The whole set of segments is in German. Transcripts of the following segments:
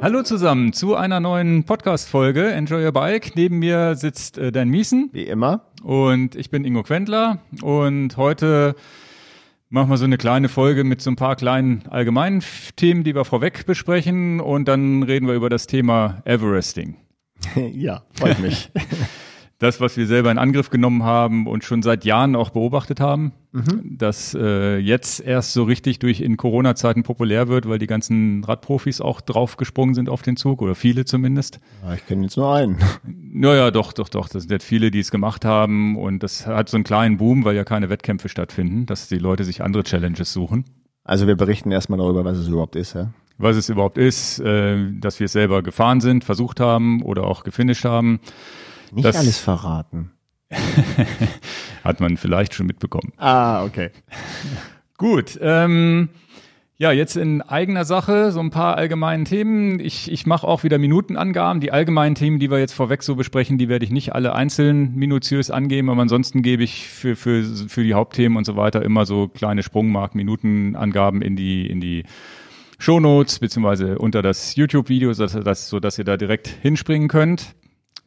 Hallo zusammen zu einer neuen Podcast-Folge Enjoy Your Bike. Neben mir sitzt äh, Dan Miesen. Wie immer. Und ich bin Ingo Quendler. Und heute machen wir so eine kleine Folge mit so ein paar kleinen allgemeinen Themen, die wir vorweg besprechen. Und dann reden wir über das Thema Everesting. ja, freut mich. das, was wir selber in Angriff genommen haben und schon seit Jahren auch beobachtet haben, mhm. dass äh, jetzt erst so richtig durch in Corona-Zeiten populär wird, weil die ganzen Radprofis auch draufgesprungen sind auf den Zug oder viele zumindest. Ja, ich kenne jetzt nur einen. Naja, doch, doch, doch. Das sind jetzt viele, die es gemacht haben und das hat so einen kleinen Boom, weil ja keine Wettkämpfe stattfinden, dass die Leute sich andere Challenges suchen. Also wir berichten erstmal darüber, was es überhaupt ist, ja? Was es überhaupt ist, äh, dass wir es selber gefahren sind, versucht haben oder auch gefinisht haben nicht das alles verraten. hat man vielleicht schon mitbekommen. Ah, okay. Gut. Ähm, ja, jetzt in eigener Sache so ein paar allgemeinen Themen. Ich, ich mache auch wieder Minutenangaben. Die allgemeinen Themen, die wir jetzt vorweg so besprechen, die werde ich nicht alle einzeln minutiös angeben, aber ansonsten gebe ich für, für, für die Hauptthemen und so weiter immer so kleine Sprungmark, Minutenangaben in die, in die Shownotes beziehungsweise unter das YouTube-Video, so dass, so dass ihr da direkt hinspringen könnt.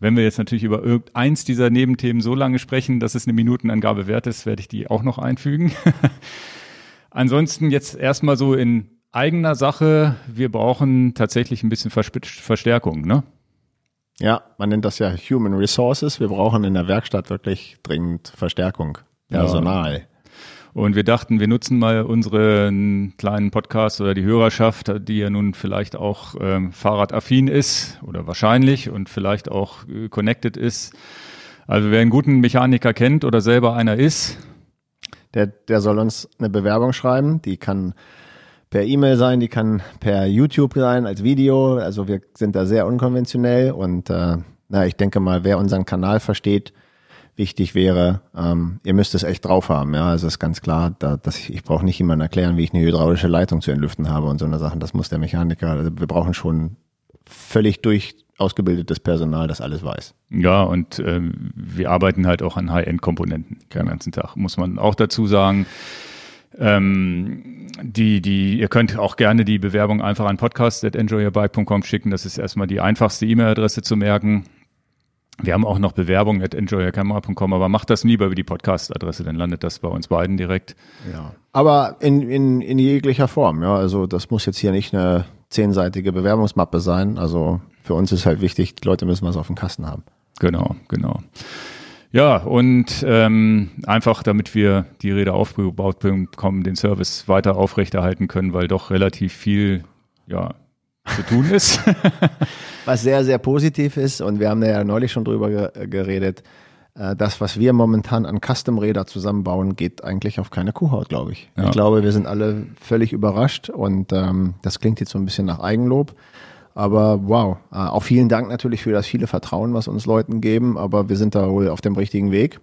Wenn wir jetzt natürlich über irgendeins dieser Nebenthemen so lange sprechen, dass es eine Minutenangabe wert ist, werde ich die auch noch einfügen. Ansonsten jetzt erstmal so in eigener Sache. Wir brauchen tatsächlich ein bisschen Verstärkung, ne? Ja, man nennt das ja Human Resources. Wir brauchen in der Werkstatt wirklich dringend Verstärkung. Personal. Ja. Und wir dachten, wir nutzen mal unseren kleinen Podcast oder die Hörerschaft, die ja nun vielleicht auch ähm, fahrradaffin ist oder wahrscheinlich und vielleicht auch äh, connected ist. Also wer einen guten Mechaniker kennt oder selber einer ist, der, der soll uns eine Bewerbung schreiben. Die kann per E-Mail sein, die kann per YouTube sein als Video. Also wir sind da sehr unkonventionell und äh, na, ich denke mal, wer unseren Kanal versteht, wichtig wäre, ähm, ihr müsst es echt drauf haben. Ja, also ist ganz klar, da, dass ich, ich brauche nicht jemandem erklären, wie ich eine hydraulische Leitung zu entlüften habe und so eine Sachen. Das muss der Mechaniker. Also wir brauchen schon völlig durch ausgebildetes Personal, das alles weiß. Ja, und ähm, wir arbeiten halt auch an High-End-Komponenten den ganzen Tag, muss man auch dazu sagen. Ähm, die, die, ihr könnt auch gerne die Bewerbung einfach an podcast.enjoyyourbike.com schicken. Das ist erstmal die einfachste E-Mail-Adresse zu merken. Wir haben auch noch Bewerbung at enjoyyourcamera.com, aber macht das lieber über die Podcast-Adresse, dann landet das bei uns beiden direkt. Ja. Aber in, in, in jeglicher Form, ja. Also das muss jetzt hier nicht eine zehnseitige Bewerbungsmappe sein. Also für uns ist halt wichtig, die Leute müssen was auf dem Kasten haben. Genau, genau. Ja, und ähm, einfach damit wir die Räder aufgebaut bekommen, den Service weiter aufrechterhalten können, weil doch relativ viel ja, zu tun ist. was sehr, sehr positiv ist, und wir haben ja neulich schon drüber geredet, äh, das, was wir momentan an Custom-Räder zusammenbauen, geht eigentlich auf keine Kuhhaut, glaube ich. Ja. Ich glaube, wir sind alle völlig überrascht und ähm, das klingt jetzt so ein bisschen nach Eigenlob. Aber wow, äh, auch vielen Dank natürlich für das viele Vertrauen, was uns Leuten geben, aber wir sind da wohl auf dem richtigen Weg.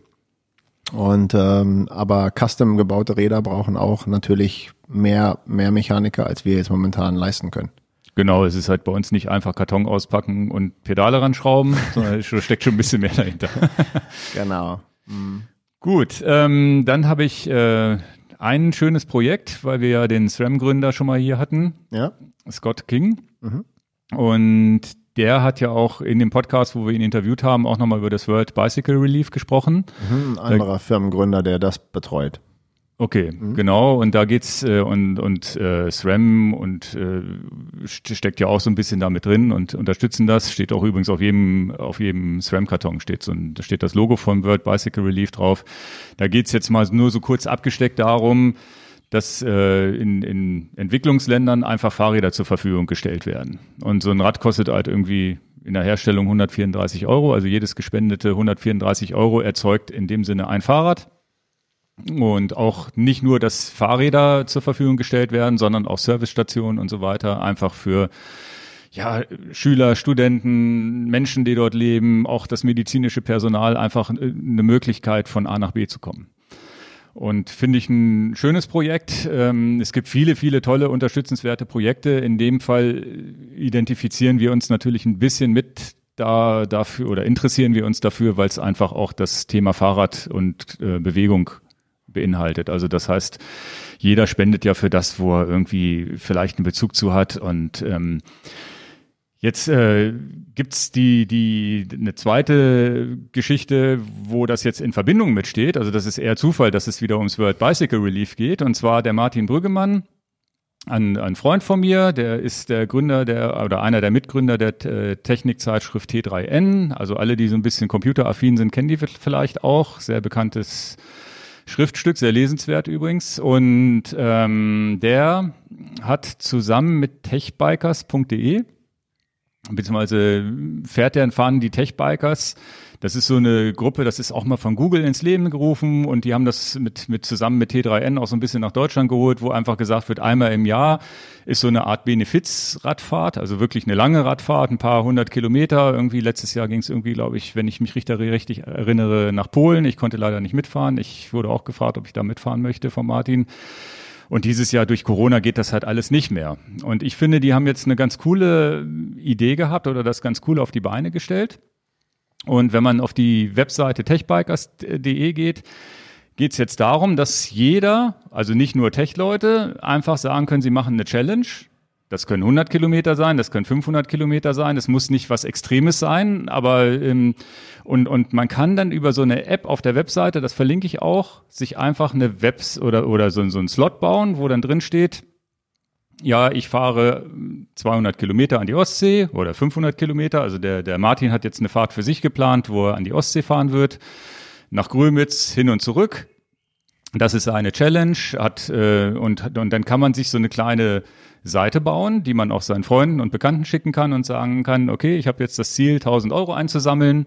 Und ähm, aber custom gebaute Räder brauchen auch natürlich mehr mehr Mechaniker, als wir jetzt momentan leisten können. Genau, es ist halt bei uns nicht einfach Karton auspacken und Pedale ranschrauben, sondern es steckt schon ein bisschen mehr dahinter. genau. Mhm. Gut, ähm, dann habe ich äh, ein schönes Projekt, weil wir ja den SRAM-Gründer schon mal hier hatten, ja. Scott King. Mhm. Und der hat ja auch in dem Podcast, wo wir ihn interviewt haben, auch nochmal über das World Bicycle Relief gesprochen. Mhm, ein anderer Firmengründer, der das betreut. Okay, mhm. genau. Und da geht's äh, und und äh, SRAM und äh, steckt ja auch so ein bisschen damit drin und unterstützen das. Steht auch übrigens auf jedem auf jedem SRAM-Karton steht so ein, da steht das Logo von World Bicycle Relief drauf. Da geht's jetzt mal nur so kurz abgesteckt darum, dass äh, in, in Entwicklungsländern einfach Fahrräder zur Verfügung gestellt werden. Und so ein Rad kostet halt irgendwie in der Herstellung 134 Euro. Also jedes gespendete 134 Euro erzeugt in dem Sinne ein Fahrrad und auch nicht nur, dass Fahrräder zur Verfügung gestellt werden, sondern auch Servicestationen und so weiter, einfach für ja, Schüler, Studenten, Menschen, die dort leben, auch das medizinische Personal, einfach eine Möglichkeit von A nach B zu kommen. Und finde ich ein schönes Projekt. Ähm, es gibt viele, viele tolle, unterstützenswerte Projekte. In dem Fall identifizieren wir uns natürlich ein bisschen mit da dafür oder interessieren wir uns dafür, weil es einfach auch das Thema Fahrrad und äh, Bewegung beinhaltet. Also das heißt, jeder spendet ja für das, wo er irgendwie vielleicht einen Bezug zu hat und ähm, Jetzt äh, gibt die, die eine zweite Geschichte, wo das jetzt in Verbindung mitsteht. Also das ist eher Zufall, dass es wieder ums World Bicycle Relief geht. Und zwar der Martin Brüggemann, ein, ein Freund von mir, der ist der Gründer der oder einer der Mitgründer der äh, Technikzeitschrift T3N. Also alle, die so ein bisschen computeraffin sind, kennen die vielleicht auch. Sehr bekanntes Schriftstück, sehr lesenswert übrigens. Und ähm, der hat zusammen mit techbikers.de beziehungsweise fährt der fahren die Techbikers. Das ist so eine Gruppe, das ist auch mal von Google ins Leben gerufen und die haben das mit, mit zusammen mit T3N auch so ein bisschen nach Deutschland geholt, wo einfach gesagt wird, einmal im Jahr ist so eine Art Benefizradfahrt, also wirklich eine lange Radfahrt, ein paar hundert Kilometer. Irgendwie letztes Jahr ging es irgendwie, glaube ich, wenn ich mich richtig, richtig erinnere, nach Polen. Ich konnte leider nicht mitfahren. Ich wurde auch gefragt, ob ich da mitfahren möchte von Martin. Und dieses Jahr durch Corona geht das halt alles nicht mehr. Und ich finde, die haben jetzt eine ganz coole Idee gehabt oder das ganz cool auf die Beine gestellt. Und wenn man auf die Webseite techbikers.de geht, geht es jetzt darum, dass jeder, also nicht nur Tech-Leute, einfach sagen können, sie machen eine Challenge. Das können 100 Kilometer sein, das können 500 Kilometer sein, das muss nicht was Extremes sein, aber ähm, und, und man kann dann über so eine App auf der Webseite, das verlinke ich auch, sich einfach eine Webs oder, oder so, so einen Slot bauen, wo dann drin steht, ja, ich fahre 200 Kilometer an die Ostsee oder 500 Kilometer. Also der, der Martin hat jetzt eine Fahrt für sich geplant, wo er an die Ostsee fahren wird, nach Grömitz hin und zurück. Das ist eine Challenge, hat äh, und, und dann kann man sich so eine kleine Seite bauen, die man auch seinen Freunden und Bekannten schicken kann und sagen kann, okay, ich habe jetzt das Ziel, 1000 Euro einzusammeln.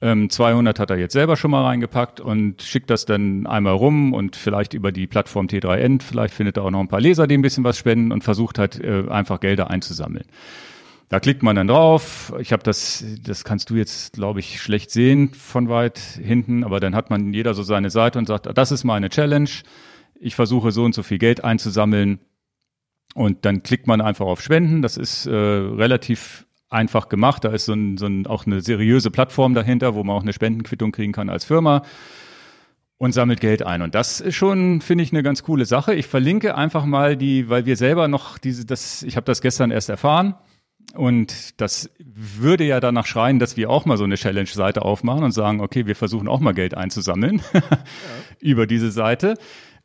Ähm, 200 hat er jetzt selber schon mal reingepackt und schickt das dann einmal rum und vielleicht über die Plattform T3N, vielleicht findet er auch noch ein paar Leser, die ein bisschen was spenden und versucht halt äh, einfach Gelder einzusammeln. Da klickt man dann drauf. Ich habe das, das kannst du jetzt, glaube ich, schlecht sehen von weit hinten, aber dann hat man jeder so seine Seite und sagt, das ist meine Challenge. Ich versuche so und so viel Geld einzusammeln. Und dann klickt man einfach auf Spenden. Das ist äh, relativ einfach gemacht. Da ist so, ein, so ein, auch eine seriöse Plattform dahinter, wo man auch eine Spendenquittung kriegen kann als Firma und sammelt Geld ein. Und das ist schon, finde ich, eine ganz coole Sache. Ich verlinke einfach mal die, weil wir selber noch diese, das, ich habe das gestern erst erfahren. Und das würde ja danach schreien, dass wir auch mal so eine Challenge-Seite aufmachen und sagen, okay, wir versuchen auch mal Geld einzusammeln ja. über diese Seite.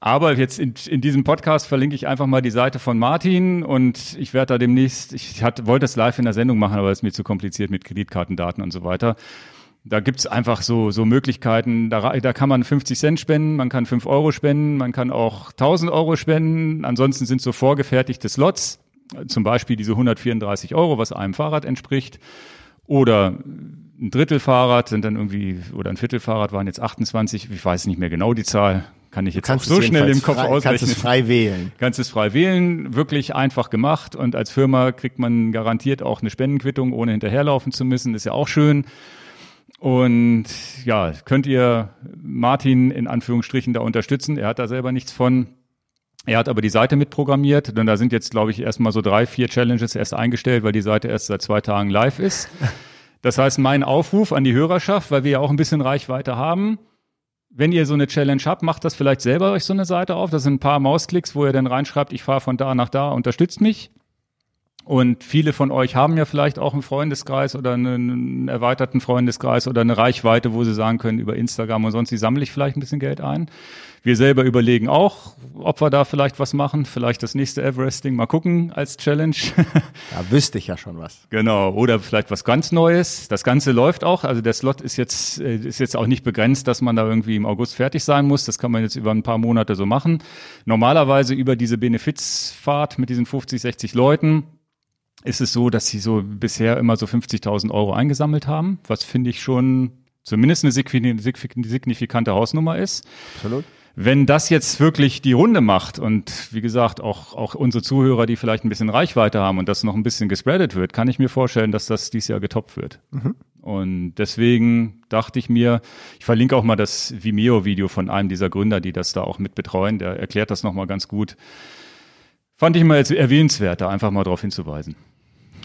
Aber jetzt in, in diesem Podcast verlinke ich einfach mal die Seite von Martin und ich werde da demnächst, ich hatte, wollte es live in der Sendung machen, aber es ist mir zu kompliziert mit Kreditkartendaten und so weiter. Da gibt's einfach so, so Möglichkeiten, da, da kann man 50 Cent spenden, man kann 5 Euro spenden, man kann auch 1000 Euro spenden. Ansonsten sind so vorgefertigte Slots, zum Beispiel diese 134 Euro, was einem Fahrrad entspricht. Oder ein Drittel Fahrrad sind dann irgendwie, oder ein Viertel Fahrrad waren jetzt 28, ich weiß nicht mehr genau die Zahl, kann ich jetzt auch so schnell im Kopf frei, ausrechnen. Kannst es frei wählen. Kannst es frei wählen, wirklich einfach gemacht und als Firma kriegt man garantiert auch eine Spendenquittung, ohne hinterherlaufen zu müssen, ist ja auch schön. Und ja, könnt ihr Martin in Anführungsstrichen da unterstützen. Er hat da selber nichts von. Er hat aber die Seite mitprogrammiert, denn da sind jetzt, glaube ich, erstmal so drei, vier Challenges erst eingestellt, weil die Seite erst seit zwei Tagen live ist. Das heißt, mein Aufruf an die Hörerschaft, weil wir ja auch ein bisschen Reichweite haben, wenn ihr so eine Challenge habt, macht das vielleicht selber euch so eine Seite auf. Das sind ein paar Mausklicks, wo ihr dann reinschreibt, ich fahre von da nach da, unterstützt mich. Und viele von euch haben ja vielleicht auch einen Freundeskreis oder einen erweiterten Freundeskreis oder eine Reichweite, wo sie sagen können, über Instagram und sonst, wie sammle ich vielleicht ein bisschen Geld ein. Wir selber überlegen auch, ob wir da vielleicht was machen. Vielleicht das nächste Everesting mal gucken als Challenge. Da wüsste ich ja schon was. Genau. Oder vielleicht was ganz Neues. Das Ganze läuft auch. Also der Slot ist jetzt, äh, ist jetzt auch nicht begrenzt, dass man da irgendwie im August fertig sein muss. Das kann man jetzt über ein paar Monate so machen. Normalerweise über diese Benefizfahrt mit diesen 50, 60 Leuten ist es so, dass sie so bisher immer so 50.000 Euro eingesammelt haben, was finde ich schon zumindest eine signifikante Hausnummer ist. Absolut. Wenn das jetzt wirklich die Runde macht und wie gesagt auch, auch unsere Zuhörer, die vielleicht ein bisschen Reichweite haben und das noch ein bisschen gespreadet wird, kann ich mir vorstellen, dass das dieses Jahr getoppt wird. Mhm. Und deswegen dachte ich mir, ich verlinke auch mal das Vimeo-Video von einem dieser Gründer, die das da auch mit betreuen. Der erklärt das nochmal ganz gut. Fand ich mal jetzt erwähnenswert, da einfach mal darauf hinzuweisen.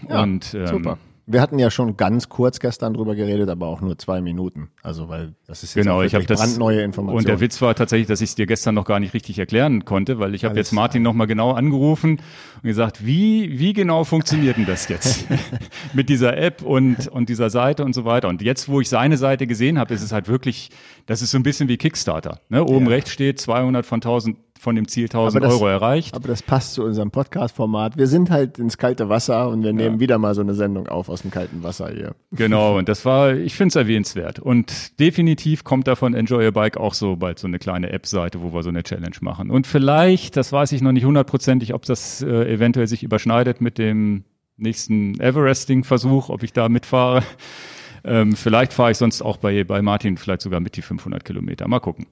Ja, und, ähm, super. Wir hatten ja schon ganz kurz gestern drüber geredet, aber auch nur zwei Minuten. Also weil das ist jetzt genau, ich habe das brandneue Information. Und der Witz war tatsächlich, dass ich es dir gestern noch gar nicht richtig erklären konnte, weil ich habe jetzt Martin noch mal genau angerufen und gesagt, wie wie genau funktioniert denn das jetzt mit dieser App und und dieser Seite und so weiter. Und jetzt, wo ich seine Seite gesehen habe, ist es halt wirklich, das ist so ein bisschen wie Kickstarter. Ne? Oben ja. rechts steht 200 von 1000 von dem Ziel 1000 das, Euro erreicht. Aber das passt zu unserem Podcast-Format. Wir sind halt ins kalte Wasser und wir nehmen ja. wieder mal so eine Sendung auf aus dem kalten Wasser hier. Genau, und das war, ich finde es erwähnenswert. Und definitiv kommt da von Enjoy Your Bike auch so bald so eine kleine App-Seite, wo wir so eine Challenge machen. Und vielleicht, das weiß ich noch nicht hundertprozentig, ob das äh, eventuell sich überschneidet mit dem nächsten Everesting-Versuch, ob ich da mitfahre. Ähm, vielleicht fahre ich sonst auch bei, bei Martin vielleicht sogar mit die 500 Kilometer. Mal gucken.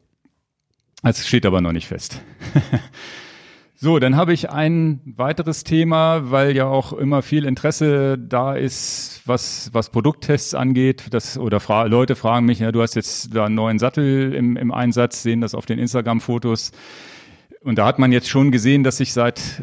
Es steht aber noch nicht fest. so, dann habe ich ein weiteres Thema, weil ja auch immer viel Interesse da ist, was, was Produkttests angeht. Das, oder fra Leute fragen mich, ja, du hast jetzt da einen neuen Sattel im, im Einsatz, sehen das auf den Instagram-Fotos. Und da hat man jetzt schon gesehen, dass ich seit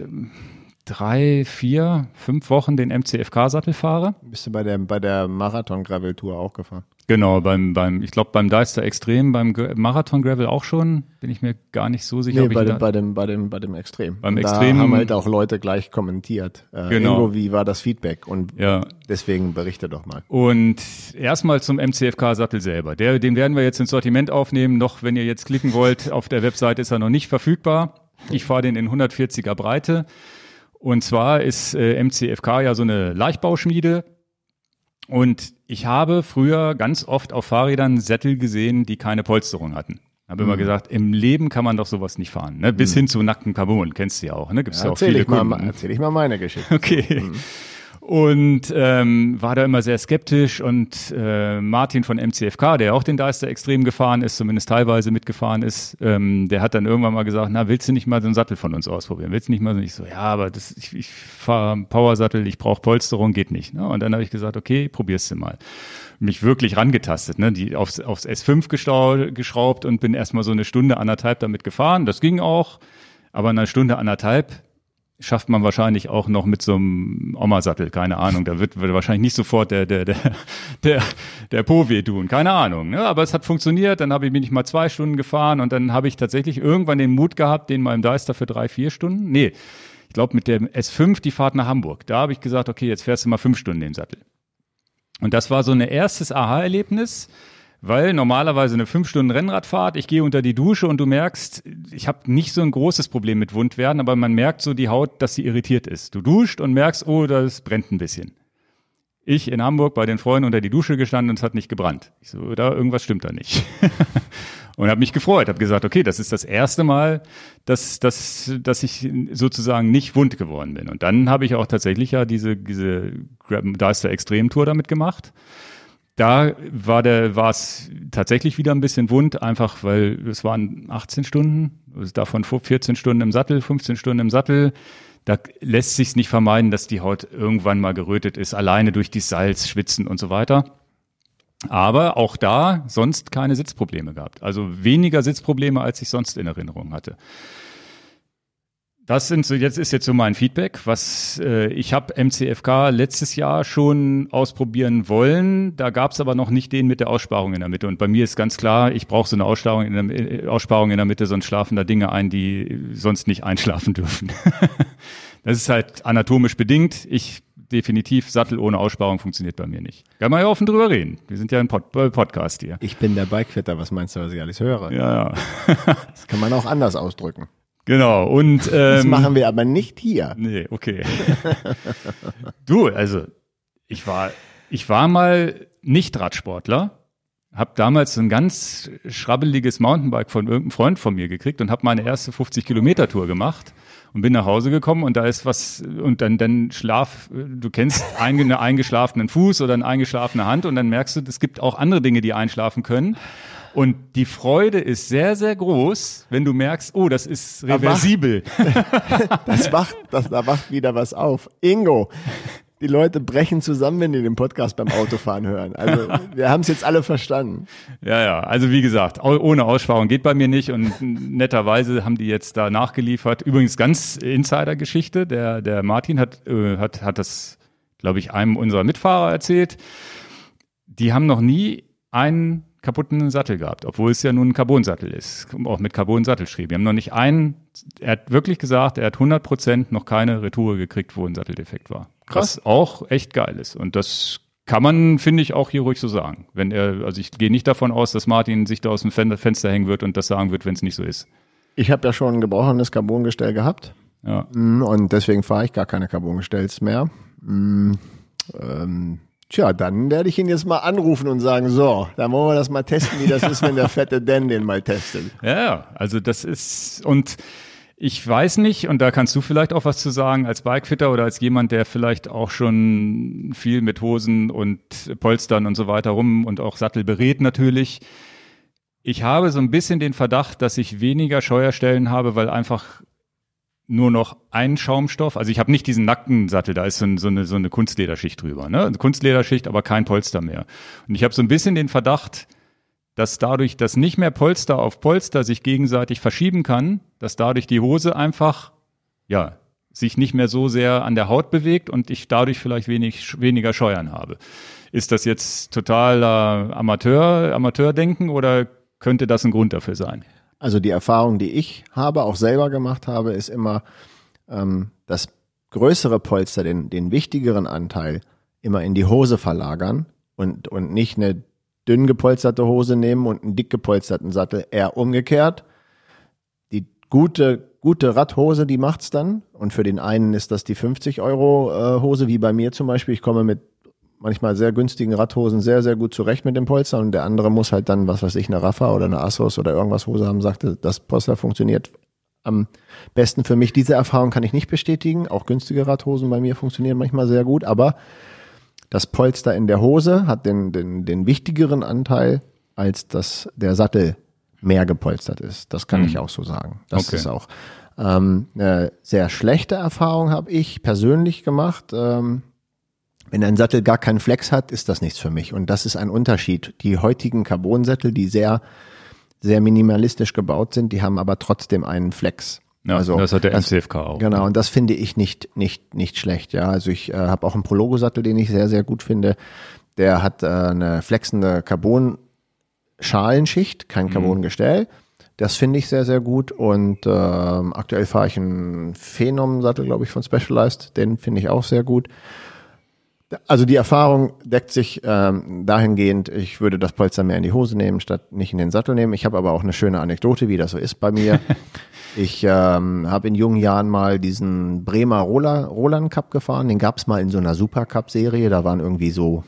drei, vier, fünf Wochen den MCFK-Sattel fahre. Bist du bei der, bei der Marathon-Gravel-Tour auch gefahren? Genau, beim, beim, ich glaube beim Deister Extrem, beim Marathon Gravel auch schon, bin ich mir gar nicht so sicher. Nee, bei, dem, bei, dem, bei, dem, bei dem Extrem. Beim Extrem. Haben halt auch Leute gleich kommentiert. Äh, genau. Ingo, wie war das Feedback? Und ja. deswegen berichte doch mal. Und erstmal zum MCFK-Sattel selber. Der, den werden wir jetzt ins Sortiment aufnehmen. Noch, wenn ihr jetzt klicken wollt, auf der Webseite ist er noch nicht verfügbar. Ich fahre den in 140er Breite. Und zwar ist äh, MCFK ja so eine Leichtbauschmiede und ich habe früher ganz oft auf Fahrrädern Sättel gesehen, die keine Polsterung hatten. Habe mhm. immer gesagt, im Leben kann man doch sowas nicht fahren. Ne? Bis mhm. hin zu nackten Carbon, kennst du ja auch. Ne? Gibt's ja, ja auch viele ich mal, Erzähl ich mal meine Geschichte. Okay. Mhm und ähm, war da immer sehr skeptisch und äh, Martin von MCFK, der auch den Deister extrem gefahren ist, zumindest teilweise mitgefahren ist, ähm, der hat dann irgendwann mal gesagt, na, willst du nicht mal so einen Sattel von uns ausprobieren? Willst du nicht mal so? Ich so, ja, aber das, ich, ich fahre Powersattel, ich brauche Polsterung, geht nicht. Ne? Und dann habe ich gesagt, okay, probierst du mal. Mich wirklich rangetastet, ne? die aufs, aufs S5 geschraubt und bin erstmal so eine Stunde, anderthalb damit gefahren. Das ging auch, aber eine Stunde, anderthalb schafft man wahrscheinlich auch noch mit so einem Oma-Sattel, keine Ahnung. Da wird, wird wahrscheinlich nicht sofort der, der, der, der, der Po weh tun, keine Ahnung. Ne? Aber es hat funktioniert, dann habe ich bin ich mal zwei Stunden gefahren und dann habe ich tatsächlich irgendwann den Mut gehabt, den mal im Deister für drei, vier Stunden. Nee, ich glaube mit dem S5 die Fahrt nach Hamburg. Da habe ich gesagt, okay, jetzt fährst du mal fünf Stunden den Sattel. Und das war so ein erstes Aha-Erlebnis weil normalerweise eine fünf Stunden Rennradfahrt, ich gehe unter die Dusche und du merkst, ich habe nicht so ein großes Problem mit Wundwerden, aber man merkt so die Haut, dass sie irritiert ist. Du duscht und merkst, oh, das brennt ein bisschen. Ich in Hamburg bei den Freunden unter die Dusche gestanden und es hat nicht gebrannt. Ich so, da irgendwas stimmt da nicht. und habe mich gefreut, habe gesagt, okay, das ist das erste Mal, dass, dass, dass ich sozusagen nicht wund geworden bin. Und dann habe ich auch tatsächlich ja diese, diese Deister Extrem Tour damit gemacht da war der, war es tatsächlich wieder ein bisschen wund, einfach weil es waren 18 Stunden, davon 14 Stunden im Sattel, 15 Stunden im Sattel. Da lässt sich nicht vermeiden, dass die Haut irgendwann mal gerötet ist, alleine durch die Salz, Schwitzen und so weiter. Aber auch da sonst keine Sitzprobleme gehabt. Also weniger Sitzprobleme, als ich sonst in Erinnerung hatte. Das sind so, jetzt ist jetzt so mein Feedback. Was äh, ich habe MCFK letztes Jahr schon ausprobieren wollen. Da gab es aber noch nicht den mit der Aussparung in der Mitte. Und bei mir ist ganz klar, ich brauche so eine Aussparung in, der, äh, Aussparung in der Mitte, sonst schlafen da Dinge ein, die sonst nicht einschlafen dürfen. das ist halt anatomisch bedingt. Ich definitiv Sattel ohne Aussparung funktioniert bei mir nicht. Kann man ja offen drüber reden. Wir sind ja ein Pod äh, Podcast hier. Ich bin der Bikefitter. Was meinst du, was ich alles höre? Ja, ja. das kann man auch anders ausdrücken. Genau, und ähm, das machen wir aber nicht hier. Nee, okay. du, also ich war, ich war mal nicht Radsportler, habe damals so ein ganz schrabbeliges Mountainbike von irgendeinem Freund von mir gekriegt und habe meine erste 50 Kilometer Tour gemacht und bin nach Hause gekommen und da ist was und dann dann schlaf du kennst einen eingeschlafenen Fuß oder eine eingeschlafene Hand und dann merkst du es gibt auch andere Dinge die einschlafen können und die Freude ist sehr, sehr groß, wenn du merkst, oh, das ist reversibel. das wacht, das, da wacht wieder was auf. Ingo, die Leute brechen zusammen, wenn die den Podcast beim Autofahren hören. Also wir haben es jetzt alle verstanden. Ja, ja. Also wie gesagt, ohne Aussparung geht bei mir nicht und netterweise haben die jetzt da nachgeliefert. Übrigens ganz Insider-Geschichte. Der der Martin hat äh, hat hat das glaube ich, einem unserer Mitfahrer erzählt. Die haben noch nie einen kaputten Sattel gehabt, obwohl es ja nun ein Carbon-Sattel ist, auch mit Carbon-Sattelschrieb. Wir haben noch nicht einen, er hat wirklich gesagt, er hat 100 Prozent noch keine Retour gekriegt, wo ein Satteldefekt war. Krass. Was auch echt geil ist. Und das kann man, finde ich, auch hier ruhig so sagen. Wenn er, also ich gehe nicht davon aus, dass Martin sich da aus dem Fenster hängen wird und das sagen wird, wenn es nicht so ist. Ich habe ja schon ein gebrochenes Carbongestell gehabt. Ja. Mm, und deswegen fahre ich gar keine Carbongestells mehr. Mm, ähm, tja, dann werde ich ihn jetzt mal anrufen und sagen, so, dann wollen wir das mal testen, wie das ist, wenn der fette Dan den mal testet. Ja, also das ist, und ich weiß nicht, und da kannst du vielleicht auch was zu sagen, als Bikefitter oder als jemand, der vielleicht auch schon viel mit Hosen und Polstern und so weiter rum und auch Sattel berät natürlich. Ich habe so ein bisschen den Verdacht, dass ich weniger Scheuerstellen habe, weil einfach nur noch ein Schaumstoff. Also ich habe nicht diesen nackten Sattel, da ist so, so, eine, so eine Kunstlederschicht drüber. Ne? Eine Kunstlederschicht, aber kein Polster mehr. Und ich habe so ein bisschen den Verdacht, dass dadurch, dass nicht mehr Polster auf Polster sich gegenseitig verschieben kann, dass dadurch die Hose einfach, ja, sich nicht mehr so sehr an der Haut bewegt und ich dadurch vielleicht wenig, weniger Scheuern habe. Ist das jetzt totaler Amateur, Amateurdenken oder könnte das ein Grund dafür sein? Also die Erfahrung, die ich habe, auch selber gemacht habe, ist immer, ähm, das größere Polster, den, den wichtigeren Anteil immer in die Hose verlagern und, und nicht eine dünn gepolsterte Hose nehmen und einen dick gepolsterten Sattel, eher umgekehrt. Die gute, gute Radhose, die macht's dann. Und für den einen ist das die 50 Euro äh, Hose, wie bei mir zum Beispiel. Ich komme mit manchmal sehr günstigen Radhosen sehr, sehr gut zurecht mit dem Polster und der andere muss halt dann, was weiß ich, eine Rafa oder eine Assos oder irgendwas Hose haben, sagte, das Polster funktioniert am besten für mich. Diese Erfahrung kann ich nicht bestätigen. Auch günstige Radhosen bei mir funktionieren manchmal sehr gut, aber das Polster in der Hose hat den, den, den wichtigeren Anteil, als dass der Sattel mehr gepolstert ist. Das kann mhm. ich auch so sagen. Das okay. ist auch ähm, eine sehr schlechte Erfahrung habe ich persönlich gemacht. Ähm, wenn ein Sattel gar keinen Flex hat, ist das nichts für mich. Und das ist ein Unterschied. Die heutigen Carbon-Sättel, die sehr, sehr minimalistisch gebaut sind, die haben aber trotzdem einen Flex. Ja, also, das hat der das, MCFK auch. Genau, und das finde ich nicht, nicht, nicht schlecht. Ja, also ich äh, habe auch einen Prologo-Sattel, den ich sehr, sehr gut finde. Der hat äh, eine flexende Carbon-Schalenschicht, kein mhm. Carbon-Gestell. Das finde ich sehr, sehr gut. Und äh, aktuell fahre ich einen Phenom-Sattel, glaube ich, von Specialized. Den finde ich auch sehr gut. Also die Erfahrung deckt sich ähm, dahingehend, ich würde das Polster mehr in die Hose nehmen, statt nicht in den Sattel nehmen. Ich habe aber auch eine schöne Anekdote, wie das so ist bei mir. ich ähm, habe in jungen Jahren mal diesen Bremer Roland Cup gefahren. Den gab es mal in so einer Supercup-Serie. Da waren irgendwie so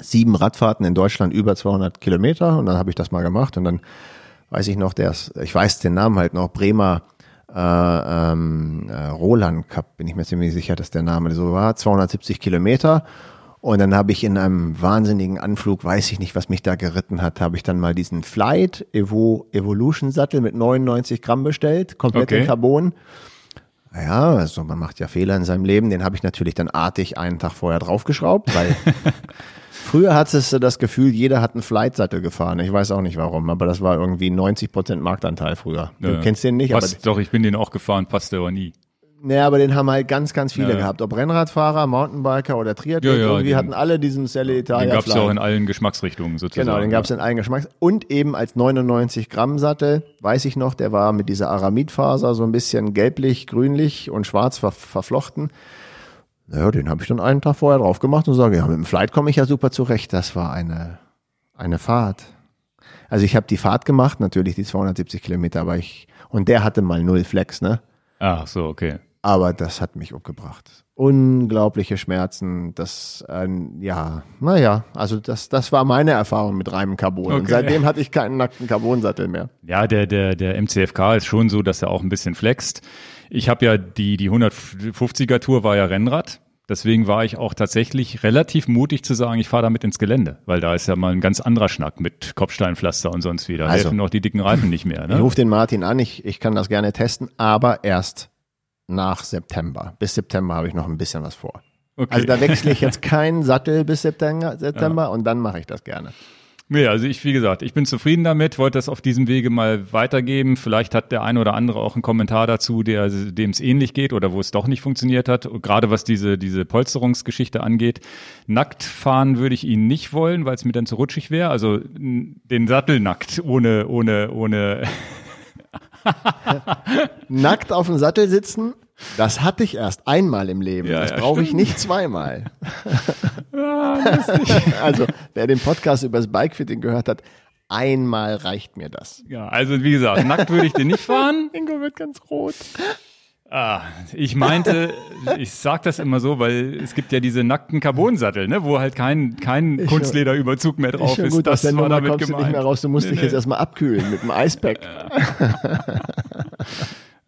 sieben Radfahrten in Deutschland über 200 Kilometer. Und dann habe ich das mal gemacht. Und dann weiß ich noch, der ist, ich weiß den Namen halt noch, Bremer äh, ähm, äh, Roland Cup, bin ich mir ziemlich sicher, dass der Name so war, 270 Kilometer. Und dann habe ich in einem wahnsinnigen Anflug, weiß ich nicht, was mich da geritten hat, habe ich dann mal diesen Flight Evo Evolution Sattel mit 99 Gramm bestellt, komplett okay. in Carbon. Ja, also man macht ja Fehler in seinem Leben. Den habe ich natürlich dann artig einen Tag vorher draufgeschraubt, weil Früher hattest du das Gefühl, jeder hat einen Flight-Sattel gefahren. Ich weiß auch nicht warum, aber das war irgendwie 90 Prozent Marktanteil früher. Du ja. kennst den nicht, Passt, aber. Doch, ich bin den auch gefahren, passt aber nie. Naja, aber den haben halt ganz, ganz viele ja. gehabt. Ob Rennradfahrer, Mountainbiker oder Triathlon, ja, ja, irgendwie den, hatten alle diesen Selle Italia. Den gab es ja auch in allen Geschmacksrichtungen sozusagen. Genau, den gab es in allen Geschmacks. Und eben als 99 Gramm Sattel, weiß ich noch, der war mit dieser Aramidfaser so ein bisschen gelblich, grünlich und schwarz ver verflochten. Naja, den habe ich dann einen Tag vorher drauf gemacht und sage, ja, mit dem Flight komme ich ja super zurecht. Das war eine, eine Fahrt. Also ich habe die Fahrt gemacht, natürlich die 270 Kilometer, aber ich, und der hatte mal null Flex, ne? Ach so, okay. Aber das hat mich umgebracht. Unglaubliche Schmerzen, das, äh, ja, naja, also das, das war meine Erfahrung mit reinem Carbon. Okay. Und seitdem hatte ich keinen nackten Carbonsattel mehr. Ja, der, der, der MCFK ist schon so, dass er auch ein bisschen flext. Ich habe ja die, die 150er Tour war ja Rennrad. Deswegen war ich auch tatsächlich relativ mutig zu sagen, ich fahre damit ins Gelände, weil da ist ja mal ein ganz anderer Schnack mit Kopfsteinpflaster und sonst wieder. Also, helfen auch die dicken Reifen nicht mehr. Ne? Ich rufe den Martin an, ich, ich kann das gerne testen, aber erst nach September. Bis September habe ich noch ein bisschen was vor. Okay. Also da wechsle ich jetzt keinen Sattel bis September, September ja. und dann mache ich das gerne. Nee, also ich, wie gesagt, ich bin zufrieden damit, wollte das auf diesem Wege mal weitergeben. Vielleicht hat der eine oder andere auch einen Kommentar dazu, der dem es ähnlich geht oder wo es doch nicht funktioniert hat. gerade was diese, diese Polsterungsgeschichte angeht. Nackt fahren würde ich ihn nicht wollen, weil es mir dann zu rutschig wäre. Also den Sattel nackt, ohne, ohne, ohne. nackt auf dem Sattel sitzen das hatte ich erst einmal im Leben. Ja, das ja, brauche ich nicht zweimal. Ja, also, wer den Podcast über das Bikefitting gehört hat, einmal reicht mir das. Ja, also wie gesagt, nackt würde ich den nicht fahren. Ingo wird ganz rot. Ah, ich meinte, ich sag das immer so, weil es gibt ja diese nackten Carbonsattel, ne, wo halt kein, kein Kunstlederüberzug mehr drauf ist. Gut, das war Nummer damit kommst gemeint. du nicht mehr raus, du musst nee, dich nee. jetzt erstmal abkühlen mit dem Eispack.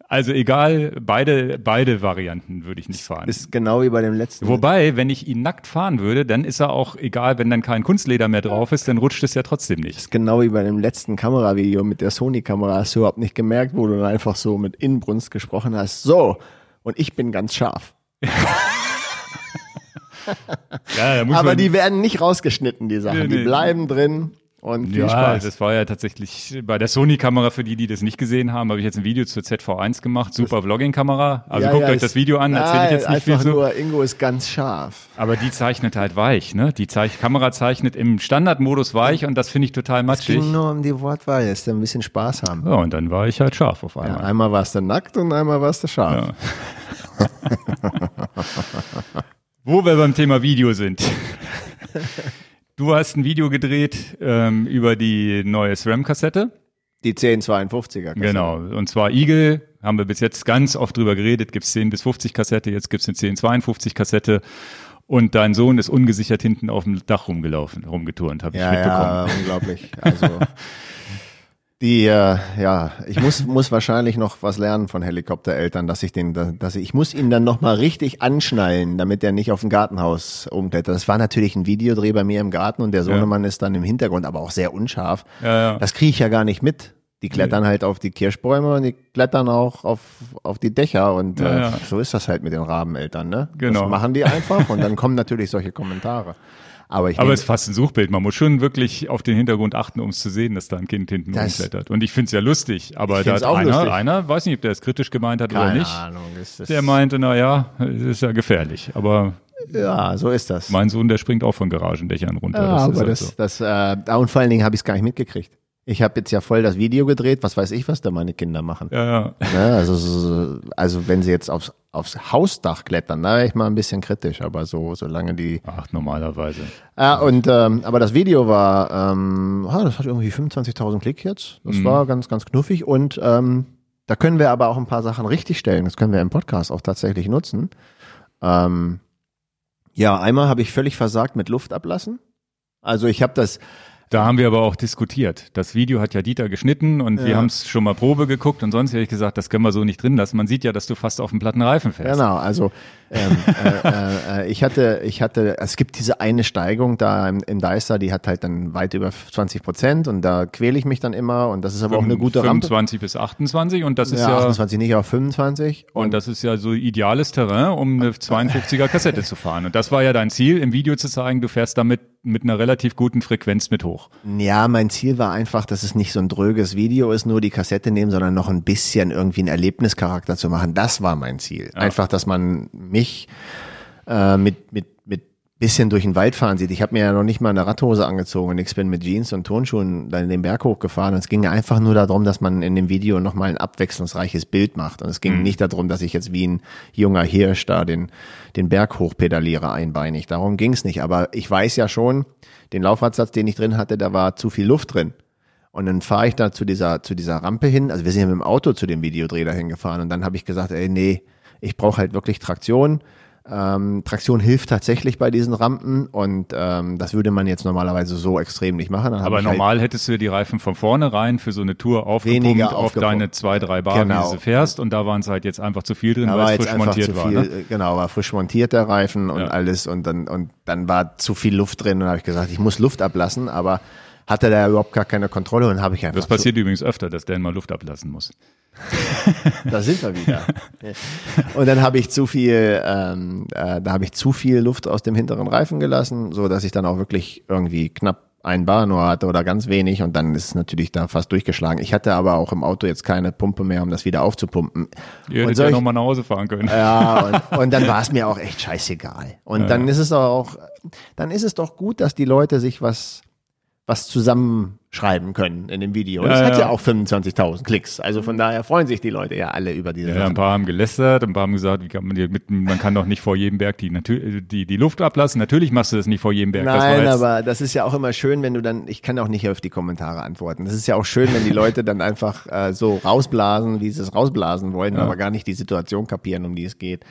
Also egal, beide, beide Varianten würde ich nicht fahren. Ist genau wie bei dem letzten. Wobei, wenn ich ihn nackt fahren würde, dann ist er auch egal, wenn dann kein Kunstleder mehr drauf ist, dann rutscht es ja trotzdem nicht. Ist genau wie bei dem letzten Kameravideo mit der Sony-Kamera. Hast du überhaupt nicht gemerkt, wo du dann einfach so mit Inbrunst gesprochen hast. So, und ich bin ganz scharf. ja, Aber die werden nicht rausgeschnitten, die Sachen. Nee, nee. Die bleiben drin. Und viel ja, Spaß. das war ja tatsächlich bei der Sony-Kamera, für die, die das nicht gesehen haben, habe ich jetzt ein Video zur ZV1 gemacht. Super Vlogging-Kamera. Also ja, guckt ja, euch das Video an, erzähle ich jetzt nicht viel so. nur, Ingo ist ganz scharf. Aber die zeichnet halt weich, ne? Die Zeich Kamera zeichnet im Standardmodus weich und das finde ich total matschig. Es ging nur um die Wortwahl, jetzt ein bisschen Spaß haben. Ja, und dann war ich halt scharf auf einmal. Ja, einmal warst du nackt und einmal warst du scharf. Wo wir beim Thema Video sind. Du hast ein Video gedreht ähm, über die neue SRAM-Kassette. Die 1052er Kassette. Genau. Und zwar Eagle, haben wir bis jetzt ganz oft drüber geredet, gibt's 10 bis 50 Kassette, jetzt gibt's eine 1052 Kassette. Und dein Sohn ist ungesichert hinten auf dem Dach rumgelaufen, rumgeturnt, habe ja, ich mitbekommen. Ja, unglaublich. Also Die, äh, ja, ich muss, muss wahrscheinlich noch was lernen von Helikoptereltern, dass ich den, dass ich, ich muss ihn dann nochmal richtig anschnallen, damit er nicht auf dem Gartenhaus umklettert. Das war natürlich ein Videodreh bei mir im Garten und der Sohnemann ja. ist dann im Hintergrund, aber auch sehr unscharf. Ja, ja. Das kriege ich ja gar nicht mit. Die klettern halt auf die Kirschbäume und die klettern auch auf, auf die Dächer und äh, so ist das halt mit den Rabeneltern, ne? Genau. Das machen die einfach und dann kommen natürlich solche Kommentare. Aber, ich Aber es ist fast ein Suchbild. Man muss schon wirklich auf den Hintergrund achten, um es zu sehen, dass da ein Kind hinten rumklettert. Und ich finde es ja lustig. Aber da hat einer, lustig. einer, weiß nicht, ob der es kritisch gemeint hat Keine oder nicht. Ahnung, ist der meinte, na ja, es ist ja gefährlich. Aber ja, so ist das. Mein Sohn, der springt auch von Garagendächern runter. Ja, das aber halt das, so. das, äh, und vor allen Dingen habe ich es gar nicht mitgekriegt. Ich habe jetzt ja voll das Video gedreht, was weiß ich, was da meine Kinder machen. Ja, ja. Ne, also, also wenn sie jetzt aufs, aufs Hausdach klettern, da wäre ich mal ein bisschen kritisch, aber so, solange die. Ach, normalerweise. Ja, und ähm, aber das Video war, ähm, ah, das hat irgendwie 25.000 Klick jetzt. Das mhm. war ganz, ganz knuffig und ähm, da können wir aber auch ein paar Sachen richtigstellen. Das können wir im Podcast auch tatsächlich nutzen. Ähm, ja, einmal habe ich völlig versagt mit Luft ablassen. Also ich habe das da haben wir aber auch diskutiert. Das Video hat ja Dieter geschnitten und ja. wir haben es schon mal Probe geguckt und sonst hätte ich gesagt, das können wir so nicht drin lassen. Man sieht ja, dass du fast auf dem platten Reifen fährst. Genau, also ähm, äh, äh, äh, ich hatte, ich hatte, es gibt diese eine Steigung da im, im Deister, die hat halt dann weit über 20 Prozent und da quäle ich mich dann immer und das ist aber auch eine gute 25 Rampe. 25 bis 28 und das ist ja, ja 28 nicht, aber 25. Und, und das ist ja so ideales Terrain, um eine 52er Kassette zu fahren. Und das war ja dein Ziel, im Video zu zeigen, du fährst damit mit einer relativ guten Frequenz mit hoch. Ja, mein Ziel war einfach, dass es nicht so ein dröges Video ist, nur die Kassette nehmen, sondern noch ein bisschen irgendwie einen Erlebnischarakter zu machen. Das war mein Ziel. Ja. Einfach, dass man mich äh, mit, mit, mit bisschen durch den Wald fahren sieht. Ich habe mir ja noch nicht mal eine Radhose angezogen und ich bin mit Jeans und Turnschuhen dann den Berg hochgefahren. Und es ging einfach nur darum, dass man in dem Video nochmal ein abwechslungsreiches Bild macht. Und es ging mhm. nicht darum, dass ich jetzt wie ein junger Hirsch da den, den Berg hochpedaliere einbeinig. Darum ging es nicht. Aber ich weiß ja schon, den Laufradsatz, den ich drin hatte, da war zu viel Luft drin. Und dann fahre ich da zu dieser, zu dieser Rampe hin. Also wir sind ja mit dem Auto zu dem Videodreh dahin gefahren. Und dann habe ich gesagt, ey, nee, ich brauche halt wirklich Traktion ähm, Traktion hilft tatsächlich bei diesen Rampen und ähm, das würde man jetzt normalerweise so extrem nicht machen. Dann Aber normal halt hättest du die Reifen von vorne rein für so eine Tour aufgepumpt auf deine zwei, drei Bar, genau. wie du fährst und da waren es halt jetzt einfach zu viel drin, da weil es frisch montiert war. Viel, ne? Genau, war frisch montiert der Reifen und ja. alles und dann und dann war zu viel Luft drin und habe ich gesagt, ich muss Luft ablassen, aber hatte da überhaupt gar keine Kontrolle und habe ich einfach. Das passiert übrigens öfter, dass der mal Luft ablassen muss. da sind wir wieder. Und dann habe ich zu viel, ähm, äh, da habe ich zu viel Luft aus dem hinteren Reifen gelassen, so dass ich dann auch wirklich irgendwie knapp ein Bar nur hatte oder ganz wenig und dann ist es natürlich da fast durchgeschlagen. Ich hatte aber auch im Auto jetzt keine Pumpe mehr, um das wieder aufzupumpen. Ihr hättet ja nochmal nach Hause fahren können. Ja, und, und dann war es mir auch echt scheißegal. Und ja. dann ist es auch, dann ist es doch gut, dass die Leute sich was was zusammenschreiben können in dem Video. Ja, das hat ja, auch 25.000 Klicks. Also von daher freuen sich die Leute ja alle über diese ja, Sachen. Ein paar haben gelästert, ein paar haben gesagt, wie kann man, die mit, man kann doch nicht vor jedem Berg die, die, die Luft ablassen. Natürlich machst du das nicht vor jedem Berg. Nein, das aber das ist ja auch immer schön, wenn du dann, ich kann auch nicht auf die Kommentare antworten. Das ist ja auch schön, wenn die Leute dann einfach äh, so rausblasen, wie sie es rausblasen wollen, ja. aber gar nicht die Situation kapieren, um die es geht.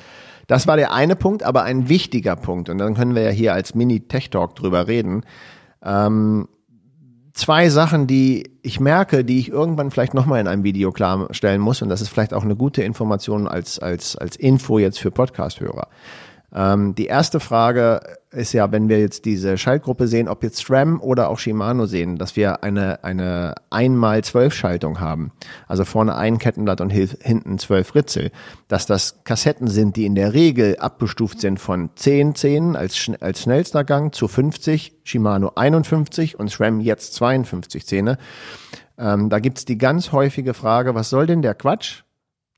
Das war der eine Punkt, aber ein wichtiger Punkt. Und dann können wir ja hier als Mini-Tech-Talk drüber reden. Ähm, zwei Sachen, die ich merke, die ich irgendwann vielleicht nochmal in einem Video klarstellen muss. Und das ist vielleicht auch eine gute Information als, als, als Info jetzt für Podcast-Hörer. Ähm, die erste Frage ist ja, wenn wir jetzt diese Schaltgruppe sehen, ob jetzt SRAM oder auch Shimano sehen, dass wir eine, eine einmal zwölf Schaltung haben. Also vorne ein Kettenblatt und hinten zwölf Ritzel. Dass das Kassetten sind, die in der Regel abgestuft sind von 10 Zähnen als, als schnellster Gang zu 50, Shimano 51 und SRAM jetzt 52 Zähne. Ähm, da gibt's die ganz häufige Frage, was soll denn der Quatsch?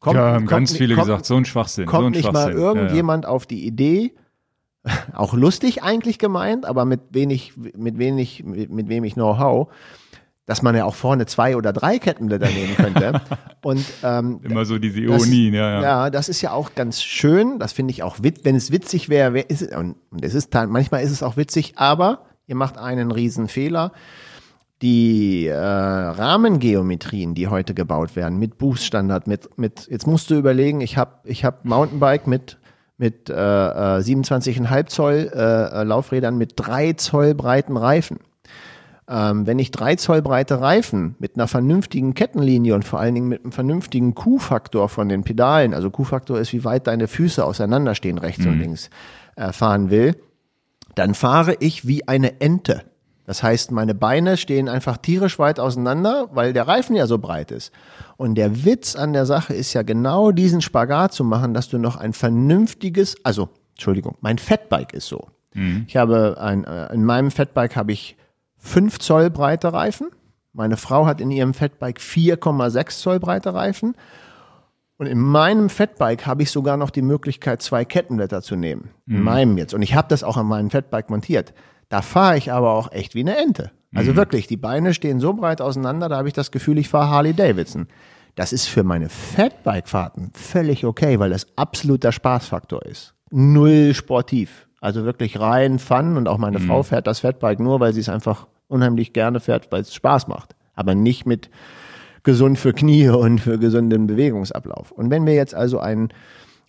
Kommt, ja, haben ganz viele kommt, gesagt, so ein Schwachsinn. Kommt so ein nicht Schwachsinn. mal irgendjemand ja, ja. auf die Idee, auch lustig eigentlich gemeint, aber mit wenig, mit wenig, mit, mit wenig Know-how, dass man ja auch vorne zwei oder drei Kettenblätter nehmen könnte. Und ähm, immer so diese Ironien, ja, ja. Ja, das ist ja auch ganz schön. Das finde ich auch wit wenn es witzig wäre, wär, ist es, und es ist manchmal ist es auch witzig, aber ihr macht einen riesen Fehler die äh, Rahmengeometrien, die heute gebaut werden, mit Bußstandard, mit, mit, jetzt musst du überlegen, ich habe ich hab Mountainbike mit, mit äh, 27,5 äh, Zoll äh, Laufrädern mit drei Zoll breiten Reifen. Ähm, wenn ich drei Zoll breite Reifen mit einer vernünftigen Kettenlinie und vor allen Dingen mit einem vernünftigen Q-Faktor von den Pedalen, also Q-Faktor ist, wie weit deine Füße auseinanderstehen, rechts mhm. und links, äh, fahren will, dann fahre ich wie eine Ente. Das heißt, meine Beine stehen einfach tierisch weit auseinander, weil der Reifen ja so breit ist. Und der Witz an der Sache ist ja genau diesen Spagat zu machen, dass du noch ein vernünftiges, also, Entschuldigung, mein Fatbike ist so. Mhm. Ich habe ein, äh, in meinem Fatbike habe ich 5 Zoll breite Reifen. Meine Frau hat in ihrem Fatbike 4,6 Zoll breite Reifen. Und in meinem Fatbike habe ich sogar noch die Möglichkeit, zwei Kettenblätter zu nehmen. In mhm. meinem jetzt. Und ich habe das auch an meinem Fatbike montiert. Da fahre ich aber auch echt wie eine Ente. Also mhm. wirklich, die Beine stehen so breit auseinander, da habe ich das Gefühl, ich fahre Harley Davidson. Das ist für meine Fatbike-Fahrten völlig okay, weil das absoluter Spaßfaktor ist. Null sportiv. Also wirklich rein Fun und auch meine mhm. Frau fährt das Fatbike nur, weil sie es einfach unheimlich gerne fährt, weil es Spaß macht. Aber nicht mit gesund für Knie und für gesunden Bewegungsablauf. Und wenn wir jetzt also ein,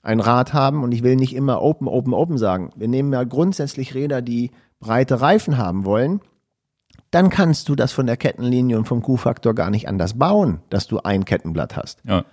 ein Rad haben, und ich will nicht immer Open, Open, Open sagen, wir nehmen ja grundsätzlich Räder, die breite Reifen haben wollen, dann kannst du das von der Kettenlinie und vom Q-Faktor gar nicht anders bauen, dass du ein Kettenblatt hast. Ja.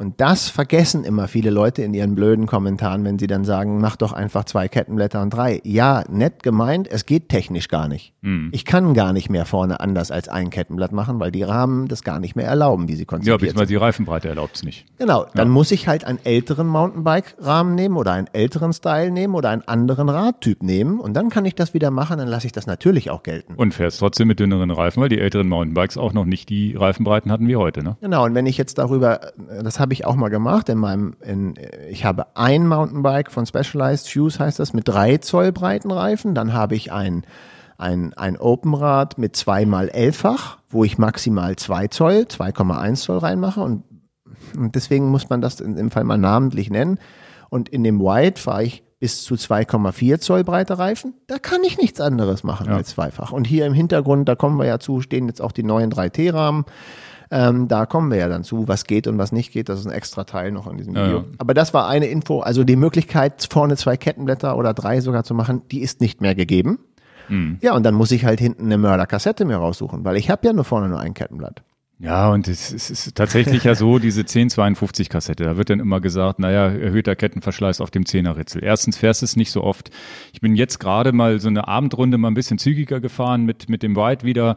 Und das vergessen immer viele Leute in ihren blöden Kommentaren, wenn sie dann sagen, mach doch einfach zwei Kettenblätter und drei. Ja, nett gemeint, es geht technisch gar nicht. Mhm. Ich kann gar nicht mehr vorne anders als ein Kettenblatt machen, weil die Rahmen das gar nicht mehr erlauben, wie sie konzipiert Ja, beziehungsweise die Reifenbreite erlaubt es nicht. Genau, dann ja. muss ich halt einen älteren Mountainbike-Rahmen nehmen oder einen älteren Style nehmen oder einen anderen Radtyp nehmen und dann kann ich das wieder machen, dann lasse ich das natürlich auch gelten. Und fährst trotzdem mit dünneren Reifen, weil die älteren Mountainbikes auch noch nicht die Reifenbreiten hatten wie heute, ne? Genau, und wenn ich jetzt darüber, das habe habe ich auch mal gemacht. In meinem, in, ich habe ein Mountainbike von Specialized Shoes heißt das mit drei Zoll breiten Reifen. Dann habe ich ein ein, ein Openrad mit zweimal elffach, wo ich maximal zwei Zoll, 2,1 Zoll reinmache und, und deswegen muss man das in dem Fall mal namentlich nennen. Und in dem White fahre ich bis zu 2,4 Zoll breite Reifen. Da kann ich nichts anderes machen ja. als zweifach. Und hier im Hintergrund, da kommen wir ja zu, stehen jetzt auch die neuen 3T-Rahmen. Ähm, da kommen wir ja dann zu, was geht und was nicht geht. Das ist ein extra Teil noch in diesem Video. Ja, Aber das war eine Info. Also die Möglichkeit, vorne zwei Kettenblätter oder drei sogar zu machen, die ist nicht mehr gegeben. Mhm. Ja, und dann muss ich halt hinten eine Mörderkassette mir raussuchen, weil ich habe ja nur vorne nur ein Kettenblatt. Ja, und es, ist tatsächlich ja so, diese 1052 Kassette, da wird dann immer gesagt, naja, erhöhter Kettenverschleiß auf dem Zehnerritzel. Erstens fährst du es nicht so oft. Ich bin jetzt gerade mal so eine Abendrunde mal ein bisschen zügiger gefahren mit, mit dem White wieder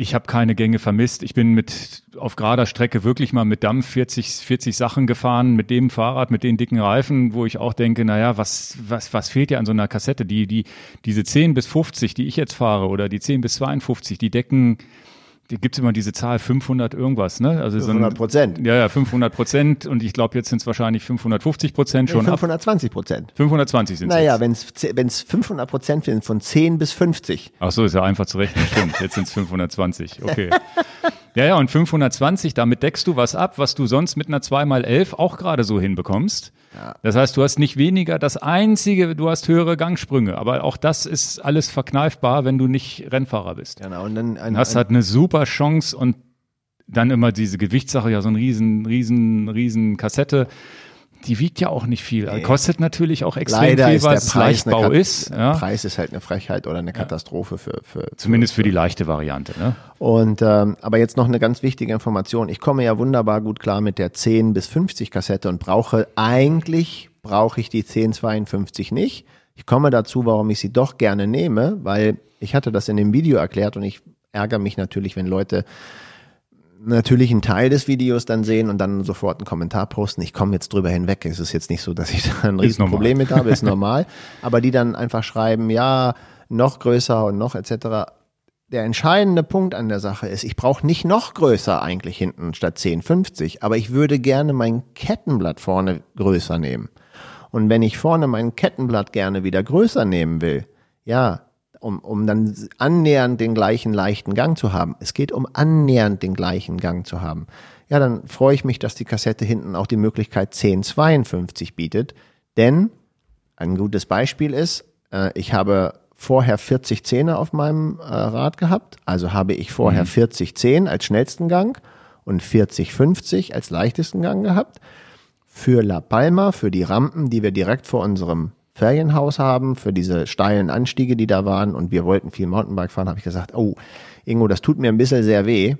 ich habe keine Gänge vermisst. Ich bin mit auf gerader Strecke wirklich mal mit Dampf 40, 40 Sachen gefahren, mit dem Fahrrad, mit den dicken Reifen, wo ich auch denke, naja, was, was, was fehlt dir an so einer Kassette? Die, die, diese 10 bis 50, die ich jetzt fahre, oder die 10 bis 52, die decken gibt es immer diese Zahl 500 irgendwas, ne? Also 500 Prozent. So ja, ja, 500 Prozent und ich glaube, jetzt sind es wahrscheinlich 550 Prozent schon. 520 Prozent. 520 sind es. Naja, wenn es 500 Prozent sind, von 10 bis 50. Ach so, ist ja einfach zu rechnen, stimmt. Jetzt sind es 520, okay. Ja, ja, und 520, damit deckst du was ab, was du sonst mit einer 2x11 auch gerade so hinbekommst. Ja. Das heißt, du hast nicht weniger, das einzige, du hast höhere Gangsprünge, aber auch das ist alles verkneifbar, wenn du nicht Rennfahrer bist. Genau, und dann ein, hast ein, halt eine super Chance und dann immer diese Gewichtssache, ja, so ein riesen, riesen, riesen Kassette die wiegt ja auch nicht viel. Nee. Kostet natürlich auch extrem Leider viel, weil es Leichtbau ist. Ja. Preis ist halt eine Frechheit oder eine Katastrophe für, für zumindest für, für die leichte Variante. Ne? Und ähm, aber jetzt noch eine ganz wichtige Information. Ich komme ja wunderbar gut klar mit der 10 bis 50 Kassette und brauche eigentlich brauche ich die 1052 nicht. Ich komme dazu, warum ich sie doch gerne nehme, weil ich hatte das in dem Video erklärt und ich ärgere mich natürlich, wenn Leute natürlich einen Teil des Videos dann sehen und dann sofort einen Kommentar posten. Ich komme jetzt drüber hinweg. Es ist jetzt nicht so, dass ich da ein Riesenproblem mit habe, ist normal. Aber die dann einfach schreiben, ja, noch größer und noch etc. Der entscheidende Punkt an der Sache ist, ich brauche nicht noch größer eigentlich hinten statt 1050, aber ich würde gerne mein Kettenblatt vorne größer nehmen. Und wenn ich vorne mein Kettenblatt gerne wieder größer nehmen will, ja, um, um dann annähernd den gleichen leichten Gang zu haben. Es geht um annähernd den gleichen Gang zu haben. Ja, dann freue ich mich, dass die Kassette hinten auch die Möglichkeit 1052 bietet. Denn ein gutes Beispiel ist, äh, ich habe vorher 40 Zähne auf meinem äh, Rad gehabt. Also habe ich vorher mhm. 40 10 als schnellsten Gang und 40 50 als leichtesten Gang gehabt. Für La Palma, für die Rampen, die wir direkt vor unserem Ferienhaus haben, für diese steilen Anstiege, die da waren und wir wollten viel Mountainbike fahren, habe ich gesagt, oh, Ingo, das tut mir ein bisschen sehr weh.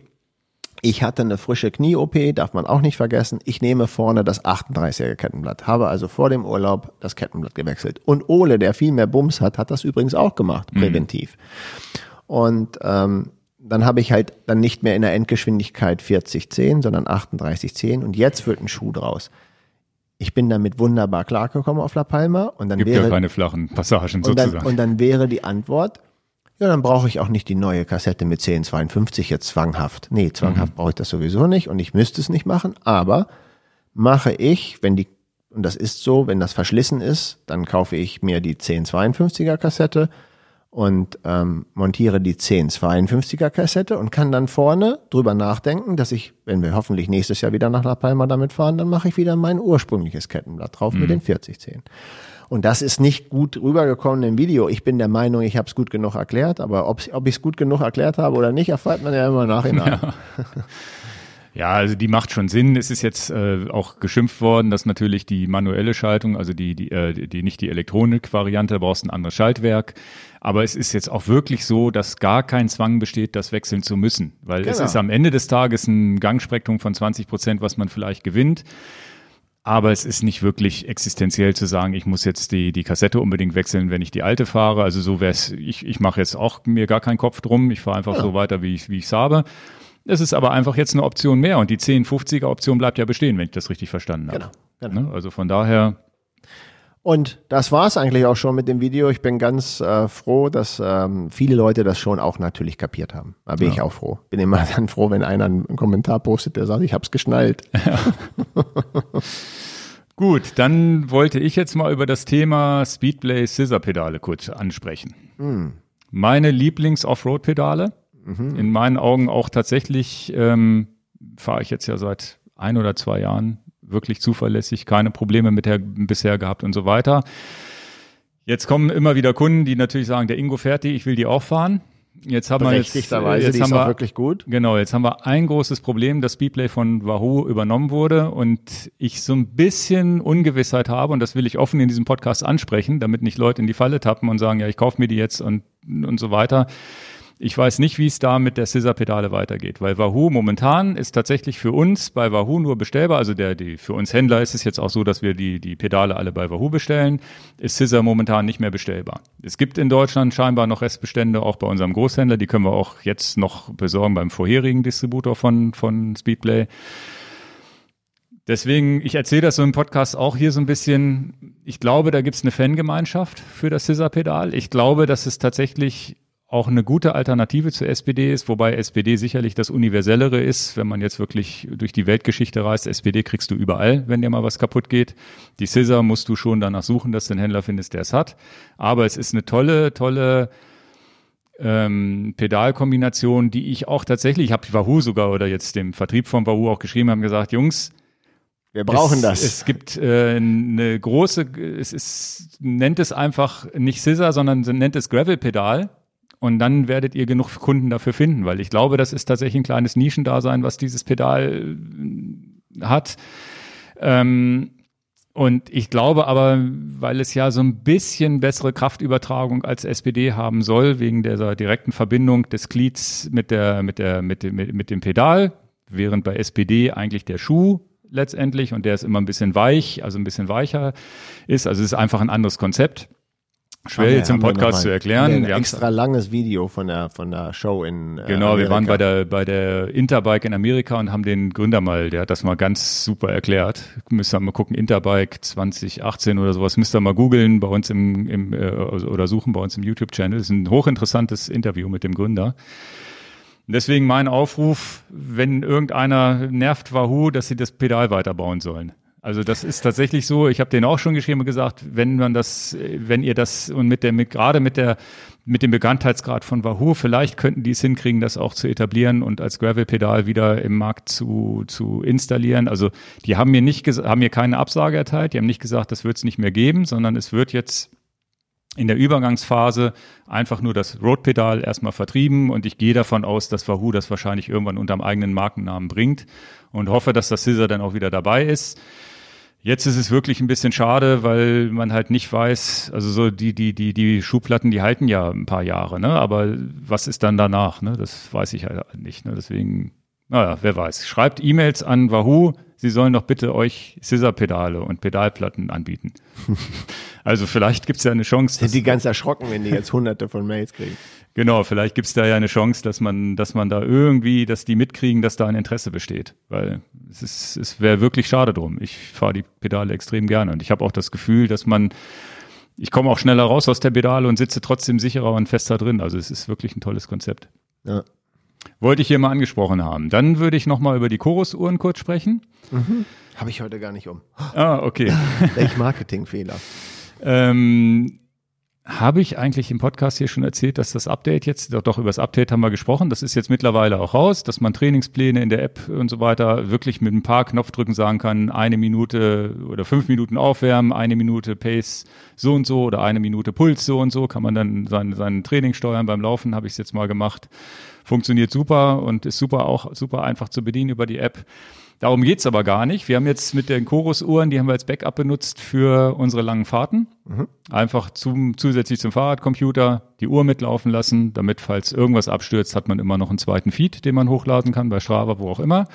Ich hatte eine frische Knie-OP, darf man auch nicht vergessen. Ich nehme vorne das 38er Kettenblatt, habe also vor dem Urlaub das Kettenblatt gewechselt. Und Ole, der viel mehr Bums hat, hat das übrigens auch gemacht, mhm. präventiv. Mhm. Und ähm, dann habe ich halt dann nicht mehr in der Endgeschwindigkeit 40-10, sondern 38-10 und jetzt wird ein Schuh draus. Ich bin damit wunderbar klargekommen auf La Palma und dann Gibt wäre ja keine flachen Passagen und sozusagen. Dann, und dann wäre die Antwort, ja, dann brauche ich auch nicht die neue Kassette mit 1052 jetzt zwanghaft. Nee, zwanghaft mhm. brauche ich das sowieso nicht und ich müsste es nicht machen, aber mache ich, wenn die, und das ist so, wenn das verschlissen ist, dann kaufe ich mir die 1052er Kassette und ähm, montiere die 1052er Kassette und kann dann vorne drüber nachdenken, dass ich, wenn wir hoffentlich nächstes Jahr wieder nach La Palma damit fahren, dann mache ich wieder mein ursprüngliches Kettenblatt drauf mhm. mit den 4010. Und das ist nicht gut rübergekommen im Video. Ich bin der Meinung, ich habe es gut genug erklärt, aber ob, ob ich es gut genug erklärt habe oder nicht, erfährt man ja immer nachhinein. Ja. Ja, also die macht schon Sinn. Es ist jetzt äh, auch geschimpft worden, dass natürlich die manuelle Schaltung, also die, die, äh, die nicht die Elektronik-Variante, da brauchst ein anderes Schaltwerk. Aber es ist jetzt auch wirklich so, dass gar kein Zwang besteht, das wechseln zu müssen. Weil genau. es ist am Ende des Tages ein Gangspektrum von 20 Prozent, was man vielleicht gewinnt. Aber es ist nicht wirklich existenziell zu sagen, ich muss jetzt die, die Kassette unbedingt wechseln, wenn ich die alte fahre. Also so wäre es, ich, ich mache jetzt auch mir gar keinen Kopf drum. Ich fahre einfach ja. so weiter, wie ich wie ich habe. Es ist aber einfach jetzt eine Option mehr und die 1050er Option bleibt ja bestehen, wenn ich das richtig verstanden habe. Genau. genau. Ne? Also von daher. Und das war's eigentlich auch schon mit dem Video. Ich bin ganz äh, froh, dass ähm, viele Leute das schon auch natürlich kapiert haben. Da bin ja. ich auch froh. Bin immer dann froh, wenn einer einen Kommentar postet, der sagt, ich hab's geschnallt. Ja. Gut, dann wollte ich jetzt mal über das Thema Speedplay Scissor Pedale kurz ansprechen. Hm. Meine Lieblings-Offroad-Pedale. Mhm. In meinen Augen auch tatsächlich ähm, fahre ich jetzt ja seit ein oder zwei Jahren wirklich zuverlässig, keine Probleme mit der bisher gehabt und so weiter. Jetzt kommen immer wieder Kunden, die natürlich sagen, der Ingo fährt die, ich will die auch fahren. Jetzt haben wir jetzt, jetzt haben wir, wirklich gut. Genau, jetzt haben wir ein großes Problem, dass Speedplay von Wahoo übernommen wurde und ich so ein bisschen Ungewissheit habe und das will ich offen in diesem Podcast ansprechen, damit nicht Leute in die Falle tappen und sagen, ja, ich kaufe mir die jetzt und, und so weiter. Ich weiß nicht, wie es da mit der Scissor-Pedale weitergeht, weil Wahoo momentan ist tatsächlich für uns bei Wahoo nur bestellbar. Also der, die, für uns Händler ist es jetzt auch so, dass wir die, die Pedale alle bei Wahoo bestellen. Ist Scissor momentan nicht mehr bestellbar. Es gibt in Deutschland scheinbar noch Restbestände, auch bei unserem Großhändler. Die können wir auch jetzt noch besorgen beim vorherigen Distributor von, von Speedplay. Deswegen, ich erzähle das so im Podcast auch hier so ein bisschen. Ich glaube, da gibt es eine Fangemeinschaft für das Scissor-Pedal. Ich glaube, dass es tatsächlich auch eine gute Alternative zur SPD ist, wobei SPD sicherlich das Universellere ist, wenn man jetzt wirklich durch die Weltgeschichte reist. SPD kriegst du überall, wenn dir mal was kaputt geht. Die Scissor musst du schon danach suchen, dass du einen Händler findest, der es hat. Aber es ist eine tolle, tolle ähm, Pedalkombination, die ich auch tatsächlich, ich habe Wahoo sogar oder jetzt dem Vertrieb von Wahoo auch geschrieben, haben gesagt, Jungs, wir brauchen es, das. Es gibt äh, eine große, es ist, nennt es einfach nicht Scissor, sondern nennt es Gravel-Pedal und dann werdet ihr genug Kunden dafür finden, weil ich glaube, das ist tatsächlich ein kleines Nischendasein, was dieses Pedal äh, hat. Ähm, und ich glaube aber, weil es ja so ein bisschen bessere Kraftübertragung als SPD haben soll, wegen dieser direkten Verbindung des Glieds mit der, mit der, mit dem, mit dem Pedal, während bei SPD eigentlich der Schuh letztendlich und der ist immer ein bisschen weich, also ein bisschen weicher ist. Also es ist einfach ein anderes Konzept. Schwer jetzt im Podcast zu erklären. Ein extra langes Video von der von der Show in äh, Genau, Amerika. wir waren bei der bei der Interbike in Amerika und haben den Gründer mal, der hat das mal ganz super erklärt. Müsst ihr mal gucken, Interbike 2018 oder sowas, müsst ihr mal googeln bei uns im, im äh, oder suchen bei uns im YouTube Channel. Das ist ein hochinteressantes Interview mit dem Gründer. Deswegen mein Aufruf, wenn irgendeiner nervt Wahoo, dass sie das Pedal weiterbauen sollen. Also das ist tatsächlich so. Ich habe denen auch schon geschrieben und gesagt, wenn man das, wenn ihr das und mit der, mit, gerade mit der, mit dem Bekanntheitsgrad von Wahoo, vielleicht könnten die es hinkriegen, das auch zu etablieren und als Gravel-Pedal wieder im Markt zu, zu installieren. Also die haben mir nicht, haben mir keine Absage erteilt. Die haben nicht gesagt, das wird es nicht mehr geben, sondern es wird jetzt in der Übergangsphase einfach nur das Road-Pedal erstmal vertrieben und ich gehe davon aus, dass Wahoo das wahrscheinlich irgendwann unter dem eigenen Markennamen bringt und hoffe, dass das Scissor dann auch wieder dabei ist. Jetzt ist es wirklich ein bisschen schade, weil man halt nicht weiß, also so die, die, die, die Schuhplatten, die halten ja ein paar Jahre, ne? Aber was ist dann danach, ne? Das weiß ich halt nicht. Ne? Deswegen, naja, wer weiß. Schreibt E-Mails an Wahoo, sie sollen doch bitte euch Scissor-Pedale und Pedalplatten anbieten. also vielleicht gibt's ja eine Chance. Sind die ganz erschrocken, wenn die jetzt hunderte von Mails kriegen. Genau, vielleicht gibt's da ja eine Chance, dass man, dass man da irgendwie, dass die mitkriegen, dass da ein Interesse besteht. Weil es ist, es wäre wirklich schade drum. Ich fahre die Pedale extrem gerne und ich habe auch das Gefühl, dass man, ich komme auch schneller raus aus der Pedale und sitze trotzdem sicherer und fester drin. Also es ist wirklich ein tolles Konzept. Ja. Wollte ich hier mal angesprochen haben. Dann würde ich nochmal über die Chorus-Uhren kurz sprechen. Mhm. Habe ich heute gar nicht um. Ah, okay. Welch Marketingfehler. ähm, habe ich eigentlich im Podcast hier schon erzählt, dass das Update jetzt, doch, doch über das Update haben wir gesprochen, das ist jetzt mittlerweile auch raus, dass man Trainingspläne in der App und so weiter wirklich mit ein paar Knopfdrücken sagen kann, eine Minute oder fünf Minuten aufwärmen, eine Minute Pace so und so oder eine Minute Puls so und so, kann man dann sein, sein Training steuern beim Laufen, habe ich es jetzt mal gemacht. Funktioniert super und ist super auch super einfach zu bedienen über die App. Darum geht's aber gar nicht. Wir haben jetzt mit den Chorus-Uhren, die haben wir als Backup benutzt für unsere langen Fahrten. Mhm. Einfach zum, zusätzlich zum Fahrradcomputer die Uhr mitlaufen lassen, damit, falls irgendwas abstürzt, hat man immer noch einen zweiten Feed, den man hochladen kann, bei Strava, wo auch immer.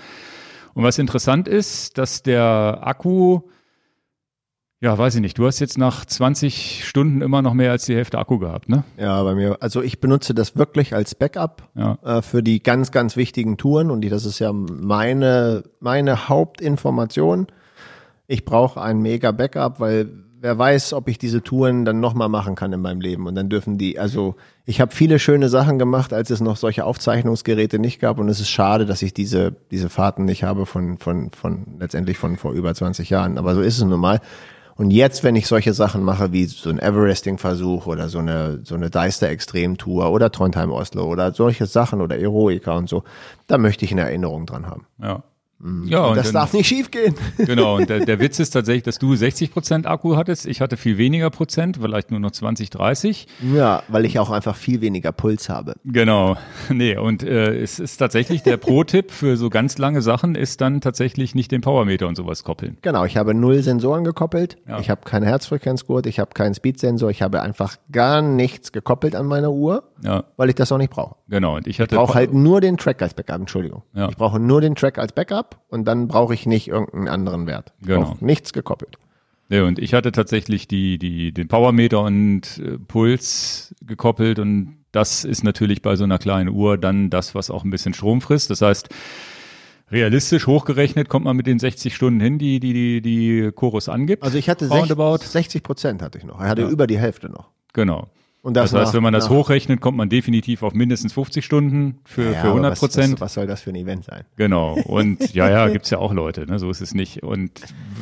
Und was interessant ist, dass der Akku ja, weiß ich nicht. Du hast jetzt nach 20 Stunden immer noch mehr als die Hälfte Akku gehabt, ne? Ja, bei mir. Also ich benutze das wirklich als Backup ja. äh, für die ganz, ganz wichtigen Touren und die, das ist ja meine, meine Hauptinformation. Ich brauche ein mega Backup, weil wer weiß, ob ich diese Touren dann nochmal machen kann in meinem Leben. Und dann dürfen die, also ich habe viele schöne Sachen gemacht, als es noch solche Aufzeichnungsgeräte nicht gab. Und es ist schade, dass ich diese, diese Fahrten nicht habe von, von, von letztendlich von vor über 20 Jahren. Aber so ist es nun mal. Und jetzt, wenn ich solche Sachen mache, wie so ein Everesting-Versuch oder so eine, so eine Deister-Extrem-Tour oder Trondheim-Oslo oder solche Sachen oder Eroica und so, da möchte ich eine Erinnerung dran haben. Ja. Mhm. Ja, und das dann, darf nicht schiefgehen. Genau, und der, der Witz ist tatsächlich, dass du 60 Prozent Akku hattest. Ich hatte viel weniger Prozent, vielleicht nur noch 20, 30. Ja, weil ich auch einfach viel weniger Puls habe. Genau. Nee, und äh, es ist tatsächlich der Pro-Tipp für so ganz lange Sachen ist dann tatsächlich nicht den Powermeter und sowas koppeln. Genau, ich habe null Sensoren gekoppelt. Ja. Ich habe keinen Herzfrequenzgurt, ich habe keinen Speedsensor, ich habe einfach gar nichts gekoppelt an meiner Uhr ja. weil ich das auch nicht brauche. Genau. Und ich ich brauche halt nur den Track als Backup. Entschuldigung. Ja. Ich brauche nur den Track als Backup und dann brauche ich nicht irgendeinen anderen Wert. Ich genau. Nichts gekoppelt. Ja, und ich hatte tatsächlich die, die, den Powermeter und äh, Puls gekoppelt und das ist natürlich bei so einer kleinen Uhr dann das, was auch ein bisschen Strom frisst. Das heißt, realistisch hochgerechnet kommt man mit den 60 Stunden hin, die die die, die Chorus angibt. Also ich hatte 60, 60 Prozent hatte ich noch. Er hatte ja. über die Hälfte noch. Genau. Und das, das heißt, nach, wenn man das hochrechnet, kommt man definitiv auf mindestens 50 Stunden für, ja, für 100 Prozent. Was, was, soll das für ein Event sein? Genau. Und ja, ja, gibt's ja auch Leute, ne? so ist es nicht. Und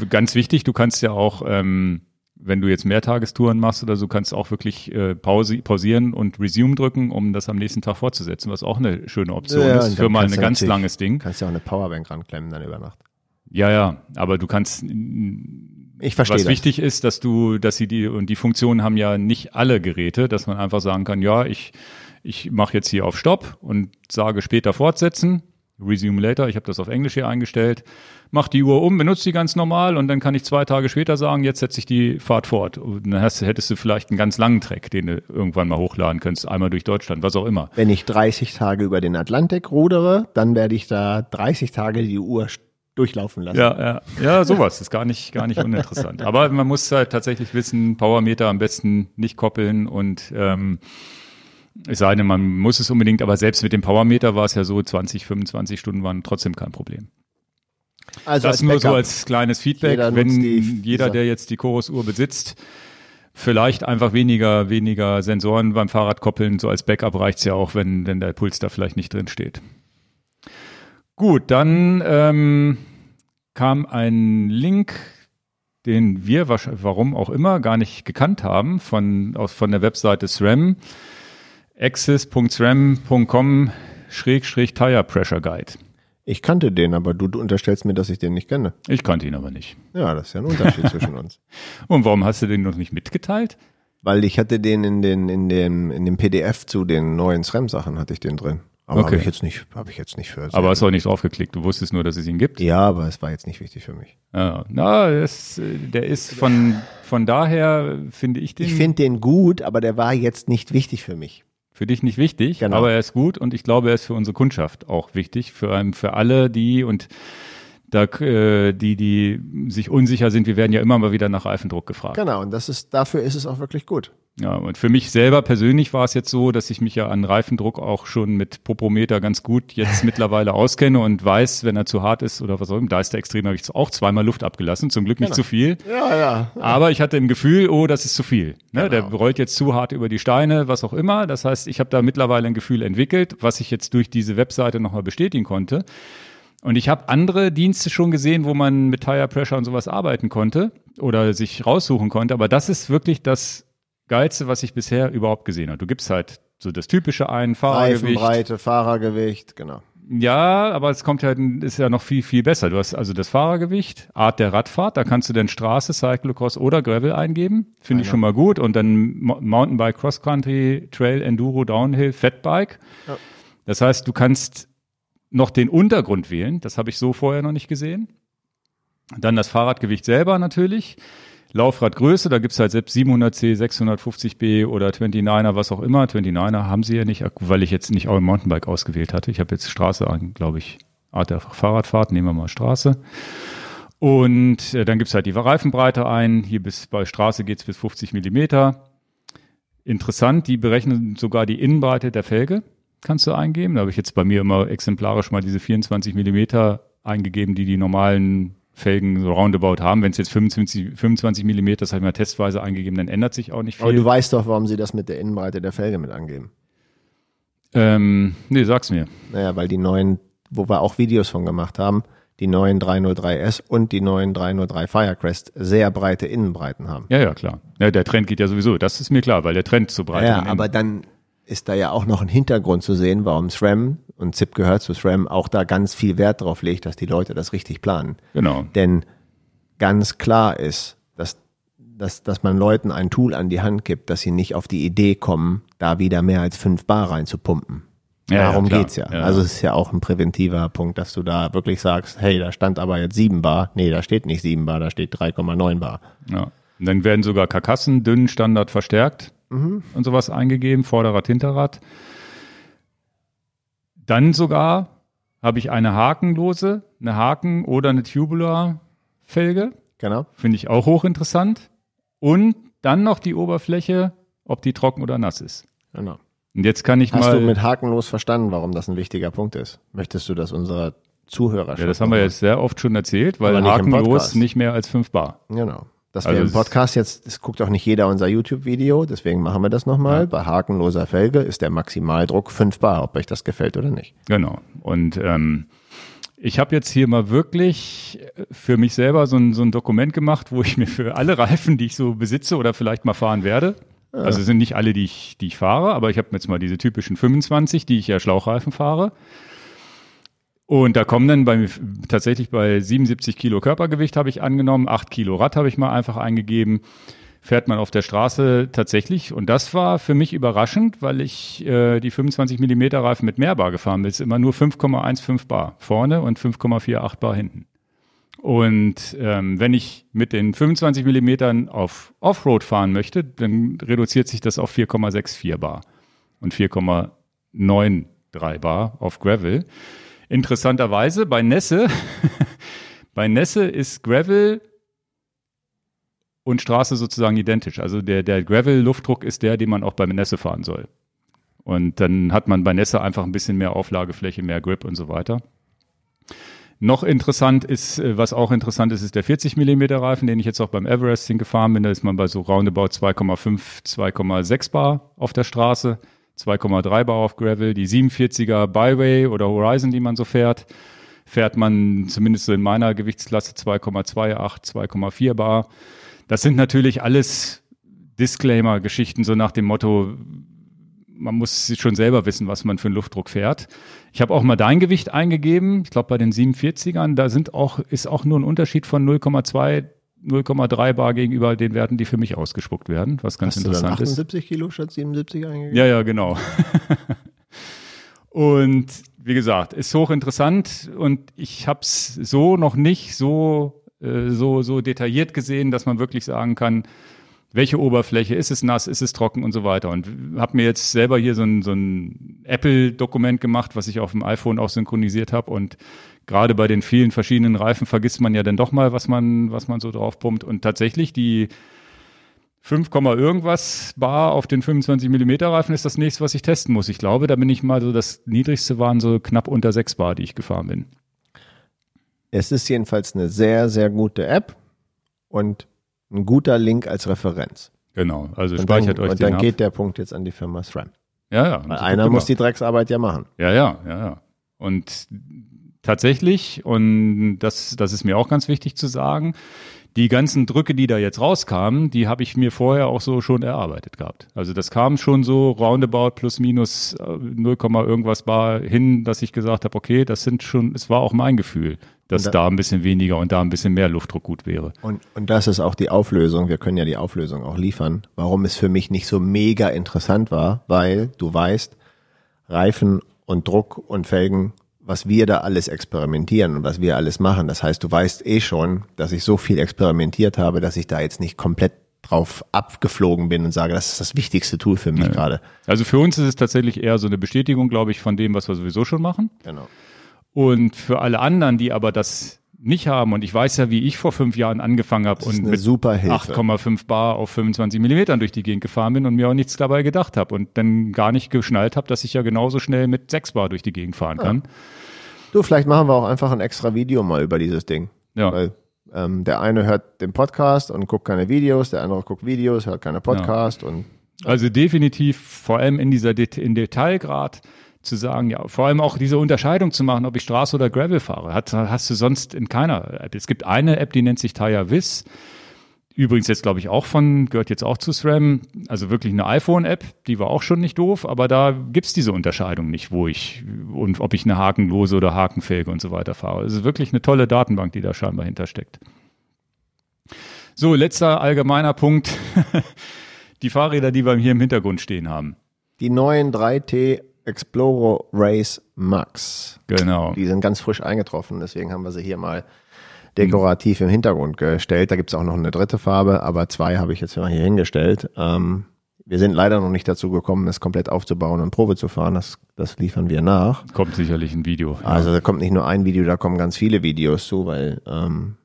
ganz wichtig, du kannst ja auch, ähm, wenn du jetzt Mehrtagestouren machst oder so, kannst du auch wirklich äh, Pause, pausieren und Resume drücken, um das am nächsten Tag fortzusetzen, was auch eine schöne Option ja, ist für mal ein ganz langes Ding. Kannst ja auch eine Powerbank ranklemmen dann über Nacht. Ja, ja, aber du kannst ich verstehe. Was das. wichtig ist, dass du, dass sie die und die Funktionen haben ja nicht alle Geräte, dass man einfach sagen kann, ja, ich ich mache jetzt hier auf Stopp und sage später fortsetzen, resume later. Ich habe das auf Englisch hier eingestellt. Mach die Uhr um, benutze die ganz normal und dann kann ich zwei Tage später sagen, jetzt setze ich die Fahrt fort. Und dann hast, hättest du vielleicht einen ganz langen Track, den du irgendwann mal hochladen könntest, einmal durch Deutschland, was auch immer. Wenn ich 30 Tage über den Atlantik rudere, dann werde ich da 30 Tage die Uhr durchlaufen lassen. Ja, ja, ja, sowas ist gar nicht, gar nicht uninteressant. Aber man muss halt tatsächlich wissen, Powermeter am besten nicht koppeln und ähm, es sei denn, man muss es unbedingt, aber selbst mit dem Powermeter war es ja so, 20, 25 Stunden waren trotzdem kein Problem. Also das nur so als kleines Feedback, jeder wenn die, jeder, der jetzt die Chorus-Uhr besitzt, vielleicht einfach weniger, weniger Sensoren beim Fahrrad koppeln, so als Backup reicht's ja auch, wenn, wenn der Puls da vielleicht nicht drin steht. Gut, dann ähm, kam ein Link, den wir, warum auch immer, gar nicht gekannt haben, von, aus, von der Webseite SRAM, access.sram.com Schrägstrich Tire Pressure Guide. Ich kannte den, aber du, du unterstellst mir, dass ich den nicht kenne. Ich kannte ihn aber nicht. Ja, das ist ja ein Unterschied zwischen uns. Und warum hast du den noch nicht mitgeteilt? Weil ich hatte den in den, in dem, in dem PDF zu den neuen SRAM-Sachen hatte ich den drin. Aber okay. habe ich jetzt nicht, habe ich jetzt nicht für. Aber hast du auch nicht draufgeklickt. Du wusstest nur, dass es ihn gibt. Ja, aber es war jetzt nicht wichtig für mich. Ja, na, das, der ist von von daher finde ich den. Ich finde den gut, aber der war jetzt nicht wichtig für mich. Für dich nicht wichtig, genau. aber er ist gut und ich glaube, er ist für unsere Kundschaft auch wichtig, für für alle die und da, äh, die, die sich unsicher sind, wir werden ja immer mal wieder nach Reifendruck gefragt. Genau, und das ist, dafür ist es auch wirklich gut. Ja, und für mich selber persönlich war es jetzt so, dass ich mich ja an Reifendruck auch schon mit Popometer ganz gut jetzt mittlerweile auskenne und weiß, wenn er zu hart ist oder was auch immer. Da ist der extrem, habe ich auch zweimal Luft abgelassen, zum Glück nicht genau. zu viel. Ja, ja, ja. Aber ich hatte im Gefühl, oh, das ist zu viel. Ne? Genau. Der rollt jetzt zu hart über die Steine, was auch immer. Das heißt, ich habe da mittlerweile ein Gefühl entwickelt, was ich jetzt durch diese Webseite nochmal bestätigen konnte. Und ich habe andere Dienste schon gesehen, wo man mit Tire Pressure und sowas arbeiten konnte oder sich raussuchen konnte. Aber das ist wirklich das Geilste, was ich bisher überhaupt gesehen habe. Du gibst halt so das typische ein, Fahrergewicht. Reifenbreite, Fahrergewicht, genau. Ja, aber es kommt ja, ist ja noch viel, viel besser. Du hast also das Fahrergewicht, Art der Radfahrt, da kannst du dann Straße, Cyclocross oder Gravel eingeben. Finde ich schon mal gut. Und dann Mountainbike, Cross Country, Trail, Enduro, Downhill, Fatbike. Ja. Das heißt, du kannst noch den Untergrund wählen. Das habe ich so vorher noch nicht gesehen. Dann das Fahrradgewicht selber natürlich. Laufradgröße, da gibt's halt selbst 700C, 650B oder 29er, was auch immer. 29er haben sie ja nicht, weil ich jetzt nicht auch im Mountainbike ausgewählt hatte. Ich habe jetzt Straße glaube ich, Art der Fahrradfahrt, nehmen wir mal Straße. Und äh, dann gibt's halt die Reifenbreite ein. Hier bis bei Straße geht's bis 50 Millimeter. Interessant, die berechnen sogar die Innenbreite der Felge, kannst du eingeben. Da habe ich jetzt bei mir immer exemplarisch mal diese 24 Millimeter eingegeben, die die normalen Felgen so roundabout haben. Wenn es jetzt 25, 25 Millimeter, das habe ich mal testweise eingegeben, dann ändert sich auch nicht viel. Aber du weißt doch, warum sie das mit der Innenbreite der Felge mit angeben. Ähm, nee, sag's mir. Naja, weil die neuen, wo wir auch Videos von gemacht haben, die neuen 303S und die neuen 303 Firecrest sehr breite Innenbreiten haben. Ja, ja, klar. Ja, der Trend geht ja sowieso, das ist mir klar, weil der Trend zu breit ist. Ja, aber dann ist da ja auch noch ein Hintergrund zu sehen, warum SRAM und ZIP gehört zu SRAM auch da ganz viel Wert drauf legt, dass die Leute das richtig planen. Genau. Denn ganz klar ist, dass, dass, dass man Leuten ein Tool an die Hand gibt, dass sie nicht auf die Idee kommen, da wieder mehr als fünf Bar reinzupumpen. Ja, Darum ja, geht's ja. ja. Also es ist ja auch ein präventiver Punkt, dass du da wirklich sagst, hey, da stand aber jetzt sieben Bar. Nee, da steht nicht sieben Bar, da steht 3,9 Bar. Ja. Und dann werden sogar Karkassen dünn Standard verstärkt mhm. und sowas eingegeben, Vorderrad, Hinterrad. Dann sogar habe ich eine hakenlose, eine Haken- oder eine Tubular-Felge. Genau. Finde ich auch hochinteressant. Und dann noch die Oberfläche, ob die trocken oder nass ist. Genau. Und jetzt kann ich Hast mal. Hast du mit hakenlos verstanden, warum das ein wichtiger Punkt ist? Möchtest du das unserer Zuhörer Ja, das haben wir jetzt sehr oft schon erzählt, weil nicht hakenlos nicht mehr als 5 Bar. Genau. Dass Also wir im es- Podcast jetzt, das guckt auch nicht jeder unser YouTube-Video, deswegen machen wir das nochmal. Ja. Bei hakenloser Felge ist der Maximaldruck 5 Bar, ob euch das gefällt oder nicht. Genau. Und ähm, ich habe jetzt hier mal wirklich für mich selber so ein, so ein Dokument gemacht, wo ich mir für alle Reifen, die ich so besitze oder vielleicht mal fahren werde, also es sind nicht alle, die ich, die ich fahre, aber ich habe jetzt mal diese typischen 25, die ich ja Schlauchreifen fahre. Und da kommen dann bei, tatsächlich bei 77 Kilo Körpergewicht habe ich angenommen, 8 Kilo Rad habe ich mal einfach eingegeben, fährt man auf der Straße tatsächlich. Und das war für mich überraschend, weil ich äh, die 25 Millimeter Reifen mit Mehrbar gefahren bin. Es ist immer nur 5,15 Bar vorne und 5,48 Bar hinten. Und ähm, wenn ich mit den 25 Millimetern auf Offroad fahren möchte, dann reduziert sich das auf 4,64 Bar und 4,93 Bar auf Gravel. Interessanterweise bei Nässe, bei Nässe ist Gravel und Straße sozusagen identisch. Also der, der Gravel-Luftdruck ist der, den man auch bei Nässe fahren soll. Und dann hat man bei Nässe einfach ein bisschen mehr Auflagefläche, mehr Grip und so weiter. Noch interessant ist, äh, was auch interessant ist, ist der 40 Millimeter Reifen, den ich jetzt auch beim Everesting gefahren bin. Da ist man bei so roundabout 2,5, 2,6 Bar auf der Straße, 2,3 Bar auf Gravel. Die 47er Byway oder Horizon, die man so fährt, fährt man zumindest in meiner Gewichtsklasse 2,28, 2,4 Bar. Das sind natürlich alles Disclaimer-Geschichten, so nach dem Motto, man muss schon selber wissen, was man für einen Luftdruck fährt. Ich habe auch mal dein Gewicht eingegeben. Ich glaube, bei den 47ern, da sind auch, ist auch nur ein Unterschied von 0,2, 0,3 Bar gegenüber den Werten, die für mich ausgespuckt werden, was ganz Hast du dann interessant ist. 78 Kilo statt 77 eingegeben? Ja, ja, genau. und wie gesagt, ist hochinteressant und ich habe es so noch nicht so, äh, so, so detailliert gesehen, dass man wirklich sagen kann, welche Oberfläche, ist es nass, ist es trocken und so weiter. Und habe mir jetzt selber hier so ein, so ein Apple-Dokument gemacht, was ich auf dem iPhone auch synchronisiert habe. Und gerade bei den vielen verschiedenen Reifen vergisst man ja dann doch mal, was man, was man so drauf pumpt. Und tatsächlich die 5, irgendwas Bar auf den 25 Millimeter Reifen ist das nächste, was ich testen muss. Ich glaube, da bin ich mal so, das niedrigste waren so knapp unter 6 Bar, die ich gefahren bin. Es ist jedenfalls eine sehr, sehr gute App und ein guter Link als Referenz. Genau, also Und speichert dann, euch und den dann ab. geht der Punkt jetzt an die Firma SRAM. ja, ja. Weil einer muss die Drecksarbeit ja machen. Ja, ja, ja, ja. Und tatsächlich, und das, das ist mir auch ganz wichtig zu sagen, die ganzen Drücke, die da jetzt rauskamen, die habe ich mir vorher auch so schon erarbeitet gehabt. Also das kam schon so roundabout plus minus äh, 0, irgendwas bar hin, dass ich gesagt habe, okay, das sind schon, es war auch mein Gefühl, dass da- da ein bisschen weniger und da ein bisschen mehr Luftdruck gut wäre. Und, und das ist auch die Auflösung. Wir können ja die Auflösung auch liefern. Warum es für mich nicht so mega interessant war, weil du weißt, Reifen und Druck und Felgen, was wir da alles experimentieren und was wir alles machen. Das heißt, du weißt eh schon, dass ich so viel experimentiert habe, dass ich da jetzt nicht komplett drauf abgeflogen bin und sage, das ist das wichtigste Tool für mich gerade. Also für uns ist es tatsächlich eher so eine Bestätigung, glaube ich, von dem, was wir sowieso schon machen. Genau. Und für alle anderen, die aber das nicht haben, und ich weiß ja, wie ich vor fünf Jahren angefangen habe und mit super Hilfe. 8,5 Bar auf 25 Millimetern durch die Gegend gefahren bin und mir auch nichts dabei gedacht habe und dann gar nicht geschnallt habe, dass ich ja genauso schnell mit 6 Bar durch die Gegend fahren kann. Du, vielleicht machen wir auch einfach ein extra Video mal über dieses Ding. Ja. Weil ähm, der eine hört den Podcast und guckt keine Videos, der andere guckt Videos, hört keine Podcast und Also definitiv vor allem in dieser Det in Detailgrad zu sagen, ja, vor allem auch diese Unterscheidung zu machen, ob ich Straße oder Gravel fahre, hat, hast du sonst in keiner App. Es gibt eine App, die nennt sich Taya Viz. Übrigens jetzt glaube ich auch von, gehört jetzt auch zu SRAM, also wirklich eine iPhone-App, die war auch schon nicht doof, aber da gibt's diese Unterscheidung nicht, wo ich und ob ich eine hakenlose oder hakenfähige und so weiter fahre. Es ist wirklich eine tolle Datenbank, die da scheinbar hintersteckt. So, letzter allgemeiner Punkt. Die Fahrräder, die wir hier im Hintergrund stehen haben. die neuen 3T Explorer Race Max. Genau. Die sind ganz frisch eingetroffen, deswegen haben wir sie hier mal dekorativ im Hintergrund gestellt. Da gibt's auch noch eine dritte Farbe, aber zwei habe ich jetzt mal hier hingestellt. Ähm, Wir sind leider noch nicht dazu gekommen, es komplett aufzubauen und Probe zu fahren. Das, das liefern wir nach. Kommt sicherlich ein Video. Ja. Also da kommt nicht nur ein Video, da kommen ganz viele Videos zu, weil ähm,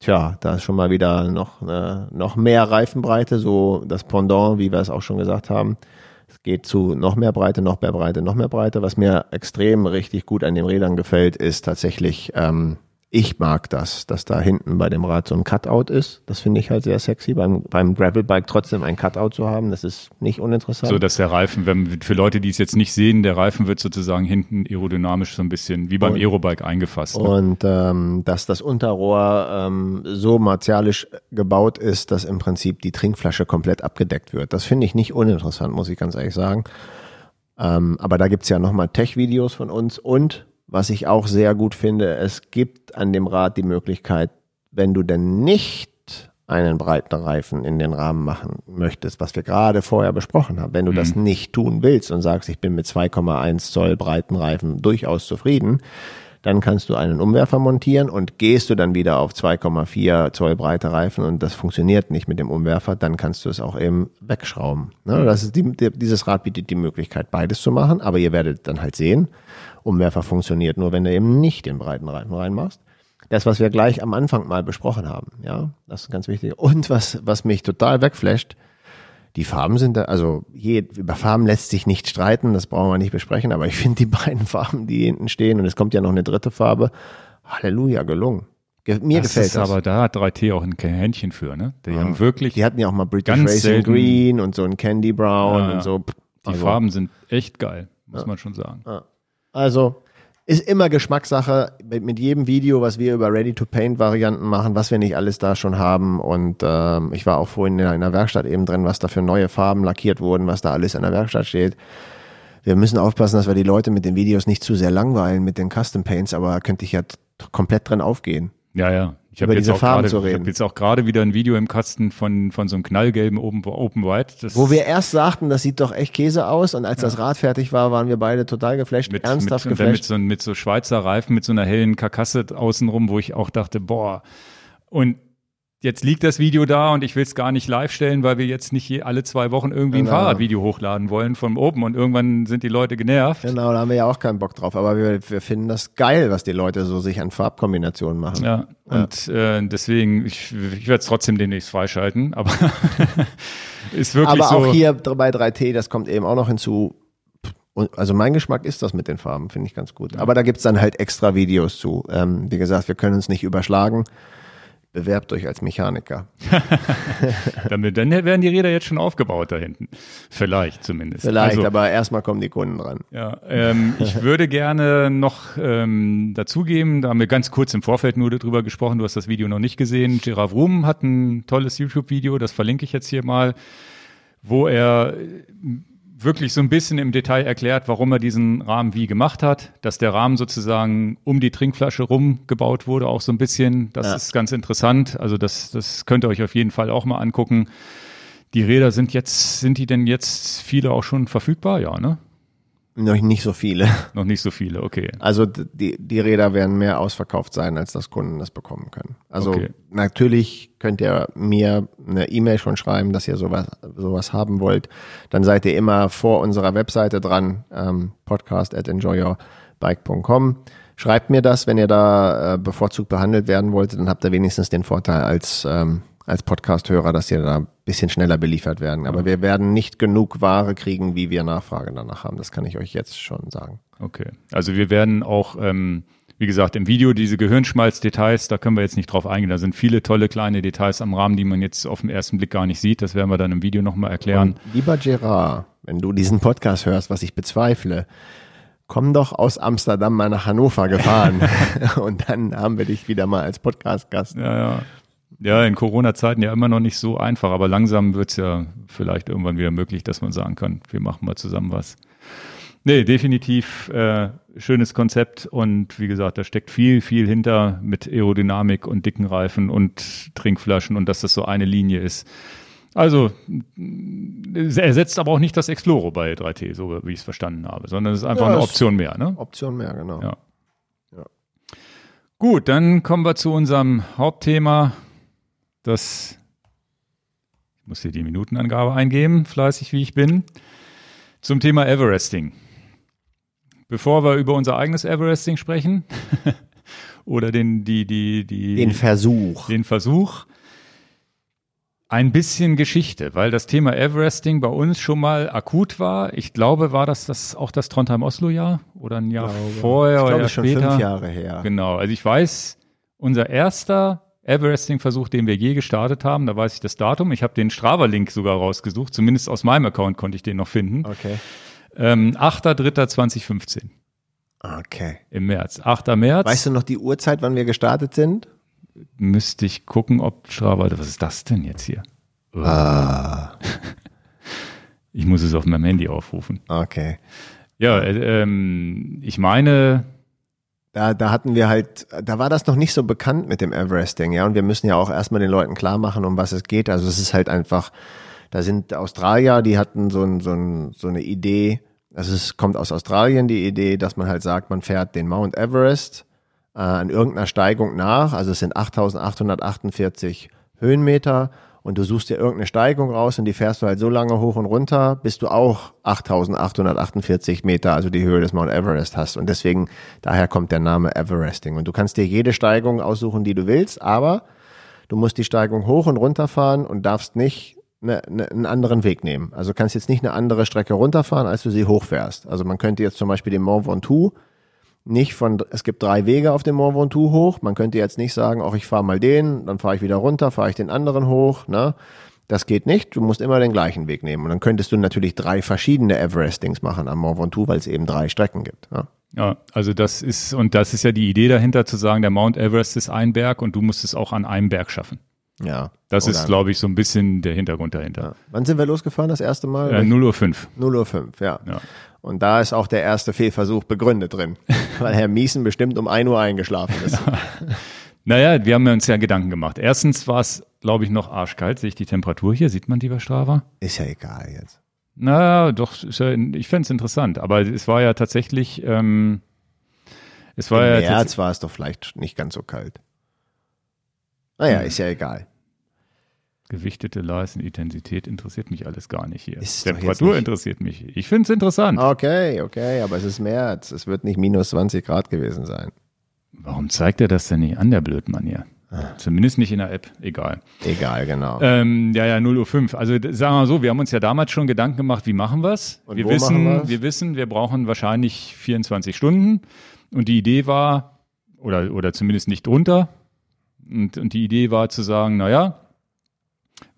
tja, da ist schon mal wieder noch, äh, noch mehr Reifenbreite, so das Pendant, wie wir es auch schon gesagt haben. Es geht zu noch mehr Breite, noch mehr Breite, noch mehr Breite. Was mir extrem richtig gut an den Rädern gefällt, ist tatsächlich ähm, ich mag das, dass da hinten bei dem Rad so ein Cutout ist. Das finde ich halt sehr sexy, beim, beim Gravelbike trotzdem ein Cutout zu haben. Das ist nicht uninteressant. So, dass der Reifen, wenn, für Leute, die es jetzt nicht sehen, der Reifen wird sozusagen hinten aerodynamisch so ein bisschen wie beim und, Aerobike eingefasst. Ne? Und ähm, dass das Unterrohr ähm, so martialisch gebaut ist, dass im Prinzip die Trinkflasche komplett abgedeckt wird. Das finde ich nicht uninteressant, muss ich ganz ehrlich sagen. Ähm, aber da gibt's ja nochmal Tech-Videos von uns und was ich auch sehr gut finde, es gibt an dem Rad die Möglichkeit, wenn du denn nicht einen breiten Reifen in den Rahmen machen möchtest, was wir gerade vorher besprochen haben, wenn du mhm. das nicht tun willst und sagst, ich bin mit 2,1 Zoll breiten Reifen durchaus zufrieden, dann kannst du einen Umwerfer montieren und gehst du dann wieder auf 2,4 Zoll breite Reifen und das funktioniert nicht mit dem Umwerfer, dann kannst du es auch eben wegschrauben. Ne, das ist die, dieses Rad bietet die Möglichkeit, beides zu machen, aber ihr werdet dann halt sehen, Umwerfer funktioniert nur, wenn du eben nicht den breiten Reifen reinmachst. Das, was wir gleich am Anfang mal besprochen haben, ja, das ist ganz wichtig. Und was, was mich total wegflasht, die Farben sind da, also je, über Farben lässt sich nicht streiten, das brauchen wir nicht besprechen, aber ich finde die beiden Farben, die hinten stehen, und es kommt ja noch eine dritte Farbe, Halleluja, gelungen. Mir das gefällt ist das. Aber da hat 3T auch ein Händchen für, ne? Die ja. haben wirklich. Die hatten ja auch mal British Racing selten. Green und so ein Candy Brown ja, und so. Die also. Farben sind echt geil, muss ja. man schon sagen. Also ist immer Geschmackssache mit, mit, jedem Video, was wir über Ready-to-Paint-Varianten machen, was wir nicht alles da schon haben. Und ähm, ich war auch vorhin in einer Werkstatt eben drin, was da für neue Farben lackiert wurden, was da alles in der Werkstatt steht. Wir müssen aufpassen, dass wir die Leute mit den Videos nicht zu sehr langweilen mit den Custom Paints, aber könnte ich ja komplett drin aufgehen. Ja, ja. Ich habe jetzt, auch grade, ich hab jetzt auch gerade wieder ein Video im Kasten von, von so einem knallgelben Open, Open White. Das Wo wir erst sagten, das sieht doch echt Käse aus und als ja. das Rad fertig war, waren wir beide total geflasht, mit, ernsthaft mit, geflasht. Mit so, mit so Schweizer Reifen, mit so einer hellen Karkasse außenrum, wo ich auch dachte, boah. Und jetzt liegt das Video da und ich will es gar nicht live stellen, weil wir jetzt nicht alle zwei Wochen irgendwie genau. ein Fahrradvideo hochladen wollen von oben und irgendwann sind die Leute genervt. Genau, da haben wir ja auch keinen Bock drauf, aber wir, wir finden das geil, was die Leute so sich an Farbkombinationen machen. Ja, ja. und äh, deswegen, ich, ich werde es trotzdem demnächst freischalten, aber ist wirklich aber so. Aber auch hier bei 3T, das kommt eben auch noch hinzu, also mein Geschmack ist das mit den Farben, finde ich ganz gut. Aber da gibt's dann halt extra Videos zu. Ähm, wie gesagt, wir können uns nicht überschlagen. Bewerbt euch als Mechaniker. Damit, dann werden die Räder jetzt schon aufgebaut da hinten. Vielleicht zumindest. Vielleicht, also, aber erstmal kommen die Kunden dran. Ja, ähm, ich würde gerne noch ähm, dazugeben, da haben wir ganz kurz im Vorfeld nur darüber gesprochen, du hast das Video noch nicht gesehen. Gerard Rum hat ein tolles YouTube-Video, das verlinke ich jetzt hier mal, wo er wirklich so ein bisschen im Detail erklärt, warum er diesen Rahmen wie gemacht hat, dass der Rahmen sozusagen um die Trinkflasche rum gebaut wurde, auch so ein bisschen. Das ja. ist ganz interessant. Also das, das könnt ihr euch auf jeden Fall auch mal angucken. Die Räder sind jetzt, sind die denn jetzt viele auch schon verfügbar? Ja, ne? Noch nicht so viele. Noch nicht so viele, okay. Also die, die Räder werden mehr ausverkauft sein, als das Kunden das bekommen können. Also okay. natürlich könnt ihr mir eine E-Mail schon schreiben, dass ihr sowas, sowas haben wollt. Dann seid ihr immer vor unserer Webseite dran, ähm, podcast at enjoyyourbike.com. Schreibt mir das, wenn ihr da äh, bevorzugt behandelt werden wollt, dann habt ihr wenigstens den Vorteil als ähm, als Podcast-Hörer, dass ihr da bisschen schneller beliefert werden. Aber wir werden nicht genug Ware kriegen, wie wir Nachfrage danach haben. Das kann ich euch jetzt schon sagen. Okay. Also wir werden auch, ähm, wie gesagt, im Video diese Gehirnschmalz-Details, da können wir jetzt nicht drauf eingehen. Da sind viele tolle kleine Details am Rahmen, die man jetzt auf den ersten Blick gar nicht sieht. Das werden wir dann im Video nochmal erklären. Und lieber Gerard, wenn du diesen Podcast hörst, was ich bezweifle, komm doch aus Amsterdam mal nach Hannover gefahren. und dann haben wir dich wieder mal als Podcast-Gast. Ja, ja. Ja, in Corona-Zeiten ja immer noch nicht so einfach, aber langsam wird's ja vielleicht irgendwann wieder möglich, dass man sagen kann, wir machen mal zusammen was. Nee, definitiv äh, schönes Konzept und wie gesagt, da steckt viel, viel hinter mit Aerodynamik und dicken Reifen und Trinkflaschen und dass das so eine Linie ist. Also er ersetzt aber auch nicht das Exploro bei 3T, so wie ich es verstanden habe, sondern es ist einfach ja, eine Option mehr, ne? Option mehr, genau. Ja. ja. Gut, dann kommen wir zu unserem Hauptthema, das muss hier die Minutenangabe eingeben, fleißig wie ich bin, zum Thema Everesting. Bevor wir über unser eigenes Everesting sprechen, oder den, die, die, die, den Versuch. Den Versuch. Ein bisschen Geschichte, weil das Thema Everesting bei uns schon mal akut war. Ich glaube, war das, das auch das Trondheim-Oslo-Jahr oder ein Jahr glaube, vorher oder Jahr schon später? fünf Jahre her. Genau. Also ich weiß, unser erster Everesting-Versuch, den wir je gestartet haben, da weiß ich das Datum. Ich habe den Strava-Link sogar rausgesucht. Zumindest aus meinem Account konnte ich den noch finden. Okay. Ähm, 8.3.2015. Okay. Im März. 8. März. Weißt du noch die Uhrzeit, wann wir gestartet sind? Müsste ich gucken, ob Strava, was ist das denn jetzt hier? Ah. Ich muss es auf meinem Handy aufrufen. Okay. Ja, äh, ähm, ich meine. Da, da hatten wir halt, da war das noch nicht so bekannt mit dem Everesting, ja. Und wir müssen ja auch erstmal den Leuten klar machen, um was es geht. Also es ist halt einfach, da sind Australier, die hatten so, ein, so, ein, so eine Idee, also es kommt aus Australien die Idee, dass man halt sagt, man fährt den Mount Everest äh, an irgendeiner Steigung nach. Also es sind 8848 Höhenmeter und du suchst dir irgendeine Steigung raus und die fährst du halt so lange hoch und runter, bis du auch 8848 Meter, also die Höhe des Mount Everest hast. Und deswegen, daher kommt der Name Everesting. Und du kannst dir jede Steigung aussuchen, die du willst, aber du musst die Steigung hoch und runter fahren und darfst nicht eine, eine, einen anderen Weg nehmen. Also kannst jetzt nicht eine andere Strecke runterfahren, als du sie hochfährst. Also man könnte jetzt zum Beispiel den Mont Ventoux nicht von, es gibt drei Wege auf dem Mont Ventoux hoch. Man könnte jetzt nicht sagen, auch ich fahre mal den, dann fahre ich wieder runter, fahre ich den anderen hoch. Ne? Das geht nicht. Du musst immer den gleichen Weg nehmen. Und dann könntest du natürlich drei verschiedene Everestings machen am Mont Ventoux, weil es eben drei Strecken gibt. Ja? ja, also das ist, und das ist ja die Idee dahinter zu sagen, der Mount Everest ist ein Berg und du musst es auch an einem Berg schaffen. Ja. Das ist, glaube ich, so ein bisschen der Hintergrund dahinter. Ja. Wann sind wir losgefahren das erste Mal? Äh, 0 Uhr 5. 0 Uhr 5, ja. ja. Und da ist auch der erste Fehlversuch begründet drin, weil Herr Miesen bestimmt um 1 Uhr eingeschlafen ist. naja, wir haben uns ja Gedanken gemacht. Erstens war es, glaube ich, noch arschkalt. Sehe ich die Temperatur hier? Sieht man die bei Strava? Ist ja egal jetzt. Naja, doch, ja, ich fände es interessant. Aber es war ja tatsächlich, ähm, es war Im ja. März war es doch vielleicht nicht ganz so kalt. Naja, ist ja egal. Gewichtete Leistung, Intensität interessiert mich alles gar nicht hier. Ist Temperatur interessiert mich. Ich finde es interessant. Okay, okay, aber es ist März. Es wird nicht minus 20 Grad gewesen sein. Warum zeigt er das denn nicht an, der Blödmann hier? Ah. Zumindest nicht in der App, egal. Egal, genau. Ähm, ja, ja, 0 Uhr 5. Also sagen wir mal so, wir haben uns ja damals schon Gedanken gemacht, wie machen wir's? Und wir wissen, wir wissen, wir brauchen wahrscheinlich 24 Stunden. Und die Idee war, oder, oder zumindest nicht drunter. Und, und die Idee war zu sagen, naja,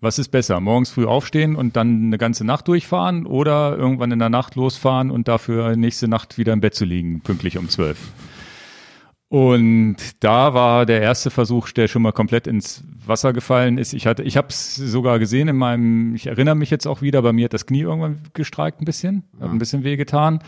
was ist besser? Morgens früh aufstehen und dann eine ganze Nacht durchfahren oder irgendwann in der Nacht losfahren und dafür nächste Nacht wieder im Bett zu liegen, pünktlich um zwölf? Und da war der erste Versuch, der schon mal komplett ins Wasser gefallen ist. Ich hatte, ich habe es sogar gesehen in meinem, ich erinnere mich jetzt auch wieder, bei mir hat das Knie irgendwann gestreikt ein bisschen, hat ein bisschen wehgetan.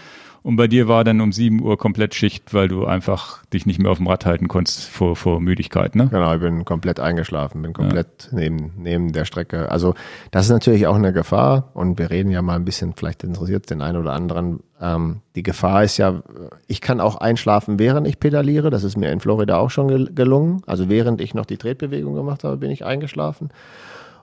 Und bei dir war dann um 7 Uhr komplett Schicht, weil du einfach dich nicht mehr auf dem Rad halten konntest vor, vor Müdigkeit, ne? Genau, ich bin komplett eingeschlafen, bin komplett ja. neben, neben der Strecke. Also das ist natürlich auch eine Gefahr und wir reden ja mal ein bisschen, vielleicht interessiert den einen oder anderen. Ähm, die Gefahr ist ja, ich kann auch einschlafen, während ich pedaliere. Das ist mir in Florida auch schon gelungen. Also während ich noch die Tretbewegung gemacht habe, bin ich eingeschlafen.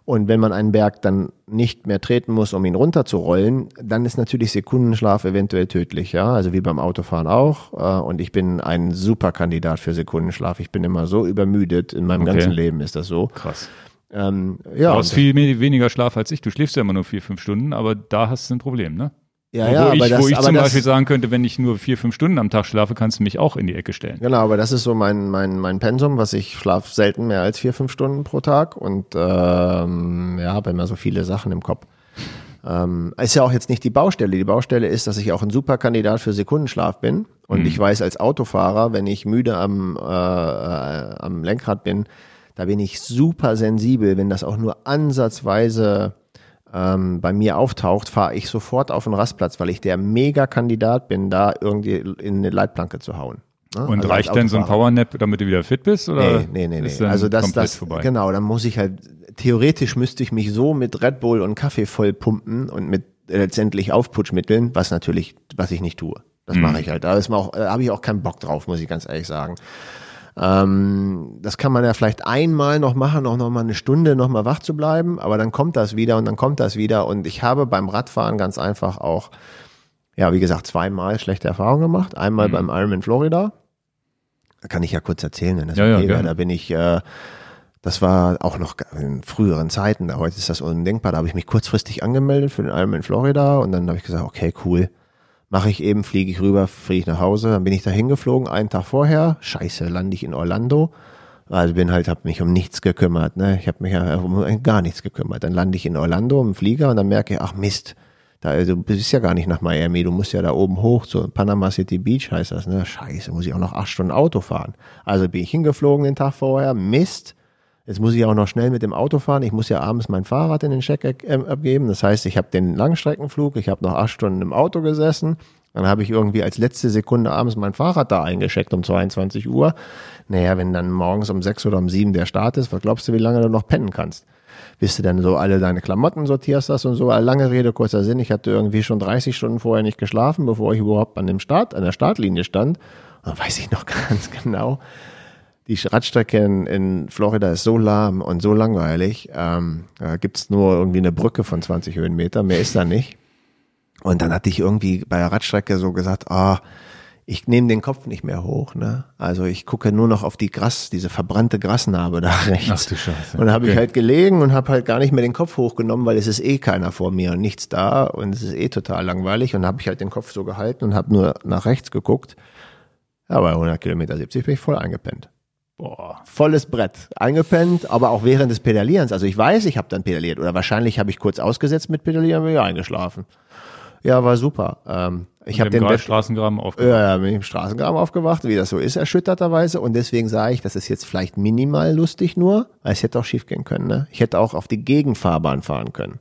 Und wenn man einen Berg dann nicht mehr treten muss, um ihn runterzurollen, dann ist natürlich Sekundenschlaf eventuell tödlich, ja. Also wie beim Autofahren auch. Äh, und ich bin ein super Kandidat für Sekundenschlaf. Ich bin immer so übermüdet. In meinem okay. ganzen Leben ist das so. Krass. Ähm, ja, du hast viel weniger Schlaf als ich. Du schläfst ja immer nur vier, fünf Stunden, aber da hast du ein Problem, ne? Ja, wo, ja, ich, aber das, wo ich zum das, Beispiel sagen könnte, wenn ich nur vier, fünf Stunden am Tag schlafe, kannst du mich auch in die Ecke stellen. Genau, aber das ist so mein, mein, mein Pensum, was ich schlafe selten mehr als vier, fünf Stunden pro Tag und ähm, ja, habe immer so viele Sachen im Kopf. Ähm, ist ja auch jetzt nicht die Baustelle. Die Baustelle ist, dass ich auch ein super Kandidat für Sekundenschlaf bin. Und Mhm. ich weiß als Autofahrer, wenn ich müde am, äh, äh, am Lenkrad bin, da bin ich super sensibel, wenn das auch nur ansatzweise ähm, bei mir auftaucht, fahre ich sofort auf den Rastplatz, weil ich der Mega-Kandidat bin, da irgendwie in eine Leitplanke zu hauen. Ne? Und Also als reicht denn so ein. Powernap, damit du wieder fit bist? Oder Nee, nee, nee, nee. Also das, das, vorbei? genau, dann muss ich halt, theoretisch müsste ich mich so mit Red Bull und Kaffee voll pumpen und mit äh, letztendlich Aufputschmitteln, was natürlich, was ich nicht tue. Das Mhm. mache ich halt. Da auch, äh, habe ich auch keinen Bock drauf, muss ich ganz ehrlich sagen. Ähm, das kann man ja vielleicht einmal noch machen, auch noch mal eine Stunde noch mal wach zu bleiben, aber dann kommt das wieder und dann kommt das wieder. Und ich habe beim Radfahren ganz einfach auch, ja, wie gesagt, zweimal schlechte Erfahrungen gemacht. Einmal mhm. beim Ironman Florida. Da kann ich ja kurz erzählen, wenn das ja, okay ja, wäre. Da bin ich, äh, das war auch noch in früheren Zeiten, heute ist das undenkbar, da habe ich mich kurzfristig angemeldet für den Ironman Florida und dann habe ich gesagt, okay, cool, mache ich eben, fliege ich rüber, fliege ich nach Hause, dann bin ich da hingeflogen, einen Tag vorher, scheiße, lande ich in Orlando, also bin halt, habe mich um nichts gekümmert, ne, ich habe mich ja um gar nichts gekümmert, dann lande ich in Orlando im Flieger und dann merke ich, ach Mist, da, also, du bist ja gar nicht nach Miami, du musst ja da oben hoch zu Panama City Beach heißt das, ne? Scheiße, muss ich auch noch acht Stunden Auto fahren. Also bin ich hingeflogen den Tag vorher, Mist. Jetzt muss ich auch noch schnell mit dem Auto fahren. Ich muss ja abends mein Fahrrad in den Check äh, abgeben. Das heißt, ich habe den Langstreckenflug, ich habe noch acht Stunden im Auto gesessen. Dann habe ich irgendwie als letzte Sekunde abends mein Fahrrad da eingecheckt um 22 Uhr. Naja, wenn dann morgens um sechs oder um sieben der Start ist, was glaubst du, wie lange du noch pennen kannst? bis du dann so alle deine Klamotten sortierst hast und so. Lange Rede, kurzer Sinn. Ich hatte irgendwie schon 30 Stunden vorher nicht geschlafen, bevor ich überhaupt an dem Start, an der Startlinie stand. Und weiß ich noch ganz genau. Die Radstrecke in, in Florida ist so lahm und so langweilig. Ähm, da gibt's nur irgendwie eine Brücke von 20 Höhenmeter, mehr ist da nicht. Und dann hatte ich irgendwie bei der Radstrecke so gesagt, ah, ich nehme den Kopf nicht mehr hoch. Ne? Also ich gucke nur noch auf die Gras, diese verbrannte Grasnarbe da rechts. Ach du Scheiße. Und habe okay. ich halt gelegen und habe halt gar nicht mehr den Kopf hochgenommen, weil es ist eh keiner vor mir und nichts da und es ist eh total langweilig. Und habe ich halt den Kopf so gehalten und habe nur nach rechts geguckt. Ja, bei 100 Kilometer 70 bin ich voll eingepennt. Boah. Volles Brett. Eingepennt, aber auch während des Pedalierens. Also ich weiß, ich habe dann pedaliert oder wahrscheinlich habe ich kurz ausgesetzt mit Pedalieren und bin eingeschlafen. Ja, war super. Ähm, ich habe den Straßengraben aufgewacht. Ja, bin ich im Straßengraben aufgewacht, wie das so ist, erschütterterweise. Und deswegen sage ich, das ist jetzt vielleicht minimal lustig nur, weil es hätte auch schief gehen können. Ne? Ich hätte auch auf die Gegenfahrbahn fahren können.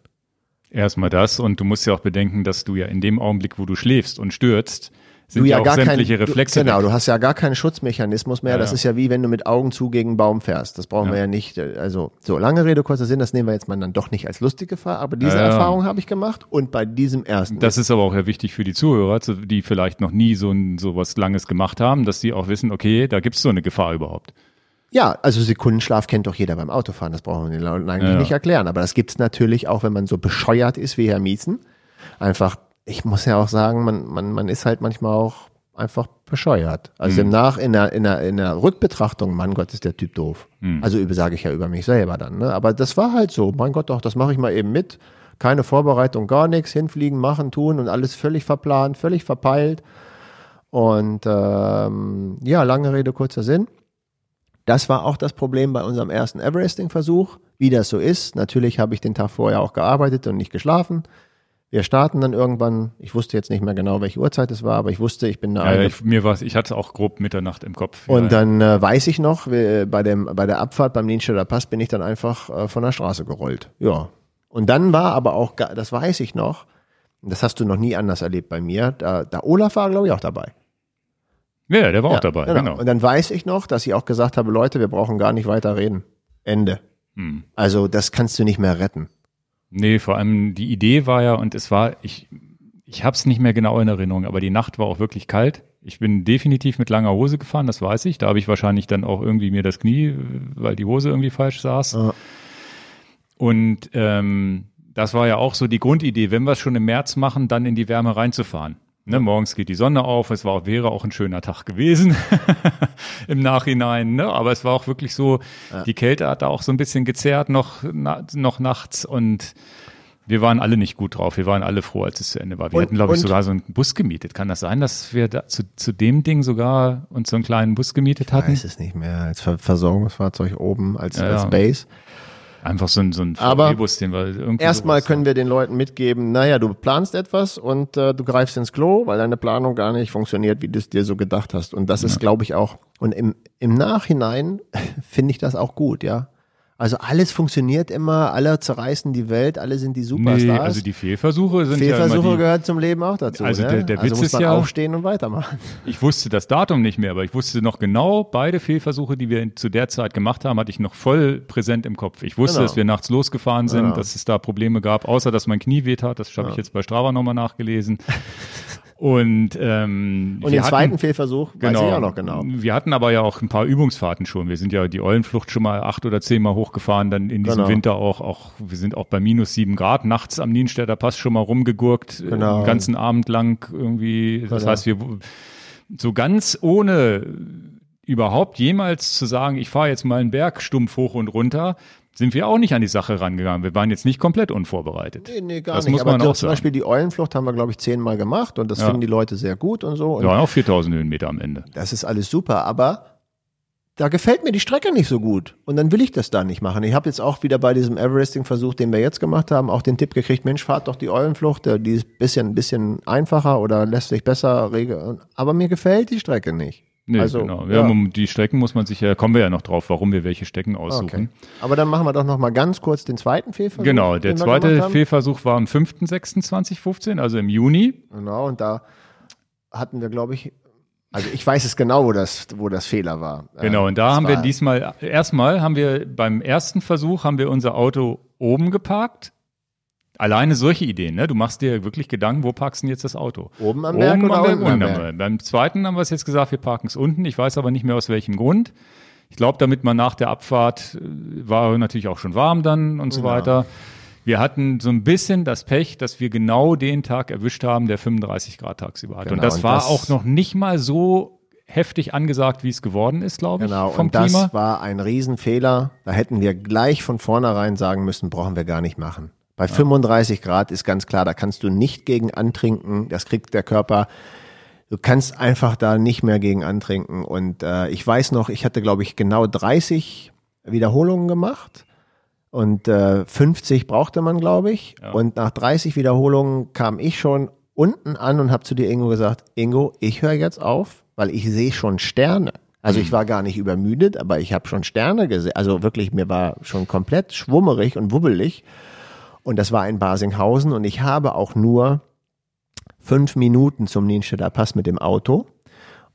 Erstmal das und du musst ja auch bedenken, dass du ja in dem Augenblick, wo du schläfst und stürzt, sind du ja, ja gar sämtliche kein, Reflexe. Du, genau, weg. du hast ja gar keinen Schutzmechanismus mehr. Ja, das ja. ist ja wie wenn du mit Augen zu gegen einen Baum fährst. Das brauchen wir ja nicht. Also so lange Rede kurzer Sinn, das nehmen wir jetzt mal dann doch nicht als lustige Gefahr. Aber diese Erfahrung habe ich gemacht und bei diesem ersten. Das ist aber auch ja wichtig für die Zuhörer, die vielleicht noch nie so ein so was Langes gemacht haben, dass die auch wissen, okay, da gibt es so eine Gefahr überhaupt. Ja, also Sekundenschlaf kennt doch jeder beim Autofahren, das brauchen wir den Leuten eigentlich nicht erklären. Aber das gibt's natürlich auch, wenn man so bescheuert ist wie Herr Miezen. Einfach, ich muss ja auch sagen, man, man, man ist halt manchmal auch einfach bescheuert. Also mhm. im Nach, in der, in der, in der Rückbetrachtung, mein Gott, ist der Typ doof. Mhm. Also sage ich ja über mich selber dann. Ne? Aber das war halt so. Mein Gott, doch, das mache ich mal eben mit. Keine Vorbereitung, gar nichts, hinfliegen, machen, tun und alles völlig verplant, völlig verpeilt. Und ähm, ja, lange Rede, kurzer Sinn. Das war auch das Problem bei unserem ersten Everesting-Versuch. Wie das so ist, natürlich habe ich den Tag vorher auch gearbeitet und nicht geschlafen. Wir starten dann irgendwann, ich wusste jetzt nicht mehr genau, welche Uhrzeit es war, aber ich wusste, ich bin da. Ja, ich, mir war ich hatte auch grob Mitternacht im Kopf. Und ja, dann äh, weiß ich noch, wie, bei dem bei der Abfahrt beim Nienstädter Pass bin ich dann einfach äh, von der Straße gerollt. Ja. Und dann war aber auch, das weiß ich noch, das hast du noch nie anders erlebt bei mir, da, da Olaf war, glaube ich, auch dabei. Ja, der war ja, auch dabei, genau. genau. Und dann weiß ich noch, dass ich auch gesagt habe, Leute, wir brauchen gar nicht weiter reden. Ende. Hm. Also das kannst du nicht mehr retten. Nee, vor allem die Idee war ja, und es war, ich, ich habe es nicht mehr genau in Erinnerung, aber die Nacht war auch wirklich kalt. Ich bin definitiv mit langer Hose gefahren, das weiß ich. Da habe ich wahrscheinlich dann auch irgendwie mir das Knie, weil die Hose irgendwie falsch saß. Ja. Und ähm, das war ja auch so die Grundidee, wenn wir es schon im März machen, dann in die Wärme reinzufahren. Ne, morgens geht die Sonne auf, es war, wäre auch ein schöner Tag gewesen im Nachhinein, ne? aber es war auch wirklich so, ja. die Kälte hat da auch so ein bisschen gezerrt noch, na, noch nachts und wir waren alle nicht gut drauf. Wir waren alle froh, als es zu Ende war. Wir und, hatten, glaube ich, sogar so einen Bus gemietet. Kann das sein, dass wir da zu, zu dem Ding sogar uns so einen kleinen Bus gemietet hatten? Ich weiß es nicht mehr. Als Versorgungsfahrzeug oben, als, ja, als Base. Einfach so ein, so ein VW-Bus, den wir irgendwie. Erstmal können wir den Leuten mitgeben, naja, du planst etwas und äh, du greifst ins Klo, weil deine Planung gar nicht funktioniert, wie du es dir so gedacht hast. Und das ja. ist, glaube ich, auch. Und im, im Nachhinein finde ich das auch gut, ja. Also alles funktioniert immer, alle zerreißen die Welt, alle sind die Superstars. Nee, also die Fehlversuche sind Fehlversuche ja immer die, gehört zum Leben auch dazu. Also ne? der, der also Witz man ist ja aufstehen und weitermachen. Ich wusste das Datum nicht mehr, aber ich wusste noch genau beide Fehlversuche, die wir zu der Zeit gemacht haben, hatte ich noch voll präsent im Kopf. Ich wusste, genau. dass wir nachts losgefahren sind, genau. dass es da Probleme gab, außer dass mein Knie weht hat. Das habe ja. ich jetzt bei Strava nochmal nachgelesen. Und, ähm, und den hatten, zweiten Fehlversuch genau, weiß ich auch noch genau. Wir hatten aber ja auch ein paar Übungsfahrten schon. Wir sind ja die Eulenflucht schon mal acht oder zehnmal hochgefahren, dann in diesem genau. Winter auch, auch, wir sind auch bei minus sieben Grad nachts am Nienstädter Pass schon mal rumgegurkt, äh, genau. den ganzen Abend lang irgendwie. Das genau. heißt, wir so ganz ohne überhaupt jemals zu sagen, ich fahre jetzt mal einen Berg stumpf hoch und runter, sind wir auch nicht an die Sache rangegangen. Wir waren jetzt nicht komplett unvorbereitet. Nee, nee, gar das nicht. Muss man Aber auch zum sagen. Beispiel die Eulenflucht haben wir, glaube ich, zehnmal gemacht und das ja. finden die Leute sehr gut und so. Und waren auch 4000 Höhenmeter am Ende. Das ist alles super, aber da gefällt mir die Strecke nicht so gut. Und dann will ich das da nicht machen. Ich habe jetzt auch wieder bei diesem Everesting-Versuch, den wir jetzt gemacht haben, auch den Tipp gekriegt, Mensch, fahrt doch die Eulenflucht, die ist bisschen, bisschen einfacher oder lässt sich besser regeln. Aber mir gefällt die Strecke nicht. Nee, also, genau. Ja, ja. Die Strecken muss man sich ja, kommen wir ja noch drauf, warum wir welche Strecken aussuchen. Okay. Aber dann machen wir doch noch mal ganz kurz den zweiten Fehlversuch. Genau, der zweite Fehlversuch war am 5.6.2015, also im Juni. Genau, und da hatten wir, glaube ich, also ich weiß es genau, wo das, wo das Fehler war. Genau, und da das haben wir diesmal, erstmal haben wir beim ersten Versuch haben wir unser Auto oben geparkt Alleine solche Ideen, ne? Du machst dir wirklich Gedanken, wo parkst du denn jetzt das Auto? Oben am Berg Oben oder unten am Berg? Beim zweiten haben wir es jetzt gesagt, wir parken es unten. Ich weiß aber nicht mehr aus welchem Grund. Ich glaube, damit man nach der Abfahrt äh, war natürlich auch schon warm dann und so ja. weiter. Wir hatten so ein bisschen das Pech, dass wir genau den Tag erwischt haben, der 35 Grad tagsüber hat. Genau, und das und war das auch noch nicht mal so heftig angesagt, wie es geworden ist, glaube ich. Genau, vom und das Klima. war ein Riesenfehler. Da hätten wir gleich von vornherein sagen müssen, brauchen wir gar nicht machen. Bei ja. 35 Grad ist ganz klar, da kannst du nicht gegen antrinken. Das kriegt der Körper. Du kannst einfach da nicht mehr gegen antrinken. Und äh, ich weiß noch, ich hatte, glaube ich, genau 30 Wiederholungen gemacht. Und äh, 50 brauchte man, glaube ich. Ja. Und nach 30 Wiederholungen kam ich schon unten an und habe zu dir Ingo gesagt, Ingo, ich höre jetzt auf, weil ich sehe schon Sterne. Also ich mhm. war gar nicht übermüdet, aber ich habe schon Sterne gesehen. Also wirklich, mir war schon komplett schwummerig und wubbelig. Und das war in Basinghausen und ich habe auch nur fünf Minuten zum Nienstädter Pass mit dem Auto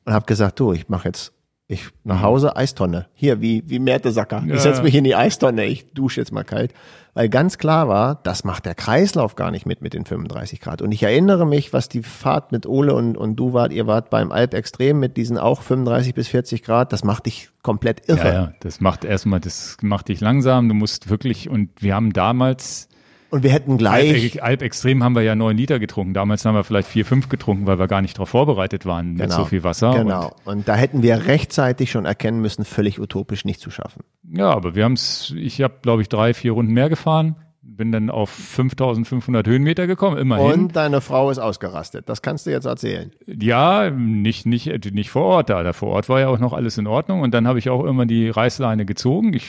und habe gesagt, du, ich mache jetzt ich nach mhm. Hause Eistonne. Hier, wie, wie Märtesacker. Ja. Ich setze mich in die Eistonne, ich dusche jetzt mal kalt. Weil ganz klar war, das macht der Kreislauf gar nicht mit mit den 35 Grad. Und ich erinnere mich, was die Fahrt mit Ole und, und du wart, ihr wart beim Alp Extrem mit diesen auch 35 bis 40 Grad, das macht dich komplett irre. Ja, ja, das macht erstmal, das macht dich langsam. Du musst wirklich, und wir haben damals, und wir hätten gleich. Alp, Alp Extrem haben wir ja neun Liter getrunken. Damals haben wir vielleicht vier, fünf getrunken, weil wir gar nicht darauf vorbereitet waren genau, mit so viel Wasser. Genau. Und, und, da hätten wir rechtzeitig schon erkennen müssen, völlig utopisch nicht zu schaffen. Ja, aber wir haben es, ich habe, glaube ich, drei, vier Runden mehr gefahren. Bin dann auf 5500 Höhenmeter gekommen, immerhin. Und deine Frau ist ausgerastet. Das kannst du jetzt erzählen. Ja, nicht, nicht, nicht vor Ort da. Da vor Ort war ja auch noch alles in Ordnung. Und dann habe ich auch immer die Reißleine gezogen. Ich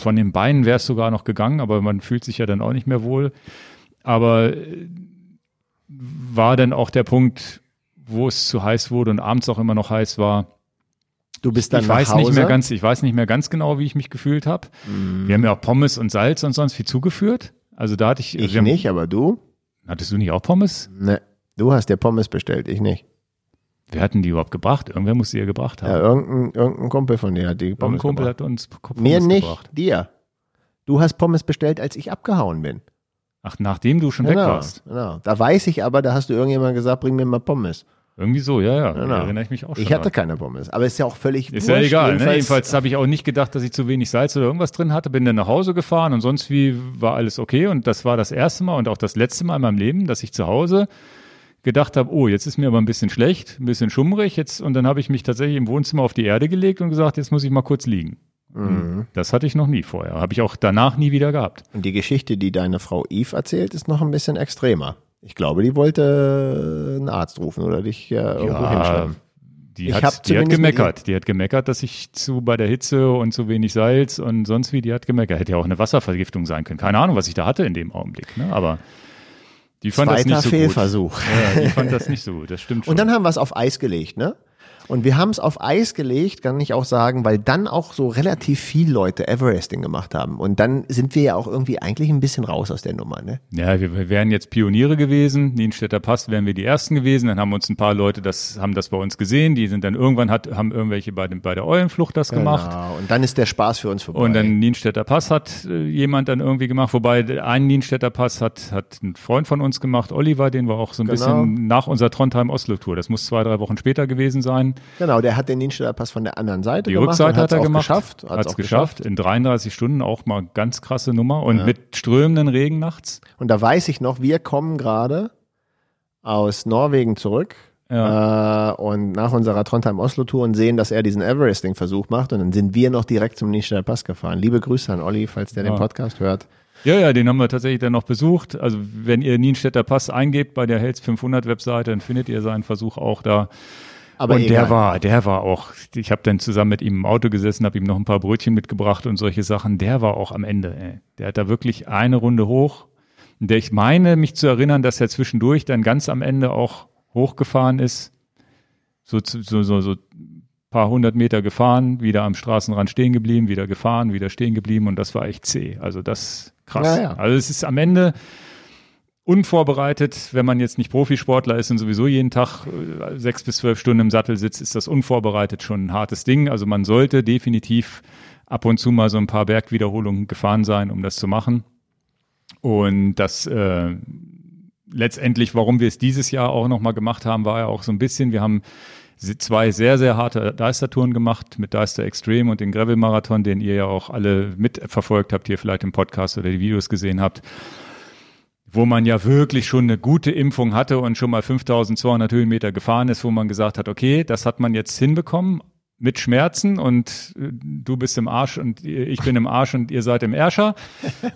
von den Beinen wäre es sogar noch gegangen, aber man fühlt sich ja dann auch nicht mehr wohl. Aber äh, war dann auch der Punkt, wo es zu heiß wurde und abends auch immer noch heiß war. Du bist dann ich weiß Hause? nicht mehr ganz, ich weiß nicht mehr ganz genau, wie ich mich gefühlt habe. Mm. Wir haben ja auch Pommes und Salz und sonst viel zugeführt. Also da hatte ich. Ich haben, nicht, aber du? Hattest du nicht auch Pommes? Ne, du hast dir Pommes bestellt, ich nicht. Wer hat denn die überhaupt gebracht? Irgendwer muss die ja gebracht haben. Ja, irgendein, irgendein Kumpel von dir hat die Pommes Irgendein Kumpel gebracht. hat uns Pommes Mir nicht, gebracht. dir. Du hast Pommes bestellt, als ich abgehauen bin. Ach, nachdem du schon genau, weg warst. Genau. Da weiß ich aber, da hast du irgendjemand gesagt, bring mir mal Pommes. Irgendwie so, ja, ja. Genau. Da erinnere ich mich auch schon. Ich hatte an. keine Pommes, aber ist ja auch völlig Ist wurscht. ja egal. Jedenfalls, ne? Jedenfalls habe ich auch nicht gedacht, dass ich zu wenig Salz oder irgendwas drin hatte. Bin dann nach Hause gefahren und sonst wie war alles okay. Und das war das erste Mal und auch das letzte Mal in meinem Leben, dass ich zu Hause gedacht habe, oh, jetzt ist mir aber ein bisschen schlecht, ein bisschen schummrig, jetzt, und dann habe ich mich tatsächlich im Wohnzimmer auf die Erde gelegt und gesagt, jetzt muss ich mal kurz liegen. Mhm. Das hatte ich noch nie vorher. Habe ich auch danach nie wieder gehabt. Und die Geschichte, die deine Frau Eve erzählt, ist noch ein bisschen extremer. Ich glaube, die wollte einen Arzt rufen oder dich ja irgendwo hinschreiben. Die hat, die hat gemeckert. Die hat gemeckert, dass ich zu bei der Hitze und zu wenig Salz und sonst wie, die hat gemeckert. Hätte ja auch eine Wasservergiftung sein können. Keine Ahnung, was ich da hatte in dem Augenblick. Ne? Aber die fand Zweiter das nicht so Fehlversuch. Gut. Ja, die fand das nicht so gut, das stimmt schon. Und dann haben wir es auf Eis gelegt, ne? Und wir haben es auf Eis gelegt, kann ich auch sagen, weil dann auch so relativ viele Leute Everesting gemacht haben. Und dann sind wir ja auch irgendwie eigentlich ein bisschen raus aus der Nummer, ne? Ja, wir, wir wären jetzt Pioniere gewesen. Nienstädter Pass wären wir die Ersten gewesen. Dann haben uns ein paar Leute das, haben das bei uns gesehen. Die sind dann irgendwann hat, haben irgendwelche bei, dem, bei der Eulenflucht das genau. gemacht. Und dann ist der Spaß für uns vorbei. Und dann Nienstädter Pass hat äh, jemand dann irgendwie gemacht. Wobei ein Nienstädter Pass hat, hat ein Freund von uns gemacht, Oliver, den wir auch so ein genau. bisschen nach unserer Trondheim-Oslo-Tour. Das muss zwei, drei Wochen später gewesen sein. Genau, der hat den Nienstädter Pass von der anderen Seite Die gemacht. Die Rückseite hat er gemacht. Geschafft, hat es geschafft. geschafft. In 33 Stunden auch mal ganz krasse Nummer und ja. mit strömenden Regen nachts. Und da weiß ich noch, wir kommen gerade aus Norwegen zurück. Ja. Äh, und nach unserer Trondheim-Oslo-Tour und sehen, dass er diesen Everesting-Versuch macht. Und dann sind wir noch direkt zum Nienstädter Pass gefahren. Liebe Grüße an Olli, falls der ja. den Podcast hört. Ja, ja, den haben wir tatsächlich dann noch besucht. Also wenn ihr Nienstädter Pass eingebt bei der Hells 500 Webseite, dann findet ihr seinen Versuch auch da. Aber und egal. der war, der war auch, ich habe dann zusammen mit ihm im Auto gesessen, habe ihm noch ein paar Brötchen mitgebracht und solche Sachen. Der war auch am Ende. Ey. Der hat da wirklich eine Runde hoch. Der ich meine, mich zu erinnern, dass er zwischendurch dann ganz am Ende auch hochgefahren ist. So, so, so, so paar hundert Meter gefahren, wieder am Straßenrand stehen geblieben, wieder gefahren, wieder stehen geblieben und das war echt zäh. Also das krass. Ja, ja. Also es ist am Ende unvorbereitet, wenn man jetzt nicht Profisportler ist und sowieso jeden Tag äh, sechs bis zwölf Stunden im Sattel sitzt, ist das unvorbereitet schon ein hartes Ding. Also man sollte definitiv ab und zu mal so ein paar Bergwiederholungen gefahren sein, um das zu machen. Und das äh, letztendlich, warum wir es dieses Jahr auch nochmal gemacht haben, war ja auch so ein bisschen, wir haben zwei sehr, sehr harte Deister-Touren gemacht mit Deister Extreme und den Gravel-Marathon, den ihr ja auch alle mitverfolgt habt, hier vielleicht im Podcast oder die Videos gesehen habt wo man ja wirklich schon eine gute Impfung hatte und schon mal 5200 Höhenmeter gefahren ist, wo man gesagt hat, okay, das hat man jetzt hinbekommen mit Schmerzen und äh, du bist im Arsch und ich bin im Arsch und ihr seid im Ärscher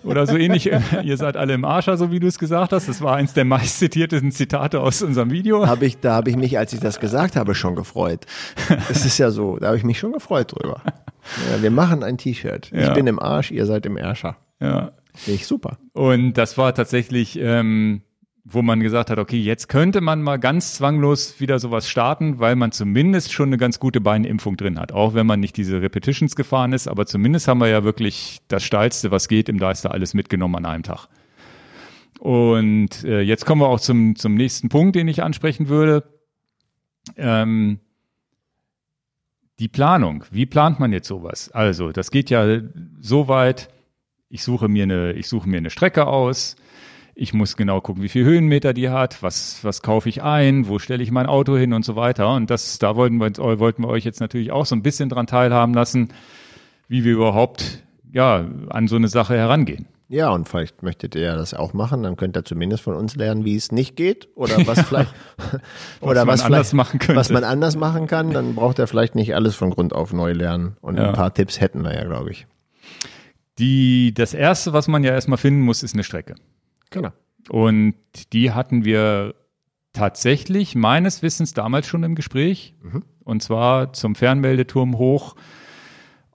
oder so ähnlich. ihr seid alle im Arscher, so wie du es gesagt hast. Das war eins der meist zitiertesten Zitate aus unserem Video. Hab ich, da habe ich mich, als ich das gesagt habe, schon gefreut. Es ist ja so, da habe ich mich schon gefreut drüber. Ja, wir machen ein T-Shirt. Ja. Ich bin im Arsch, ihr seid im Ärscher. Ja, Finde ich super. Und das war tatsächlich, ähm, wo man gesagt hat, okay, jetzt könnte man mal ganz zwanglos wieder sowas starten, weil man zumindest schon eine ganz gute Beinimpfung drin hat. Auch wenn man nicht diese Repetitions gefahren ist, aber zumindest haben wir ja wirklich das Steilste, was geht, im Deister alles mitgenommen an einem Tag. Und äh, jetzt kommen wir auch zum, zum nächsten Punkt, den ich ansprechen würde. Ähm, die Planung. Wie plant man jetzt sowas? Also, das geht ja so weit, ich suche mir eine, ich suche mir eine Strecke aus. Ich muss genau gucken, wie viel Höhenmeter die hat, was, was kaufe ich ein, wo stelle ich mein Auto hin und so weiter. Und das, da wollten wir, wollten wir euch jetzt natürlich auch so ein bisschen dran teilhaben lassen, wie wir überhaupt, ja, an so eine Sache herangehen. Ja, und vielleicht möchtet ihr ja das auch machen, dann könnt ihr zumindest von uns lernen, wie es nicht geht oder was vielleicht oder was, was vielleicht machen könnte. was man anders machen kann, dann braucht er vielleicht nicht alles von Grund auf neu lernen und ja. ein paar Tipps hätten wir ja, glaube ich. Die, das erste, was man ja erstmal finden muss, ist eine Strecke. Genau. Und die hatten wir tatsächlich meines Wissens damals schon im Gespräch. Mhm. Und zwar zum Fernmeldeturm hoch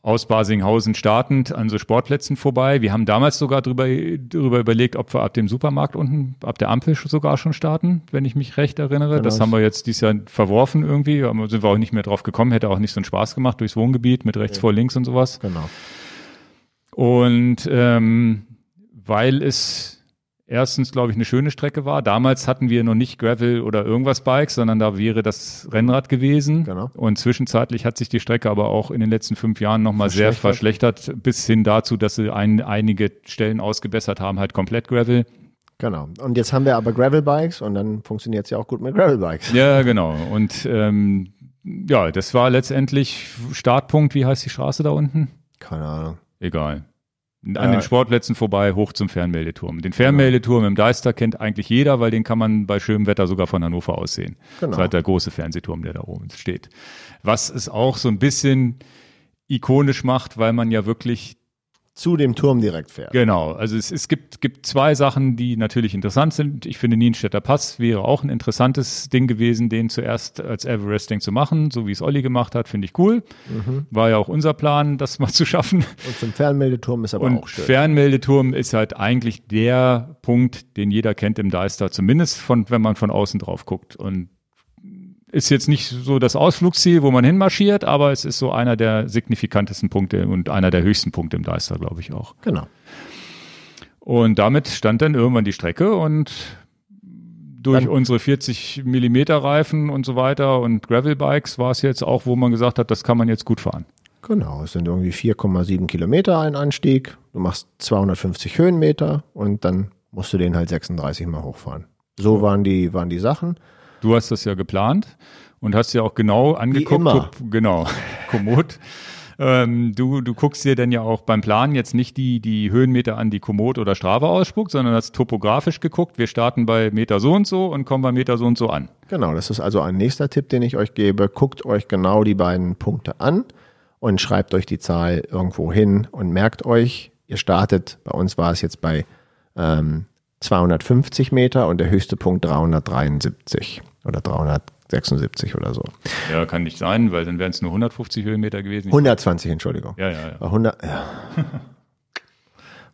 aus Basinghausen startend an so Sportplätzen vorbei. Wir haben damals sogar drüber, drüber überlegt, ob wir ab dem Supermarkt unten, ab der Ampel sogar schon starten, wenn ich mich recht erinnere. Genau. Das haben wir jetzt dieses Jahr verworfen irgendwie. Da sind wir auch nicht mehr drauf gekommen. Hätte auch nicht so einen Spaß gemacht durchs Wohngebiet mit rechts ja. vor links und sowas. Genau. Und ähm, weil es erstens, glaube ich, eine schöne Strecke war. Damals hatten wir noch nicht Gravel oder irgendwas Bikes, sondern da wäre das Rennrad gewesen. Genau. Und zwischenzeitlich hat sich die Strecke aber auch in den letzten fünf Jahren nochmal sehr verschlechtert, bis hin dazu, dass sie ein, einige Stellen ausgebessert haben, halt komplett Gravel. Genau. Und jetzt haben wir aber Gravel-Bikes und dann funktioniert es ja auch gut mit Gravel-Bikes. Ja, genau. Und ähm, ja, das war letztendlich Startpunkt. Wie heißt die Straße da unten? Keine Ahnung. Egal. An ja. den Sportplätzen vorbei, hoch zum Fernmeldeturm. Den Fernmeldeturm im Deister kennt eigentlich jeder, weil den kann man bei schönem Wetter sogar von Hannover aus sehen. Genau. Das ist halt der große Fernsehturm, der da oben steht. Was es auch so ein bisschen ikonisch macht, weil man ja wirklich zu dem Turm direkt fährt. Genau, also es, es gibt, gibt zwei Sachen, die natürlich interessant sind. Ich finde, Nienstädter Pass wäre auch ein interessantes Ding gewesen, den zuerst als Everesting zu machen, so wie es Olli gemacht hat, finde ich cool. Mhm. War ja auch unser Plan, das mal zu schaffen. Und zum Fernmeldeturm ist aber Und auch schön. Fernmeldeturm ist halt eigentlich der Punkt, den jeder kennt im Deister, zumindest von, wenn man von außen drauf guckt. Und ist jetzt nicht so das Ausflugsziel, wo man hinmarschiert, aber es ist so einer der signifikantesten Punkte und einer der höchsten Punkte im Deister, glaube ich auch. Genau. Und damit stand dann irgendwann die Strecke und durch dann, unsere 40 Millimeter Reifen und so weiter und Gravelbikes war es jetzt auch, wo man gesagt hat, das kann man jetzt gut fahren. Genau, es sind irgendwie 4,7 Kilometer ein Anstieg. Du machst 250 Höhenmeter und dann musst du den halt 36 mal hochfahren. So waren die, waren die Sachen. Du hast das ja geplant und hast ja auch genau angeguckt. Immer. Genau, Komoot. ähm, du, du guckst dir dann ja auch beim Planen jetzt nicht die, die Höhenmeter an, die Komoot oder Strava ausspuckt, sondern hast topografisch geguckt. Wir starten bei Meter so und so und kommen bei Meter so und so an. Genau, das ist also ein nächster Tipp, den ich euch gebe. Guckt euch genau die beiden Punkte an und schreibt euch die Zahl irgendwo hin und merkt euch, ihr startet, bei uns war es jetzt bei ähm, 250 Meter und der höchste Punkt 373 oder 376 oder so. Ja, kann nicht sein, weil dann wären es nur 150 Höhenmeter gewesen. 120, Entschuldigung. Ja, ja, ja. 100, ja.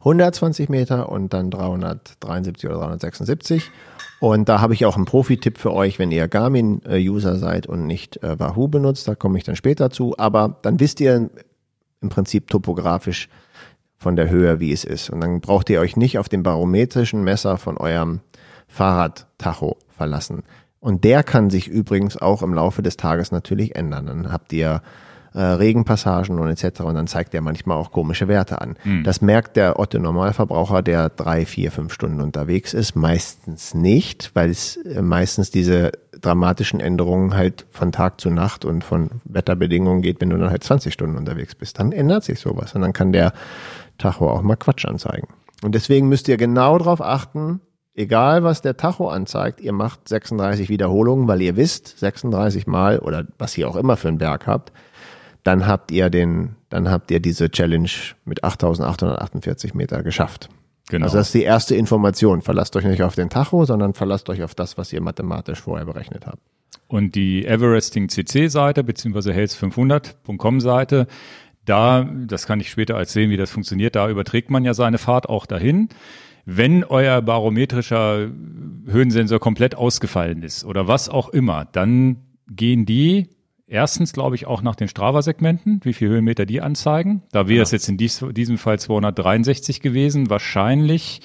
120 Meter und dann 373 oder 376. Und da habe ich auch einen Profi-Tipp für euch, wenn ihr Garmin-User seid und nicht äh, Wahoo benutzt, da komme ich dann später zu. Aber dann wisst ihr im Prinzip topografisch von der Höhe, wie es ist. Und dann braucht ihr euch nicht auf den barometrischen Messer von eurem Fahrradtacho verlassen. Und der kann sich übrigens auch im Laufe des Tages natürlich ändern. Dann habt ihr äh, Regenpassagen und etc. Und dann zeigt er manchmal auch komische Werte an. Mhm. Das merkt der Otto Normalverbraucher, der drei, vier, fünf Stunden unterwegs ist, meistens nicht, weil es äh, meistens diese dramatischen Änderungen halt von Tag zu Nacht und von Wetterbedingungen geht, wenn du dann halt 20 Stunden unterwegs bist. Dann ändert sich sowas und dann kann der Tacho auch mal Quatsch anzeigen. Und deswegen müsst ihr genau darauf achten, egal was der Tacho anzeigt, ihr macht 36 Wiederholungen, weil ihr wisst, 36 Mal oder was ihr auch immer für einen Berg habt, dann habt ihr den, dann habt ihr diese Challenge mit 8848 Meter geschafft. Genau. Also das ist die erste Information. Verlasst euch nicht auf den Tacho, sondern verlasst euch auf das, was ihr mathematisch vorher berechnet habt. Und die Everesting CC Seite beziehungsweise health500.com Seite, da, das kann ich später erzählen, wie das funktioniert, da überträgt man ja seine Fahrt auch dahin. Wenn euer barometrischer Höhensensor komplett ausgefallen ist oder was auch immer, dann gehen die erstens, glaube ich, auch nach den Strava-Segmenten, wie viel Höhenmeter die anzeigen. Da wäre ja. es jetzt in dies, diesem Fall 263 gewesen. Wahrscheinlich,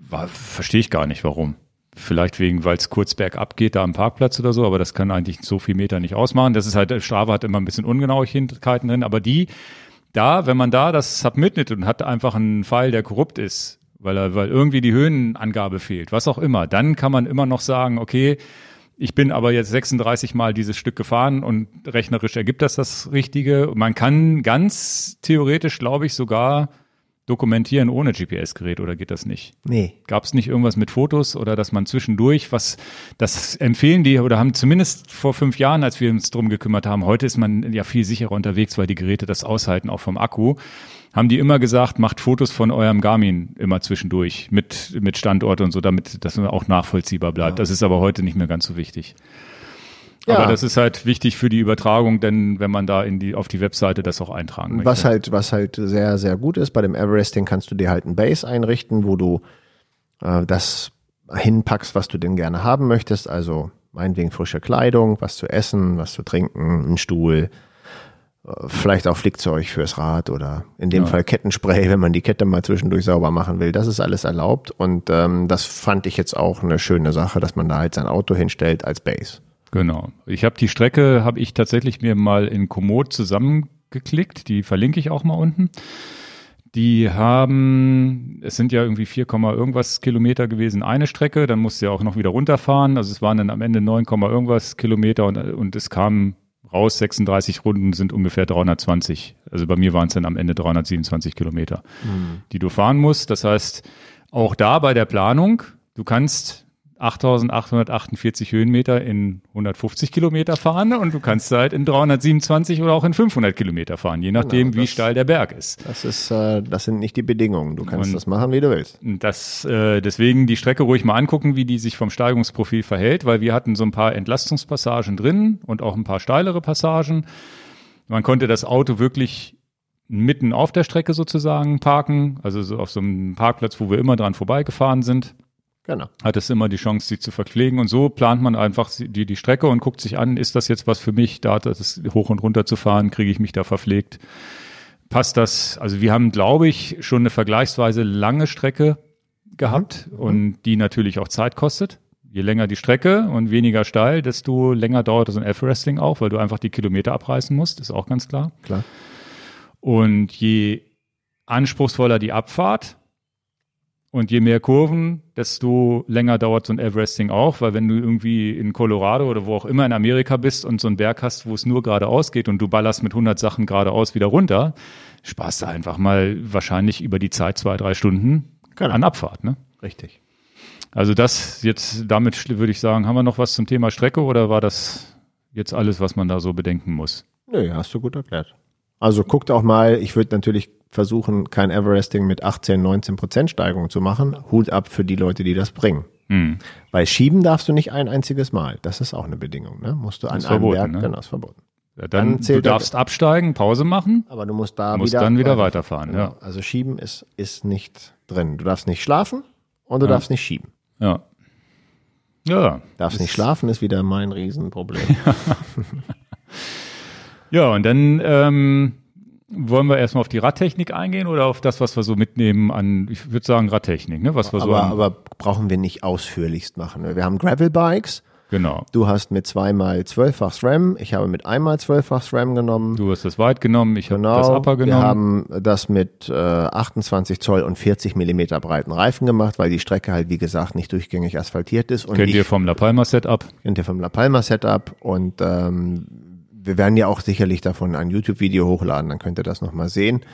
war, verstehe ich gar nicht, warum. Vielleicht wegen, weil es kurz bergab geht, da am Parkplatz oder so, aber das kann eigentlich so viel Meter nicht ausmachen. Das ist halt, Strava hat immer ein bisschen Ungenauigkeiten drin, aber die, da, wenn man da das submittet und hat einfach einen Pfeil, der korrupt ist, weil er, weil irgendwie die Höhenangabe fehlt, was auch immer, dann kann man immer noch sagen, okay, ich bin aber jetzt 36 Mal dieses Stück gefahren und rechnerisch ergibt das das Richtige. Man kann ganz theoretisch, glaube ich, sogar dokumentieren ohne GPS-Gerät oder geht das nicht? Nee. Gab es nicht irgendwas mit Fotos oder dass man zwischendurch was, das empfehlen die oder haben zumindest vor fünf Jahren, als wir uns drum gekümmert haben, heute ist man ja viel sicherer unterwegs, weil die Geräte das aushalten, auch vom Akku, haben die immer gesagt, macht Fotos von eurem Garmin immer zwischendurch mit, mit Standort und so, damit das auch nachvollziehbar bleibt. Ja. Das ist aber heute nicht mehr ganz so wichtig. Ja. Aber das ist halt wichtig für die Übertragung, denn wenn man da in die, auf die Webseite das auch eintragen möchte. Was halt, was halt sehr, sehr gut ist, bei dem Everesting kannst du dir halt ein Base einrichten, wo du äh, das hinpackst, was du denn gerne haben möchtest. Also meinetwegen frische Kleidung, was zu essen, was zu trinken, ein Stuhl, vielleicht auch Flickzeug fürs Rad oder in dem ja. Fall Kettenspray, wenn man die Kette mal zwischendurch sauber machen will. Das ist alles erlaubt und ähm, das fand ich jetzt auch eine schöne Sache, dass man da halt sein Auto hinstellt als Base. Genau. Ich habe die Strecke, habe ich tatsächlich mir mal in Komoot zusammengeklickt. Die verlinke ich auch mal unten. Die haben, es sind ja irgendwie 4, irgendwas Kilometer gewesen, eine Strecke. Dann musste ja auch noch wieder runterfahren. Also es waren dann am Ende 9, irgendwas Kilometer und, und es kam raus, 36 Runden sind ungefähr 320. Also bei mir waren es dann am Ende 327 Kilometer, mhm. die du fahren musst. Das heißt, auch da bei der Planung, du kannst 8848 Höhenmeter in 150 Kilometer fahren und du kannst halt in 327 oder auch in 500 Kilometer fahren, je nachdem, genau, wie steil der Berg ist. Das ist, äh, das sind nicht die Bedingungen. Du kannst und das machen, wie du willst. Das, äh, deswegen die Strecke ruhig mal angucken, wie die sich vom Steigungsprofil verhält, weil wir hatten so ein paar Entlastungspassagen drin und auch ein paar steilere Passagen. Man konnte das Auto wirklich mitten auf der Strecke sozusagen parken, also so auf so einem Parkplatz, wo wir immer dran vorbeigefahren sind. Genau. Hat es immer die Chance, sie zu verpflegen. Und so plant man einfach die, die Strecke und guckt sich an, ist das jetzt was für mich, da das hoch und runter zu fahren, kriege ich mich da verpflegt? Passt das? Also wir haben, glaube ich, schon eine vergleichsweise lange Strecke gehabt mhm. und die natürlich auch Zeit kostet. Je länger die Strecke und weniger steil, desto länger dauert so ein F-Wrestling auch, weil du einfach die Kilometer abreißen musst, ist auch ganz klar. Klar. Und je anspruchsvoller die Abfahrt und je mehr Kurven, desto länger dauert so ein Everesting auch, weil wenn du irgendwie in Colorado oder wo auch immer in Amerika bist und so einen Berg hast, wo es nur geradeaus geht und du ballerst mit 100 Sachen geradeaus wieder runter, sparst du einfach mal wahrscheinlich über die Zeit zwei, drei Stunden genau. an Abfahrt. Ne? Richtig. Also das jetzt, damit würde ich sagen, haben wir noch was zum Thema Strecke oder war das jetzt alles, was man da so bedenken muss? Nö, hast du gut erklärt. Also guckt auch mal, ich würde natürlich versuchen, kein Everesting mit 18, 19 Prozent Steigerung zu machen. Hut ab für die Leute, die das bringen. Hm. Weil schieben darfst du nicht ein einziges Mal. Das ist auch eine Bedingung. Ne? Musst du an einem verboten, Berg, ne? genau, ist verboten. Ja, dann, dann du darfst der, absteigen, Pause machen. Aber du musst da musst wieder, dann wieder weiterfahren. Genau. Ja. Also schieben ist, ist nicht drin. Du darfst nicht schlafen und du ja. darfst nicht schieben. Ja. Ja. Darfst nicht schlafen, ist wieder mein Riesenproblem. ja, und dann ähm, wollen wir erstmal auf die Radtechnik eingehen oder auf das, was wir so mitnehmen an, ich würde sagen Radtechnik, ne? Was wir aber, so aber brauchen wir nicht ausführlichst machen. Wir haben Gravelbikes. Genau. Du hast mit zweimal zwölffach SRAM, ich habe mit einmal zwölffach SRAM genommen. Du hast das Weit genommen, ich genau. habe das Upper genommen. Wir haben das mit äh, 28 Zoll und 40 Millimeter breiten Reifen gemacht, weil die Strecke halt, wie gesagt, nicht durchgängig asphaltiert ist. Und kennt ich, ihr vom La Palma Setup? Kennt ihr vom La Palma Setup und ähm, wir werden ja auch sicherlich davon ein YouTube-Video hochladen, dann könnt ihr das nochmal sehen.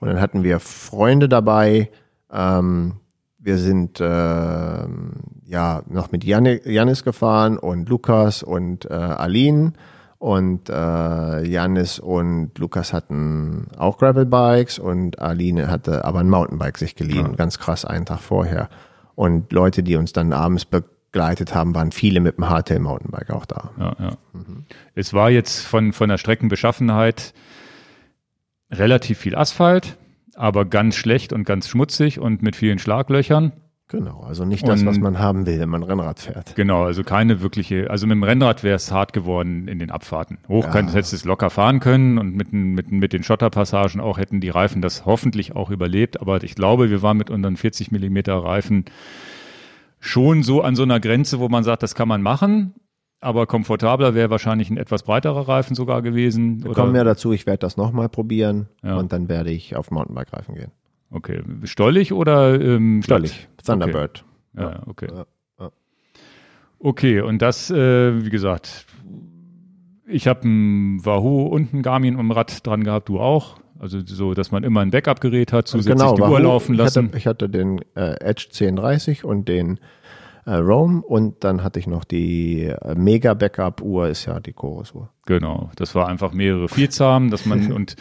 Und dann hatten wir Freunde dabei. Ähm, wir sind äh, ja noch mit Janis gefahren und Lukas und äh, Aline. Und äh, Janis und Lukas hatten auch Gravelbikes und Aline hatte aber ein Mountainbike sich geliehen, ja. ganz krass einen Tag vorher. Und Leute, die uns dann abends be begleitet haben, waren viele mit dem Hardtail Mountainbike auch da. Ja, ja. Mhm. Es war jetzt von, von der Streckenbeschaffenheit relativ viel Asphalt, aber ganz schlecht und ganz schmutzig und mit vielen Schlaglöchern. Genau, also nicht das, und, was man haben will, wenn man Rennrad fährt. Genau, also keine wirkliche, also mit dem Rennrad wäre es hart geworden in den Abfahrten. Hoch ja. hättest es locker fahren können und mit, mit, mit den Schotterpassagen auch hätten die Reifen das hoffentlich auch überlebt. Aber ich glaube, wir waren mit unseren 40 Millimeter Reifen schon so an so einer Grenze, wo man sagt, das kann man machen. Aber komfortabler wäre wahrscheinlich ein etwas breiterer Reifen sogar gewesen. Wir kommen ja dazu, ich werde das nochmal probieren ja. und dann werde ich auf Mountainbike-Reifen gehen. Okay. Stollig oder ähm, Stollig. Thunderbird. Okay. Ja, okay. Ja, okay, und das, äh, wie gesagt, ich habe ein Wahoo und ein Garmin am Rad dran gehabt, du auch. Also so, dass man immer ein Backup-Gerät hat, zusätzlich genau, die Uhr laufen lassen. Ich hatte, ich hatte den äh, Edge 1030 und den äh, Roam und dann hatte ich noch die äh, Mega Backup Uhr, ist ja die Chorus Uhr. Genau, das war einfach mehrere Vielzahmen, dass man und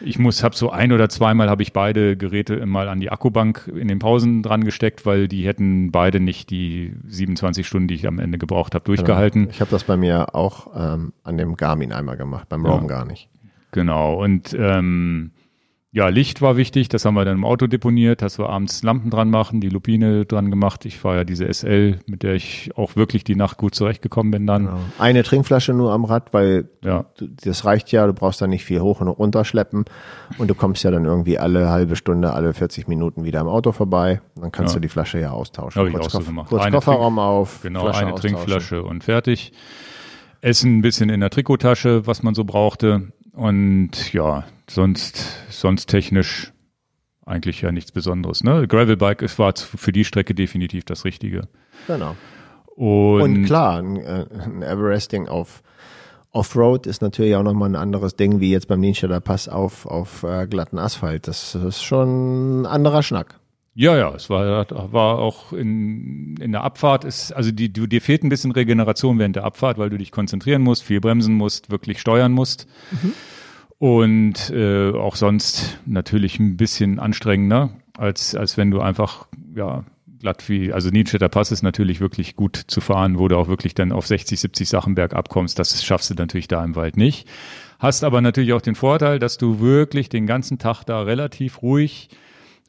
ich muss habe so ein oder zweimal habe ich beide Geräte mal an die Akkubank in den Pausen dran gesteckt, weil die hätten beide nicht die 27 Stunden, die ich am Ende gebraucht habe, durchgehalten. Genau. Ich habe das bei mir auch ähm, an dem Garmin einmal gemacht, beim Roam ja. gar nicht. Genau. Und ähm, ja, Licht war wichtig, das haben wir dann im Auto deponiert, dass wir abends Lampen dran machen, die Lupine dran gemacht. Ich war ja diese SL, mit der ich auch wirklich die Nacht gut zurechtgekommen bin dann. Genau. Eine Trinkflasche nur am Rad, weil ja. du, das reicht ja, du brauchst da nicht viel hoch und runter schleppen und du kommst ja dann irgendwie alle halbe Stunde, alle 40 Minuten wieder am Auto vorbei. Dann kannst ja. du die Flasche ja austauschen. Habe ich kurz auch so gemacht. Kurz eine Kofferraum Trink, auf, Genau, Flasche eine Trinkflasche und fertig. Essen ein bisschen in der Trikottasche, was man so brauchte. Und ja, sonst, sonst technisch eigentlich ja nichts Besonderes. Ne? Gravelbike es war für die Strecke definitiv das Richtige. Genau. Und, Und klar, ein, äh, ein Everesting auf Offroad ist natürlich auch nochmal ein anderes Ding, wie jetzt beim Ninja Pass auf, auf äh, glatten Asphalt. Das ist schon ein anderer Schnack. Ja, ja, es war, war auch in, in der Abfahrt ist, also die, du, dir fehlt ein bisschen Regeneration während der Abfahrt, weil du dich konzentrieren musst, viel bremsen musst, wirklich steuern musst. Mhm. Und äh, auch sonst natürlich ein bisschen anstrengender, als, als wenn du einfach, ja, glatt wie, also Niedstädter Pass ist natürlich wirklich gut zu fahren, wo du auch wirklich dann auf 60, 70 Sachen bergab kommst. Das schaffst du natürlich da im Wald nicht. Hast aber natürlich auch den Vorteil, dass du wirklich den ganzen Tag da relativ ruhig